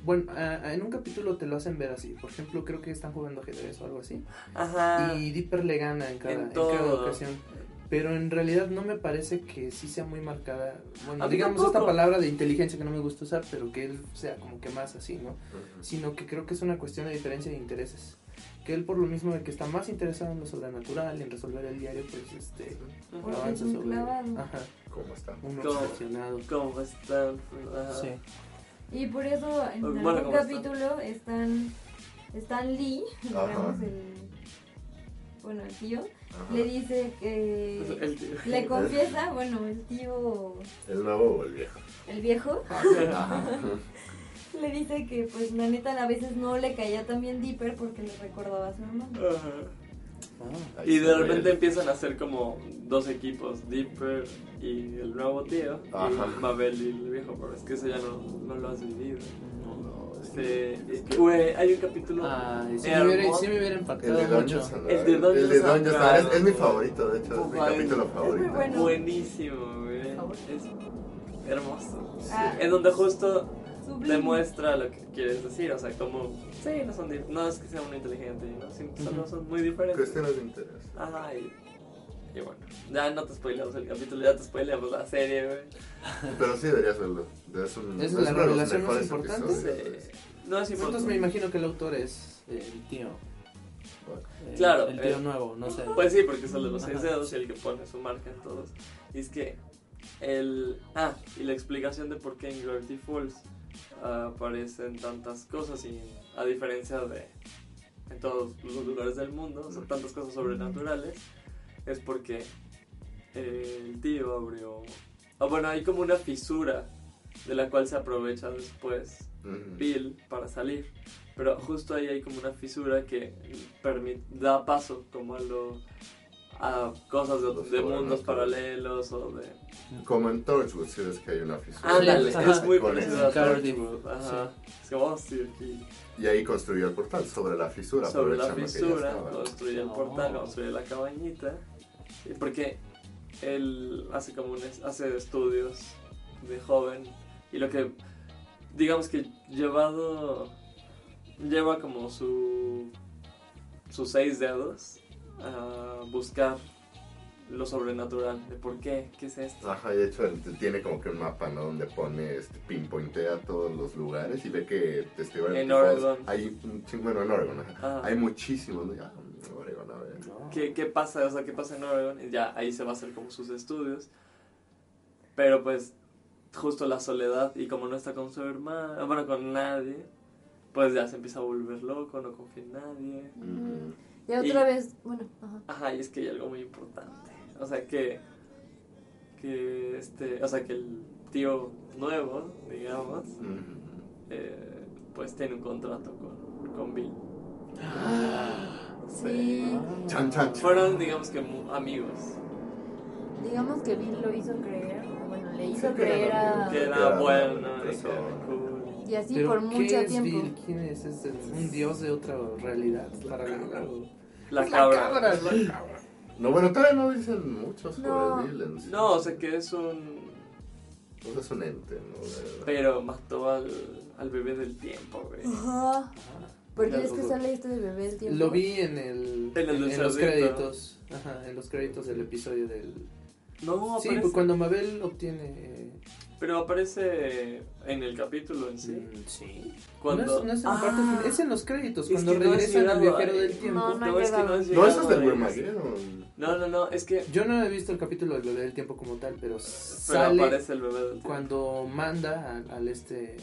Bueno, a- a- en un capítulo te lo hacen ver así. Por ejemplo, creo que están jugando ajedrez o algo así. Ajá. Y Dipper le gana en cada, En en cada ocasión. Pero en realidad no me parece que sí sea muy marcada. Bueno, digamos tampoco. esta palabra de inteligencia que no me gusta usar, pero que él sea como que más así, ¿no? Ujú. Sino que creo que es una cuestión de diferencia de intereses. Que él, por lo mismo de que está más interesado en lo sobrenatural y en resolver el diario, pues este. Ujú. Porque avanza es sobre. Ajá, ¿Cómo está? un Como- obsesionado. Como están. ajá. Sí. Y por eso en Bueno, algún ¿cómo está? capítulo están, Stan Lee, digamos el, bueno, el tío, Ajá. le dice que El tío. le confiesa, bueno, el tío, ¿El nuevo o el viejo? el viejo, <laughs> Ajá. le dice que pues la neta a veces no le caía tan bien Dipper porque le recordaba a su hermano. Ajá. Ah, Y de repente empiezan a hacer como dos equipos, Dipper y el nuevo tío, Ajá. y Mabel y el viejo, pero es que eso ya no, no lo has vivido. Es Este, güey, hay un capítulo Ay, sí me hubiera, sí me hubiera El impactado de El de Dragons. El de Dungeons and Dungeons and Dragons. Es, Dragons. mi favorito, de hecho, es mi capítulo Es muy favorito. bueno. buenísimo, güey. Es hermoso. Ah, En donde justo sublime. demuestra lo que quieres decir, o sea, como, sí, no, son di- no es que sea uno inteligente, ¿no? Solo son muy diferentes. Cuestiones de interés. Ajá, y, y bueno, ya no te spoileamos el capítulo, ya te spoileamos la serie, güey. Pero sí deberías verlo. Es, un, ¿Es la los revelación más importante? Sí. No es Entonces me imagino que el autor es eh, el tío. Eh, Claro, El tío eh, nuevo, no sé. Pues sí, porque es el de los seis dedos y el que pone su marca en todos. Y es que el... Ah, y la explicación de por qué en Gravity Falls ah, aparecen tantas cosas y a diferencia de en todos los lugares del mundo, o sea, tantas cosas sobrenaturales, es porque eh, el tío abrió... Ah, bueno, hay como una fisura de la cual se aprovecha después. Bill para salir. Pero justo ahí hay como una fisura que permite, da paso como a lo a cosas de, de mundos paralelos o de Como en Torchwood, si ves que hay una fisura. ándale Ajá. es muy parecido a Torchwood, ajá es como oh, sí, aquí Y ahí construyó el portal sobre la fisura. sobre la fisura estaba. construye el Oh. portal construye la cabañita porque él hace como un hace estudios de joven y lo que digamos que llevado lleva como su sus seis dedos a buscar lo sobrenatural de por qué qué es esto Ajá, de hecho tiene como que un mapa, ¿no? Donde pone, este, pinpointea todos los lugares y ve que este, En Oregon. Hay bueno, en Oregon, ajá. Ah. Hay muchísimos, ¿no? Ah, Oregon, a ver. ¿Qué, qué pasa? O sea, ¿qué pasa en Oregon? Y ya ahí se va a hacer como sus estudios. Pero pues, justo la soledad y como no está con su hermana, bueno, con nadie, pues ya se empieza a volver loco, no confía en nadie. Ujú. Y otra Y- vez, bueno, ajá. Ajá, y es que hay algo muy importante. O sea, que, que este, o sea, que el tío nuevo, digamos, Ujú. eh, pues tiene un contrato con, con Bill. Sí. Chan, chan, chan. Fueron, digamos que, mu- amigos. Digamos que Bill lo hizo creer, bueno, le hizo Sí, que creer era a... Que Que era era persona. cool. Y así Pero, por ¿qué mucho es tiempo. Bill? ¿Quién es? ¿Es el- un dios de otra realidad paralela? o- La cabra. cabra, es la cabra. No, bueno, todavía no dicen mucho sobre No. Bill en sí. No, o sea que es un. O sea, es un ente, ¿no? Pero mató al, al bebé del tiempo, güey. Ajá. Porque Ya es que lo- sale este de bebé el tiempo. Lo vi en el En el en, del en los créditos. Ajá, en los créditos del episodio del No, Sí, aparece. pues cuando Mabel obtiene Pero aparece en el capítulo en sí. Mm, sí. Cuando. No es, no es en la parte Ah, final, es en los créditos, es cuando que no regresan al viajero del tiempo. No, no. No, es que no has No, eso es del. Wormageddon. No, no, no, es que. Yo no he visto el capítulo del bebé del tiempo como tal, pero, Pero sale aparece el bebé del tiempo. cuando manda al, al este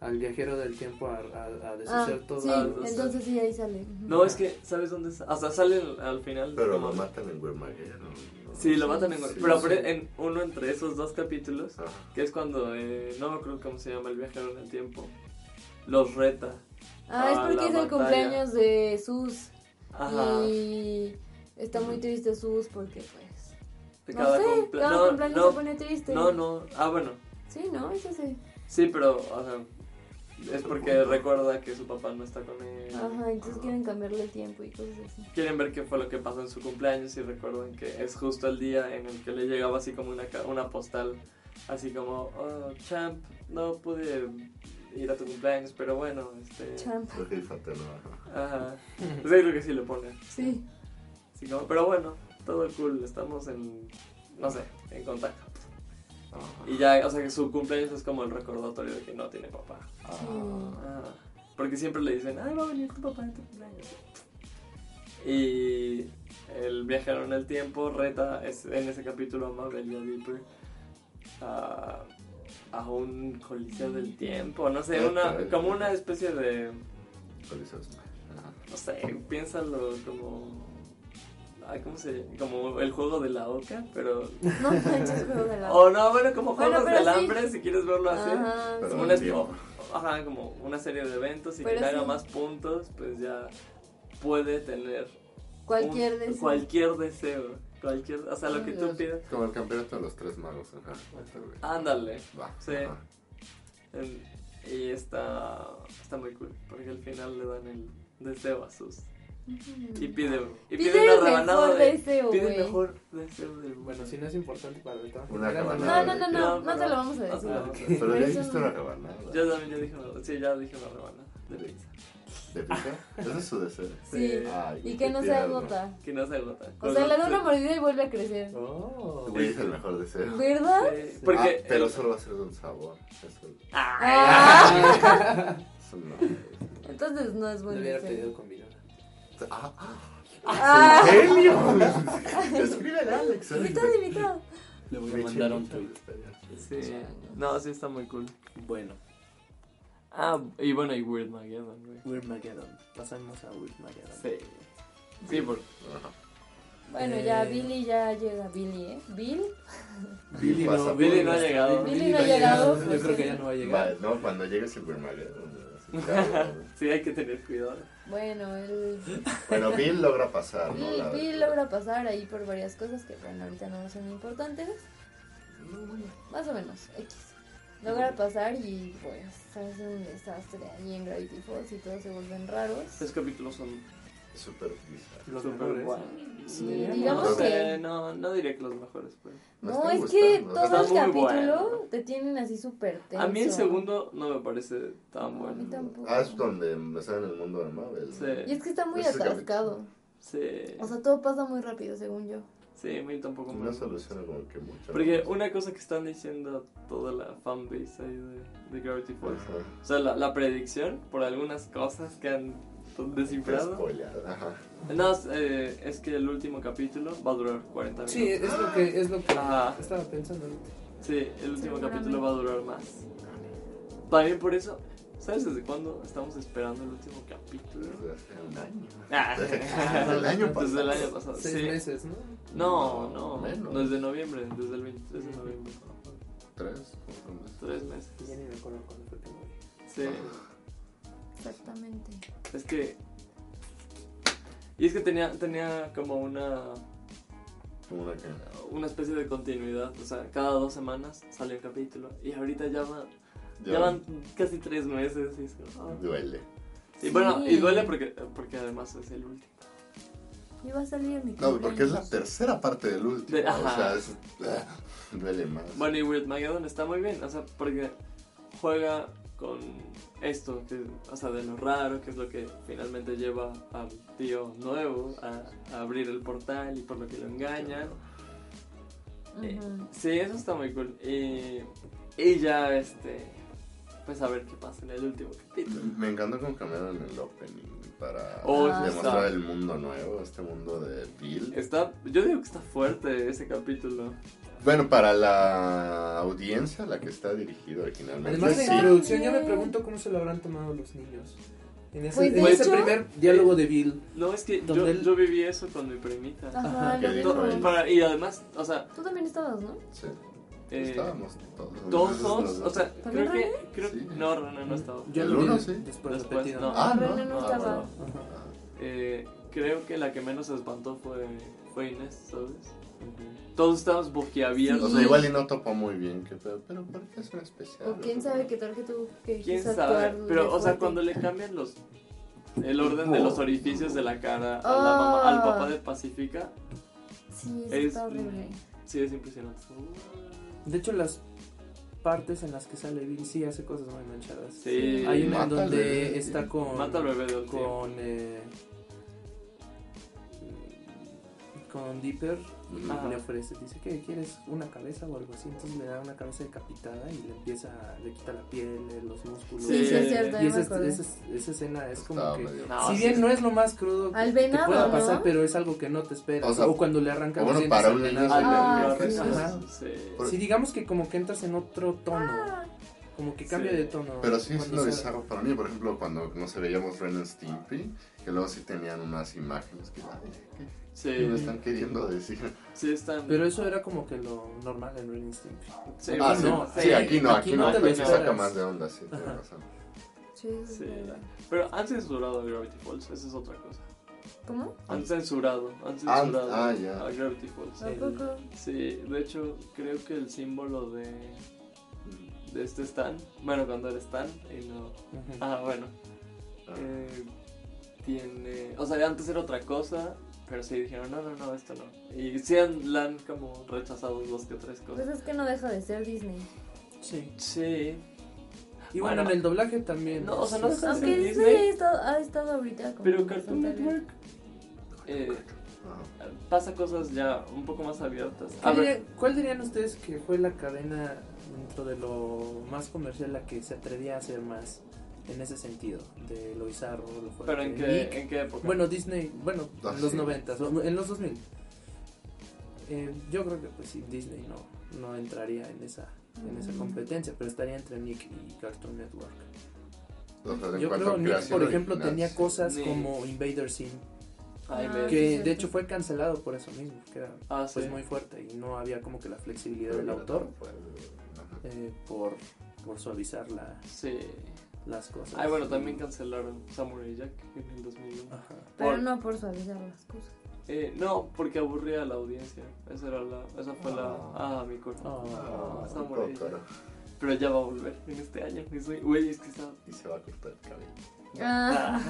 al viajero del tiempo a, a, a Ah, deshacer todo. sí, entonces sí, ahí sale. No, es que, ¿sabes dónde está? Hasta sale al- al final. Pero lo matan en Wormageddon. ¿no? Sí, lo matan en. Sí, pero sí. apare- en uno entre esos dos capítulos, Ajá. que es cuando. eh, no me acuerdo cómo se llama el viajero en el tiempo. Los reta. Ah, es porque es el batalla. cumpleaños de Sus. Ajá. Y está muy triste Sus porque pues... De No cada sé, cumple- cada no, cumpleaños no, se pone triste. No, no. Ah, bueno. Sí, ¿no? Eso sí. Sí, pero, o sea, es porque recuerda que su papá no está con él. Ajá, entonces quieren cambiarle el tiempo y cosas así. Quieren ver qué fue lo que pasó en su cumpleaños y recuerdan que es justo el día en el que le llegaba así como una, una postal, así como, oh, champ, no pude ir a tu cumpleaños, pero bueno, este... Champ. Ajá. Ajá. <laughs> Ahí creo que sí lo pone. Sí. Así como, pero bueno, todo cool, estamos en, no sé, en contacto. Y ya, o sea, que su cumpleaños es como el recordatorio de que no tiene papá. Ah, porque siempre le dicen, ay, va a venir tu papá en tu cumpleaños. Y el viajero en el tiempo reta es- en ese capítulo a Mabel y a Dipper a, a un coliseo del tiempo, no sé, una, como una especie de, Coliseos. Ajá. no sé, piénsalo como... ay, ¿Cómo se llama? Como el juego de la oca, pero... No manches, juego de la... <laughs> O no, bueno, como Bueno, juegos del sí. hambre, si quieres verlo así. Ajá, Pero sí. Una ajá, como una serie de eventos y Pero que haga más puntos, pues ya puede tener Cualquier un- deseo. cualquier deseo, cualquier, o sea, lo que tú pidas. Como el campeonato de los tres magos güey. Ándale. Va. Sí. ajá. Y está está muy cool, porque al final le dan el deseo a sus y pide y Pide una rebanada mejor de deseo, pide mejor deseo del mundo. Bueno, si no es importante para el trabajo. Una No, rebanada. no, no, no, no, pero- te lo vamos a no decir. Pero ya dijiste no. una rebanada. Yo también ya dije una, sí, ya dije una rebanada de pizza. ¿De pizza? <laughs> Ese es su deseo. Sí. Ay, Y que no se agota. Que no se agota. O sea, le da una mordida y vuelve a crecer. Oh. Güey, es el mejor deseo. ¿Verdad? Sí, porque Ah, pero el- solo va a ser de un sabor. Eso, Ah, <laughs> eso no. entonces no es buen hubiera deseo. Combinada. Ah, Ah. ¿En serio? <laughs> A Alex. Invitado, invitado. Le voy a Me mandar un tweet. Sí. No, sí está muy cool. Bueno, Ah, y bueno, y Weird Mageddon, güey. Weird Mageddon. Pasamos a Weird Mageddon. Sí. Sí, por Bueno, ya Eh. Billy ya llega. Billy, ¿eh? Bill. <laughs> Billy no, Billy no ha llegado. Billy no ha llegado, Yo pues creo que ya no va a llegar. Va, no, cuando llegue Supermageddon. así, cabrón. <laughs> Sí, hay que tener cuidado. Bueno, el <laughs> Bueno, Bill logra pasar, ¿no? Bill, Bill logra pasar ahí por varias cosas que, bueno, ahorita no son importantes. Más o menos, X. Logra pasar y pues hace un desastre ahí en Gravity Falls y todos se vuelven raros. Los capítulos son Super bizarro. Los mejores. Sí, Sí, digamos no, sé, que... no, no diría que los mejores, pues. Me No, es que gustando, todo el muy capítulo bueno. te tienen así súper tenso. A mí el segundo no me parece tan No, a mí bueno. tampoco. Ah, es donde en el mundo de Marvel. ¿no? Sí. Y es que está muy Ese capítulo. atascado. Sí, O sea, todo pasa muy rápido, según yo. sí, a mí tampoco me No soluciona como que mucho. Porque una cosa que están diciendo toda la fanbase ahí de, de Gravity Falls, Ajá. o sea, la, la predicción por algunas cosas que han Ajá. No, eh, es que el último capítulo va a durar 40 minutos. Sí, es lo que, es lo que Ajá. estaba pensando ahorita. Sí, el último capítulo va a durar más. También por eso, ¿sabes desde cuándo estamos esperando el último capítulo? Desde hace un año. Ah. <laughs> Desde el año pasado. Desde el año pasado. Seis sí. meses, ¿no? No, No, no, menos. desde noviembre, desde el 23 de noviembre. Tres. Tres meses. Ya ni me acuerdo cuándo fue que morí. Sí, <laughs> Exactamente. es que. Y es que tenía, tenía como una, Como una una especie de continuidad. O sea, cada dos semanas sale un capítulo. Y ahorita ya, va, ya, Ya van casi tres meses. Y, es como, ah. Duele. Y bueno, y duele porque, porque además es el último. Y va a salir mi No, porque es la tercera parte del último. De- o ajá. sea, es, ah, duele más. Bueno, y Weird Mageddon está muy bien, o sea, porque juega con esto, que, o sea, de lo raro, que es lo que finalmente lleva al tío nuevo a, a abrir el portal y por lo que lo engañan. Eh, Ujú. sí, eso está muy cool. Y, y ya, este, pues a ver qué pasa en el último capítulo. Me encantó cómo cambiaron el opening para Oh, demostrar está. el mundo nuevo, este mundo de Bill. Está, yo digo que está fuerte ese capítulo. Bueno, para la audiencia a la que está dirigido originalmente. Además de sí. introducción, yo me pregunto cómo se lo habrán tomado los niños. En ese, Pues, de en ese primer diálogo de Bill. No, es que yo, Donde él- yo viví eso con mi primita. Ajá. Para- y además, o sea, Tú también estabas, ¿no? Sí. eh, Estábamos todos. todos, o sea, ¿También creo que, René? creo Sí. no, René no estaba. Yo El uno, sí. después, Después, repetido. no. Ah, no. René no Ah, estaba. Eh, creo que la que menos se espantó fue, fue Inés, ¿sabes? Todos estábamos boquiabiertos. O sea, igual y no topó muy bien, que, pero, pero ¿por qué es un especial? O quién sabe qué tal que tú que ¿Quién sabe? Pero, o sea, cuando le cambian los el orden de los orificios de la cara a la mamá- al Ah. papá de Pacífica, Sí, eso es- está horrible. sí es impresionante. De hecho, las partes en las que sale Bill sí hace cosas muy manchadas. Sí. Hay una en donde bebé, está sí. con. Mata al bebé de. Con. Eh, con Dipper Ajá. le ofrece, dice que quieres una cabeza o algo así, entonces le da una cabeza decapitada y le empieza, le quita la piel, los músculos. Sí, sí, es cierto, Y esa, esa, esa escena es como Estaba que, medio- No, si bien sí. no es lo más crudo Al que pueda pasar, ¿no? pero es algo que no te esperas. O O, sea, cuando le arrancan bueno, los dientes para un niño venado. Ah, sí. Sí. Sí, digamos que como que entras en otro tono. Ah, como que cambia Sí. de tono. Pero sí es lo bizarro para mí, por ejemplo, cuando no se veíamos Ren and Stimpy, que luego sí tenían unas imágenes que, ay, ¿qué, Sí, me están queriendo decir? sí están... Pero eso era como que lo normal en Ren and Stimpy. Sí, ah, aquí sí, no, sí, aquí no, aquí aquí no no, te aquí saca más de onda, sí, tienes razón. Sí. Pero han censurado a Gravity Falls, esa es otra cosa. ¿Cómo? Han censurado, han Ah, censurado ah, a Gravity Falls. ¿A poco? Sí, de hecho creo que el símbolo de, de este Stan, bueno cuando era Stan y no... Ah, bueno. Eh, tiene... O sea, antes era otra cosa, pero sí dijeron, no, no, no, esto no. Y sí han, la han como rechazado dos que tres Pues cosas. es que no deja de ser Disney. Sí. Sí. Y bueno, Bueno. en el doblaje también. No, o sea, no es- deja de Aunque ser Disney Disney. ha estado, ha estado ahorita como Pero Cartoon. Network eh, pasa cosas ya un poco más abiertas. ¿Qué A ver, ¿Cuál dirían ustedes que fue la cadena dentro de lo más comercial la que se atrevía a hacer más en ese sentido? De lo bizarro, lo fuerte. pero ¿en qué. ¿en qué época? Bueno, Disney, bueno, Ah, en los sí. 90, en los 2000. Eh, yo creo que pues sí, Disney no, no entraría en esa, en esa Mm. competencia, pero estaría entre Nick y Cartoon Network. O sea, en Yo creo Nick, por ejemplo, original, tenía cosas Sí. como Invader Sim, Ah, sí, que de hecho fue cancelado por eso mismo, que era Ah, pues sí. muy fuerte y no había como que la flexibilidad Pero del autor. Eh, por, por suavizar la, Sí. las cosas. Ay, bueno, también cancelaron Samurai Jack en el 2001. Ajá. Pero Por- no por suavizar las cosas. Eh, no, porque aburría a la audiencia. Esa, era la, esa fue la... Ah, mi corazón. Ah, Ah, Samurai. Jack. Pero ya va a volver en este año. Y soy- Güey, es que está... Y se va a cortar el cabello. Ah,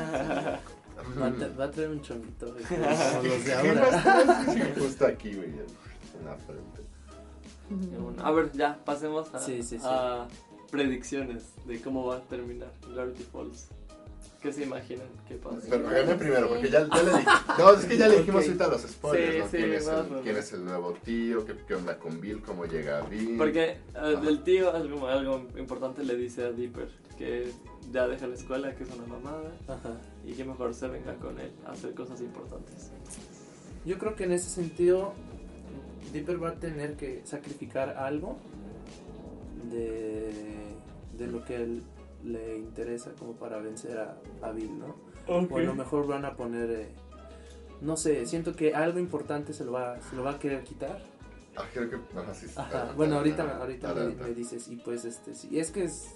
<laughs> Va a, va a traer un chonguito como <laughs> los de <laughs> ahora. Justo aquí, güey, en la frente. Bueno, a ver, ya, pasemos a, Sí, sí, sí. a predicciones de cómo va a terminar Gravity Falls. ¿Qué se imaginan? ¿Qué pasa? Pero gané primero, porque ya, ya le dije. <laughs> No, es que ya le dijimos Ok. ahorita los spoilers, Sí, ¿no? sí, ¿Quién, es el, quién es el nuevo tío? ¿Qué, qué onda con Bill? ¿Cómo llega Bill? Porque eh, Ajá. el tío algo, algo importante le dice a Dipper que ya deja la escuela, que es una mamada Ajá. y que mejor se venga con él a hacer cosas importantes. Yo creo que en ese sentido Dipper va a tener que sacrificar algo de, de lo que él le interesa como para vencer a, a Bill, ¿no? O a lo mejor van a poner, eh, no sé, siento que algo importante se lo va, se lo va a querer quitar. Ah, creo que. Sí. Ajá. Bueno, ahorita, ahorita me, dices, y pues este, sí, es que es,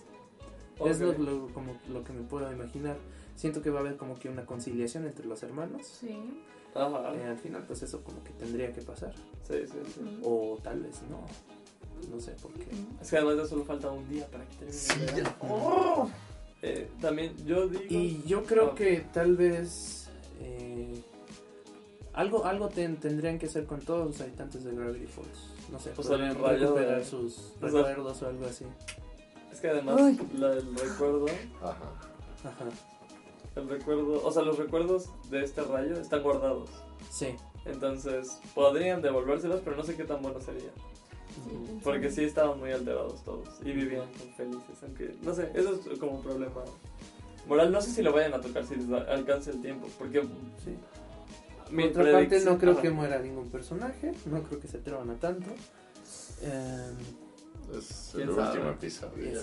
es lo, lo- como lo que me puedo imaginar. Siento que va a haber como que una conciliación entre los hermanos. sí. Ajá. Eh, al final, pues eso como que tendría que pasar. Sí, sí, sí. O tal vez no. No sé por qué. Es que además ya solo falta un día para que termine. Sí, el ya. verano. Eh, también yo digo... Y yo creo Ah. que tal vez eh, algo, algo ten- tendrían que hacer con todos los habitantes de Gravity Falls. No sé, O sea, podrían el rayo recuperar de- sus sea- recuerdos o algo así. Es que además la del recuerdo, Ajá. Ajá. El recuerdo, o sea, los recuerdos de este rayo están guardados. Sí. Entonces, podrían devolvérselos, pero no sé qué tan bueno sería. Porque sí estaban muy alterados todos y vivían felices, aunque no sé, eso es como un problema moral. No sé si lo vayan a tocar si les da- alcance el tiempo, porque sí. mi Por otra parte, no creo ajá. que muera ningún personaje. No creo que se atrevan a tanto. Em, Es el último episodio.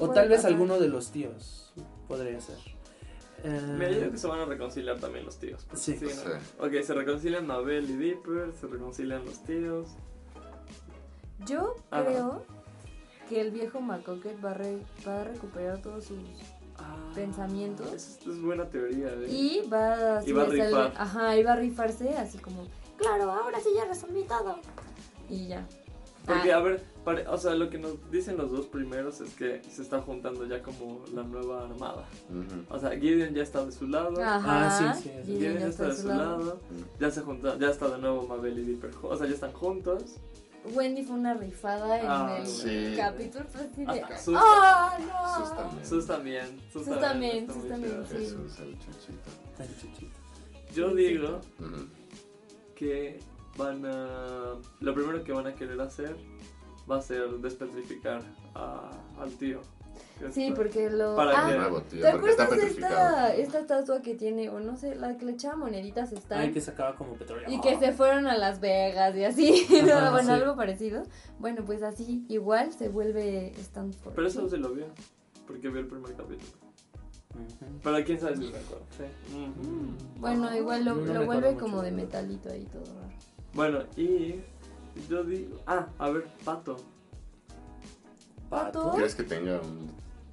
O tal vez alguno de los tíos podría ser. Me digo que se van a reconciliar también los tíos. porque Sí. ¿no? Sí. Ok, se reconcilian Mabel y Dipper, se reconcilian los tíos. Yo Ajá. creo que el viejo McCocket va va a recuperar todos sus... Ah, Pensamientos. Es, es buena teoría. ¿eh? Y va, así Y va a rifar. Ajá, y va a rifarse así como, claro, ahora sí ya resolví todo. Y ya. Porque, Ah. a ver, pare- o sea, lo que nos dicen los dos primeros es que se está juntando ya como la nueva armada. Ujú. O sea, Gideon ya está de su lado. Ajá. Ah, sí, sí, sí. Gideon Gideon ya está de su lado. Mm. Ya se junta, ya está de nuevo Mabel y Dipper. O sea, ya están juntos. Wendy fue una rifada en Ah, el sí. capítulo. Hasta Sus- ¡Ah, Sus no! también. Sus también. Sus, Sus también, sus también. Jesús, el chuchito. Ay, chuchito. Yo digo Ujú. que van a. Lo primero que van a querer hacer va a ser despetrificar a- al tío. Sí, porque lo... Para ah, que- Nuevo, tío, ¿Te está acuerdas de esta, esta estatua que tiene, o no sé, la que le echaba moneditas están? Ay, que sacaba como petróleo. Y que se fueron a Las Vegas y así, <laughs> ¿no? Ajá, bueno, sí. algo parecido. Bueno, pues así, igual se vuelve Stanford. Pero eso se lo vio, porque vio el primer capítulo. Ujú. Pero quién sabe si me acuerdo. Sí. Bueno, igual lo, No lo vuelve mucho, como de metalito ahí todo raro. Bueno, y yo digo... Ah, a ver, Pato. ¿Pato? ¿Crees que tenga un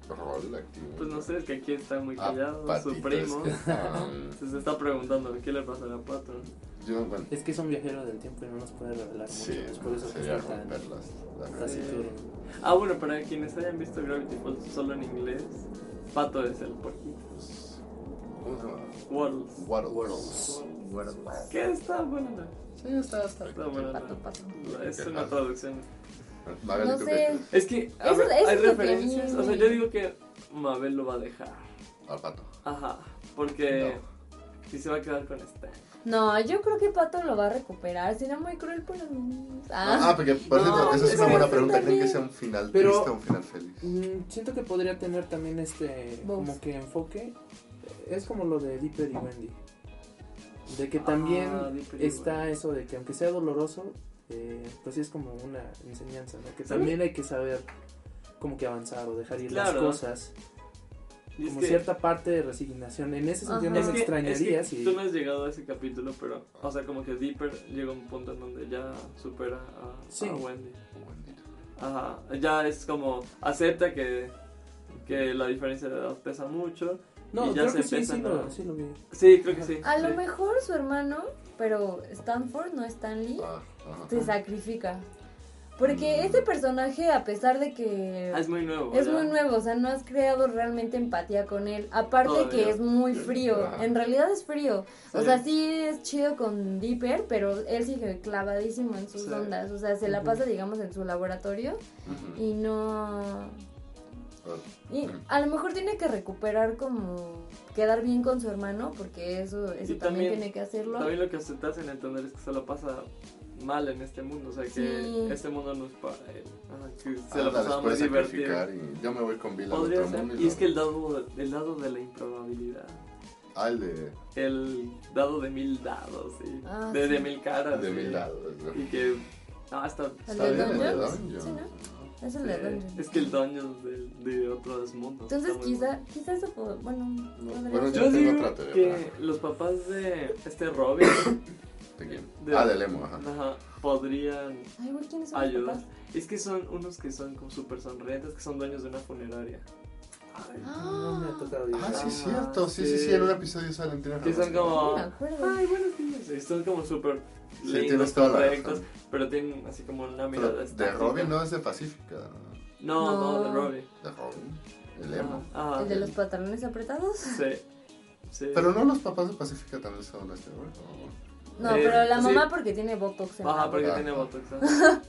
rol activo? Pues no sé, es que aquí está muy Ah, callado, Patito, su primo. es que, ah, Se, se está preguntando qué le pasará a Pato. yo, bueno, Es que es un viajero del tiempo y no nos puede revelar mucho. sí, pues por eso que sería tan romper las, las taciturno. Ah, bueno, para quienes hayan visto Gravity Falls solo en inglés, Pato es el puerquito. ¿Cómo se llama? Waddles. Waddles. ¿Qué está bueno? Sí, está, está. Está bueno. Pato, pato. Es una traducción. Magali, No ¿tú sé. Es que a Eso- ver, eso hay referencias. O sea, yo digo que Mabel lo va a dejar. Al pato. Ajá. Porque si se va a quedar con Stan. No, yo creo que Pato lo va a recuperar. Será muy cruel por los niños. Ah, Ah, porque, por No, cierto, esa es es una buena pregunta. ¿Creen que sea un final Pero- triste o un final feliz? Mm, siento que podría tener también este como que enfoque es como lo de Dipper y Wendy de que también Ah, está eso de que aunque sea doloroso eh, pues sí es como una enseñanza ¿no? que también hay que saber como que avanzar o dejar ir Claro. las cosas Y es como que, cierta parte de resignación en ese sentido Ajá. no es me que, extrañaría es que si tú no has llegado a ese capítulo, pero, o sea, como que Dipper llega a un punto en donde ya supera a, Sí. a Wendy. Ajá, ya es como acepta que, que la diferencia de edad pesa mucho. No y ya creo se que sí, sí empiezan lo, a- sí lo vi Sí, creo que sí. a lo mejor su hermano, pero Stanford, no Stanley, Ah, se sacrifica. Porque ese personaje, a pesar de que Ah, es muy nuevo. es ya. muy nuevo, o sea, no has creado realmente empatía con él. Aparte Todavía. que es muy frío, en realidad es frío. O sea, sí es chido con Dipper, pero él sigue clavadísimo en sus Sí. ondas. O sea, se la pasa, digamos, en su laboratorio y no... Y a lo mejor tiene que recuperar como quedar bien con su hermano, porque eso, eso Y también, también- tiene que hacerlo. También lo que se te hacen entender es que se lo pasa mal en este mundo. O sea, que Sí. este mundo no es para él. Ajá, que se Ah, lo pasaba muy divertido. y yo me voy con Bill otro mundo. Y es lo- que el dado, el dado de la improbabilidad. Ah, el de, El dado de mil dados, sí. Ah, de, de sí. mil caras. de sí. mil lados. ¿no? Y que. Ah, está. ¿El está de bien. de? Dungeons. Sí, ¿no? Es el de Sí, Dungeons. Es que el Dungeons de, de otros mundos. Entonces está muy quizá, quizá eso, puedo- bueno, podría bueno. Yo digo teoría, que pero- los papás de este Robin <coughs> ¿De quién? De- Ah, de Lemo, ajá. ajá, podrían Ay, güey, ¿quiénes son los ayudar. papás? Es que son unos que son como súper sonrientes, que son dueños de una funeraria. No me ha tocado Ah, sí, Ah, cierto. Sí, sí, sí. sí, en un episodio salen. tienes Que son como. No. Ay, buenos días. Y son como súper Sí, lindos, tienes toda la correctos, pero tienen así como una mirada de. Robin no es de Pacífica. No, no, de No. Robin. De Robin. El ajá. ¿El de los pantalones apretados? Sí. Sí. Pero no los papás de Pacífica también son este, güey. No, Eh, pero la sí. mamá porque tiene botox en la Ajá, porque boca. tiene botox. <laughs>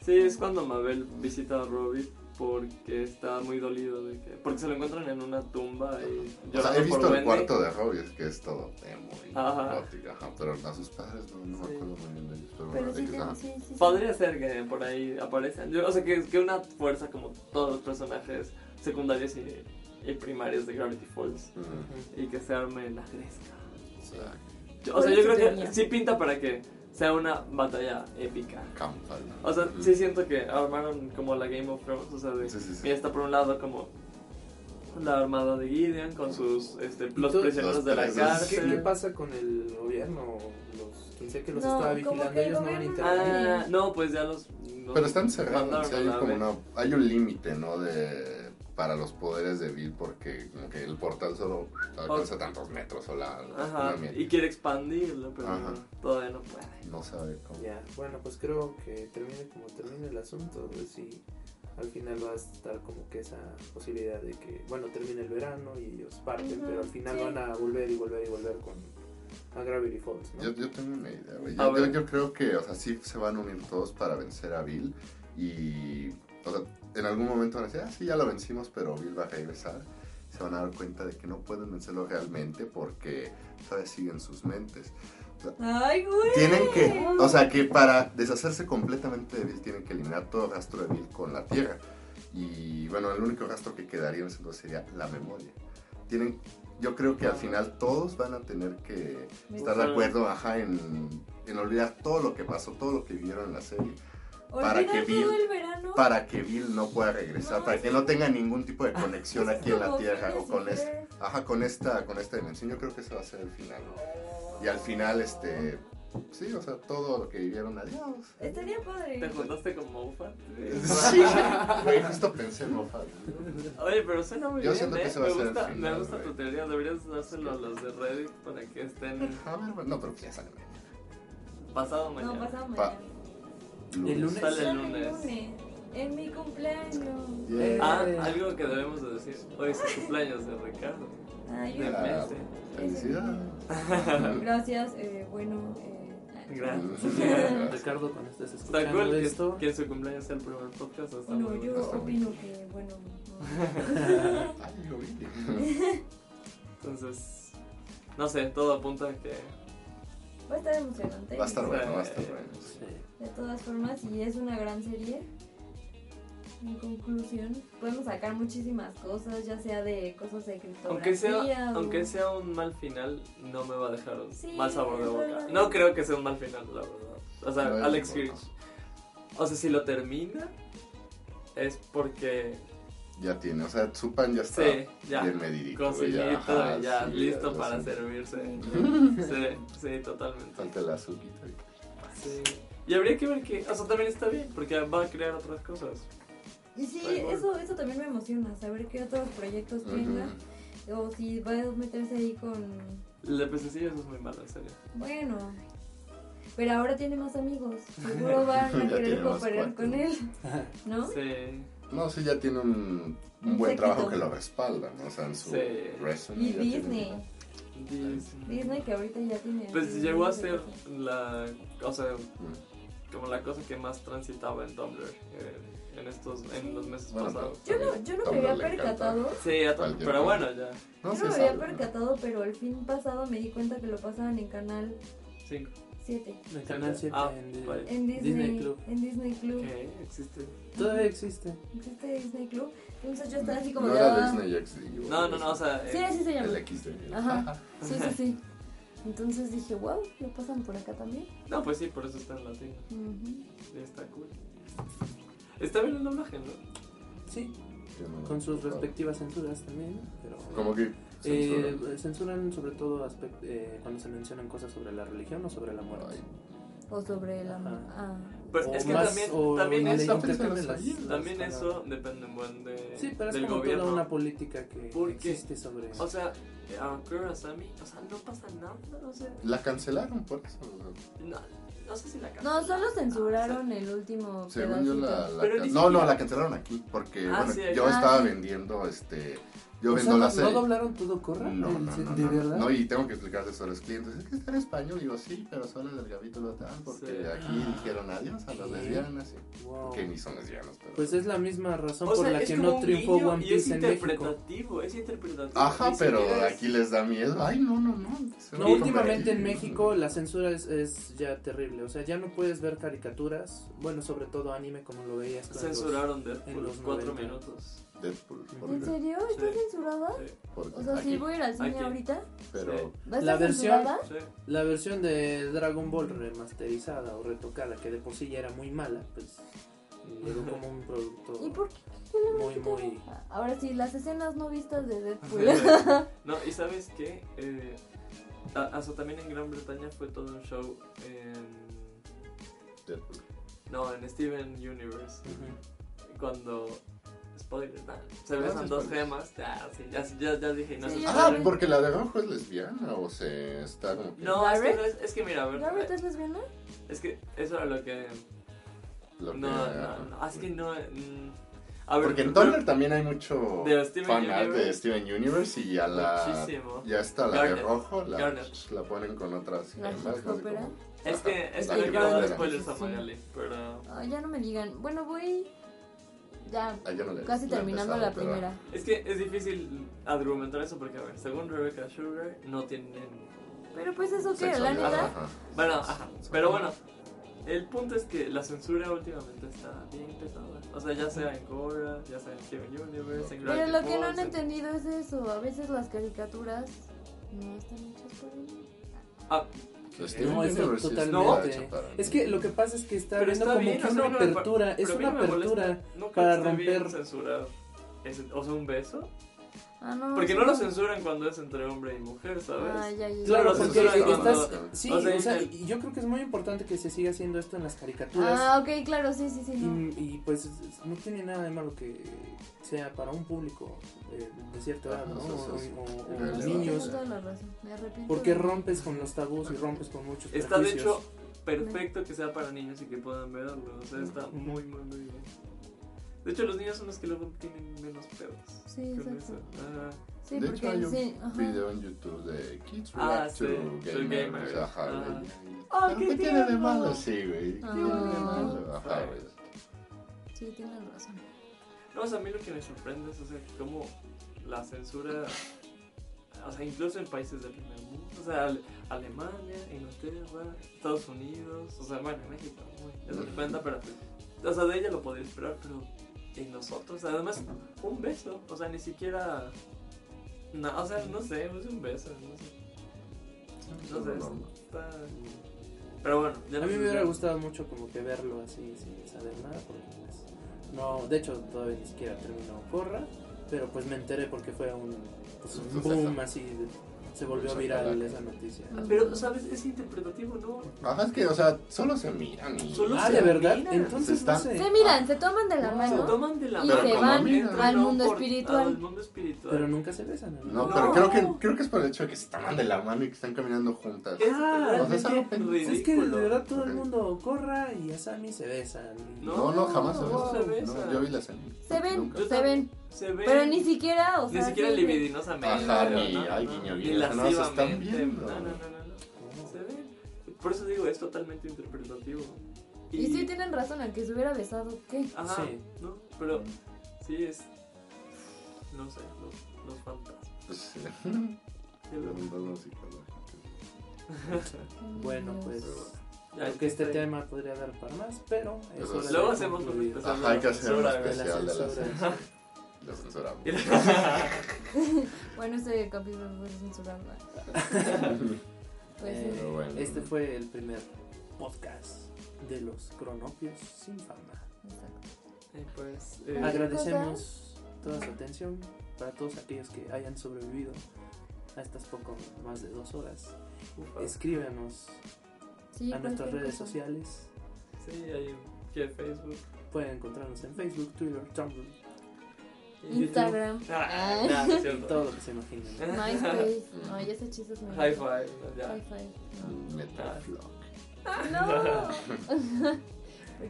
Sí, es cuando Mabel visita a Robin porque está muy dolido de que porque se lo encuentran en una tumba y O sea, he visto por el Wendy. cuarto de Robin, que es todo emo y Ajá. gótica, ajá, pero a sus padres no, no Sí. me acuerdo muy bien de ellos. Pero, Pero bueno, sí, te- ajá. sí, sí, sí. Podría ser que por ahí aparecen. Yo- o sea, que, que una fuerza como todos los personajes secundarios y, y primarios de Gravity Falls y que se arme la gresca. O sea, Yo- o ¿Cuál sea, yo creo que sí pinta para que sea una batalla épica. campal. O sea, sí siento que armaron como la Game of Thrones, o sea, de, Sí, sí, sí. está por un lado como la armada de Gideon con sus, este, los prisioneros los de la presos. ¿Qué, cárcel. qué pasa con el gobierno? Los, quien sea que los No, estaba vigilando, ellos no van a intervenir. Ah, no, pues ya los... los Pero están cerrados, mandaron sí, a hay, como una, hay un límite, ¿no? De, para los poderes de Bill, porque como que el portal solo alcanza tantos metros o la, Ajá, y quiere expandirlo, pero Ajá. todavía no puede. No sabe cómo. Ya, bueno, pues creo que termine como termine el asunto, pues sí, al final va a estar como que esa posibilidad de que, bueno, termine el verano y ellos parten, pero al final sí. van a volver y volver y volver con a Gravity Falls, ¿no? Yo, yo tengo una idea, güey. Yo, yo, yo creo que, o sea, sí se van a unir todos para vencer a Bill. Y, o sea, en algún momento van a decir, ah, sí, ya lo vencimos, pero Bill va a regresar. Se van a dar cuenta de que no pueden vencerlo realmente porque todavía siguen sus mentes. Ay, güey. Tienen que, o sea, que para deshacerse completamente de Bill tienen que eliminar todo rastro de Bill con la Tierra. Y bueno, el único rastro que quedaría en ese entonces sería la memoria. Tienen, yo creo que al final todos van a tener que estar de acuerdo ajá, en, en olvidar todo lo que pasó, todo lo que vivieron en la serie. Para que Bill-. Para que Bill no pueda regresar, No, para que no tenga ningún tipo de conexión Es aquí en la Tierra o con, es- Ferb. ajá, con, esta, con esta dimensión. Yo creo que ese va a ser el final. ¿no? Y al final, este, sí, o sea, todo lo que vivieron, adiós. Estaría padre. ¿Te juntaste con Moffat? Sí, güey, justo pensé en Moffat. Oye, pero suena muy Yo bien, siento que ¿eh? ese va a me ser el gusta, final, me gusta güey. tu teoría. Deberías dárselo a los de Reddit para que estén A ver, bueno, no, pero ya sale mañana. pasado No, mañana. pasado Pa- El lunes. Sale el lunes. En mi cumpleaños. Yeah. Ah, algo que debemos de decir. Hoy es el cumpleaños de Ricardo. Ay, De Messi. Felicidades. Gracias, eh, bueno. Eh, Gracias. Ricardo, cuando estés Está escuchando cool que, esto, que en su cumpleaños sea el primer podcast. Está no, muy yo opino que, bueno. <laughs> Ay, lo vi. Entonces, no sé, todo apunta a que Va a estar emocionante. Va a estar bueno, va a estar bueno. sí. De todas formas, y es una gran serie. En conclusión, podemos sacar muchísimas cosas, ya sea de cosas de criptografía. aunque sea, o- aunque sea un mal final, no me va a dejar un Sí, mal sabor de boca. No creo que sea un mal final, la verdad. O sea, No, Alex. Hirsch. O sea, si lo termina, es porque Ya tiene, o sea, Zupan ya está Sí, ya. bien medidito. cocinito, ajá, ya sí, listo ya, para sí. servirse. <laughs> sí, sí, totalmente. Falta el azuquita. Sí. Y habría que ver que, o sea, también está bien, porque va a crear otras cosas. Y sí, eso, eso también me emociona, saber qué otros proyectos tenga. O si va a meterse ahí con. El de pececillos es muy malo, en serio. Bueno. Pero ahora tiene más amigos. <laughs> Seguro van a querer cooperar cuates. con él. <laughs> ¿no? Sí. No, sí, ya tiene un, un buen trabajo que lo respalda, ¿no? O sea, en su Sí. resume. Y tiene- Disney. Disney. Disney que ahorita ya tiene. Pues llegó a ser la, o sea, Mm. Como la cosa que más transitaba en Tumblr eh, en estos, en los meses Bueno, pasados. Yo no, yo no me había percatado. Sí, a pero bueno, ya. No, Yo no me sabe, había ¿no? percatado, pero el fin pasado me di cuenta que lo pasaban en Canal Cinco. 7. El canal 7 Ah, en. En Disney, Disney Club. En Disney Club. ¿Qué? ¿Existe? Todavía existe. ¿Existe Disney Club? Entonces yo estaba así como No de, era ah, Disney XD. No, no, no, o sea. Sí, eh, así se llama. El XD. Ajá. <laughs> Sí, sí, sí. Entonces dije, wow, lo pasan por acá también. No, pues sí, por eso está en latino. Está cool. Está bien el doblaje, ¿no? Sí, no- con sus respectivas censuras también. Pero, Como que Eh, censuran. sobre todo aspect- eh, cuando se mencionan cosas sobre la religión o sobre la muerte. Ay, O sobre la... Ah. Pero O es que más- también, o también eso, intercambian las- también las eso depende un buen de, Sí, pero es del como gobierno. toda una política que Porque- existe sobre O sea, a Kurosami, o sea, no pasa nada, o sea, La cancelaron por eso. no, no sé si la No, cancelaron. solo censuraron el último Según yo la, pedacito. la Pero can- No, no, la cancelaron aquí porque Ah, bueno, sí, yo ah, estaba sí. vendiendo este yo O vendo sea, la ¿no- serie. ¿No doblaron todo corra? No, no, ¿De- no, ¿De no, verdad? no, y tengo que explicarles eso a los clientes. Es que está en español. Digo, sí, pero solo del capítulo tal, porque Sí. aquí dijeron adiós a las lesbianas. Wow. Que ni son lesbianas, pero. Pues es la misma razón O por sea, la es que no un triunfó One y es Piece en México. interpretativo, es interpretativo. Ajá, pero es- aquí les da miedo. Ay, no, no, no. No, últimamente en. México la censura es, es ya terrible. O sea, ya no puedes ver caricaturas. Bueno, sobre todo anime como lo veías. tú en los- Censuraron en los cuatro 90. minutos. Deadpool. ¿En serio? ¿Está Sí. censurada? Sí, porque O sea, si voy a ir al cine Aquí. ahorita, Pero. Sí. ¿va a estar La versión- censurada? sí. La versión de Dragon Ball remasterizada o retocada, que de por sí ya era muy mala, pues llegó como un producto ¿Y por qué? ¿Qué le muy, muy... Ahora sí, las escenas no vistas de Deadpool. <laughs> No, y sabes qué? Eh, hasta también en Gran Bretaña fue todo un show en... Deadpool. No, en Steven Universe. Cuando... Spoiler, nah, se besan sí, dos gemas. Ya, sí, ya, ya, ya dije, no Sí, ya Ah, porque la de rojo es lesbiana o se está como que. No, es que, no es, es que mira, a ver, ¿Garrett es lesbiana? es que eso era lo que... lo que- No, no, no, así que no... mm, a ver, Porque en Tumblr también hay mucho De fan art de. Steven Universe y a la Muchísimo. ya está la de Garnet. rojo la, Garnet. la ponen con otras La gemas, no. Es que, es que no quiero dar spoilers a. Magali, pero... Ya no me digan. Bueno, voy ya Ah, no casi terminando empezado, la pero- primera. Es que es difícil argumentar eso porque, a ver, según Rebecca Sugar, no tienen... Pero pues eso que, la neta. ajá. Bueno, ajá, pero bueno, el punto es que la censura últimamente está bien pesada. O sea, ya sea en Korra, ya sea en Steven Universe, en Pero Gravity lo que no han en- entendido es eso. A veces las caricaturas no están hechas para niños. Ah, No, sí está totalmente. hecho para Es que lo que pasa es que está Pero habiendo está como bien, que sea, una no apertura, es una no apertura No creo para bien romper. censurar ese- o sea, un beso. Ah, no. Porque sí, no lo censuran cuando es entre hombre y mujer, ¿sabes? Ah, ya, ya. Claro, Lo porque estás. Sí, o sea, o sea, el- y yo creo que es muy importante que se siga haciendo esto en las caricaturas. Ah, ok, claro, sí, sí, sí. No. Y, y, pues es- no tiene nada de malo que sea para un público eh, de cierta edad, Ajá, ¿no? o Tienes toda la razón. Me arrepiento. Porque rompes con los tabús y rompes con muchos Está de hecho perfecto que sea para niños y que puedan verlo. O sea, está muy, muy, muy bien. De hecho, los niños son los que luego tienen menos pedos. Sí, exacto. Ajá. Sí, de hecho, hay un sí, video en YouTube de Kids Ah, React sí, to Gamers. gamers. Ajá, Ah. ¡Ah, ¿Pero qué ¿Qué tiene de malo? Sí, güey. ¿Qué Ah. tiene de malo? Ajá, güey. Sí, tienes razón. No, o sea, a mí lo que me sorprende es, o sea, cómo la censura, o sea, incluso en países del primer mundo, o sea, Ale- Alemania, Inglaterra, Estados Unidos, o sea, bueno, México, muy, ya se te cuenta, pero, o sea, de ella lo podría esperar, pero en nosotros, además, un beso, o sea, ni siquiera, no, o sea, no sé, es un beso, no sé, no sé, está, pero bueno, ya A no mí me hubiera gustado mucho como que verlo así sin saber nada porque pues, no, de hecho todavía ni siquiera terminó Corra, pero pues me enteré porque fue un, pues, un Suceso. boom así, se volvió viral esa noticia. Ah, Pero, ¿sabes? Es interpretativo, ¿no? Ajá, es que, o sea, solo se miran y... Solo Ah, se de verdad, miran. entonces no está- sé. Se miran, se toman de la Se mano. toman de la Y Pero se van miran. al mundo por- espiritual. Al mundo espiritual. Pero nunca se besan. ¿no? No, No. pero creo que, creo que es por el hecho de que se toman de la mano y que están caminando juntas. Es Ah, o sea, es algo. Es que de verdad todo el mundo Corra y Asami se besan. y- No, no, jamás se No, besan. se besan. No, yo vi la escena. Se ven, se ven. Se ve. Pero ni siquiera, o sea. Ni siquiera sí, libidinosamente. Ajá, ni no, guiño, guiño, no, se están viendo. No, no, no, no, no. Se ven. Por eso digo, es totalmente interpretativo. Y sí tienen razón, al que se hubiera besado, ¿qué? Ajá, Sí. ¿no? Pero sí es. No sé, los, los fantasmas. <laughs> <laughs> Pues sí. Bueno, pues creo que este tema podría dar para más, pero Luego hacemos un especial. Hay que hacer un especial de la La <laughs> censuramos. Bueno, este capítulo fue censurado. Pues. Eh, bueno. Este fue el primer podcast de los cronopios sin fama. Exacto. Eh, pues, eh, Agradecemos toda su atención para todos aquellos que hayan sobrevivido a estas poco más de dos horas. ufa. Escríbanos Sí, a nuestras redes cosa. sociales. Sí, hay que Facebook. Pueden encontrarnos en Facebook, Twitter, Tumblr Instagram. YouTube. Ah, Ah. nah, no es y cierto. todo lo que se imaginen. MySpace. No, ya ese chiste es muy. High five, ya. High five. Metaflock. No. <laughs>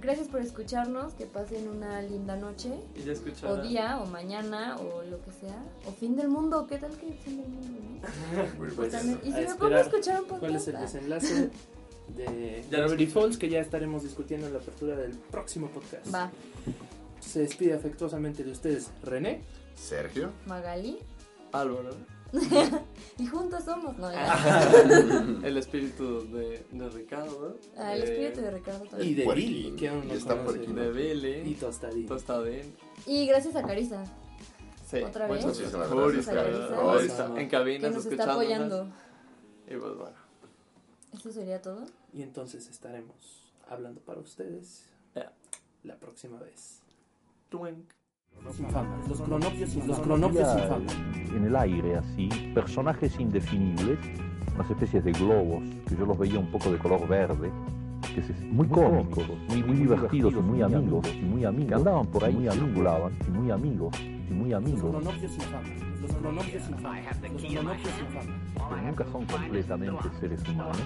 Gracias por escucharnos. Que pasen una linda noche. Y ya escucharon. O día, o mañana, o lo que sea. O fin del mundo. ¿Qué tal que fin del mundo? no? <laughs> Muy Pues. También- Y a si me pongo a escuchar un podcast. ¿Cuál es el desenlace de <laughs> lo Gravity. Falls? Que ya estaremos discutiendo en la apertura del próximo podcast. Va. Se despide afectuosamente de ustedes, René. Sergio. Magali. Álvaro. <laughs> Y juntos somos. No, ya. <laughs> El espíritu de, de Ricardo. Ah, el eh, espíritu de Ricardo Y también. de Puerquín. Billy, que aún Y no está conoce. Puerquín. De Y Billy. Tostadín. Tostadín. Y gracias a Carisa. Sí. ¿Otra vez? Boris, gracias, Carisa. En Que cabinas nos está apoyando. Y pues bueno. ¿Eso sería todo? Y entonces estaremos hablando para ustedes Ya. la próxima vez. Twink. Los cronopios, los cronopios sin fama. en el aire así, personajes indefinibles, unas especies de globos, que yo los veía un poco de color verde, que se, muy cómicos, muy, muy divertidos y muy amigos, y muy amigos, que andaban por ahí, muy circulaban, y muy amigos, y muy Los amigos, cronopios sin fama. Los cronopios sin fama. Los cronopios fama. pero nunca son completamente seres humanos,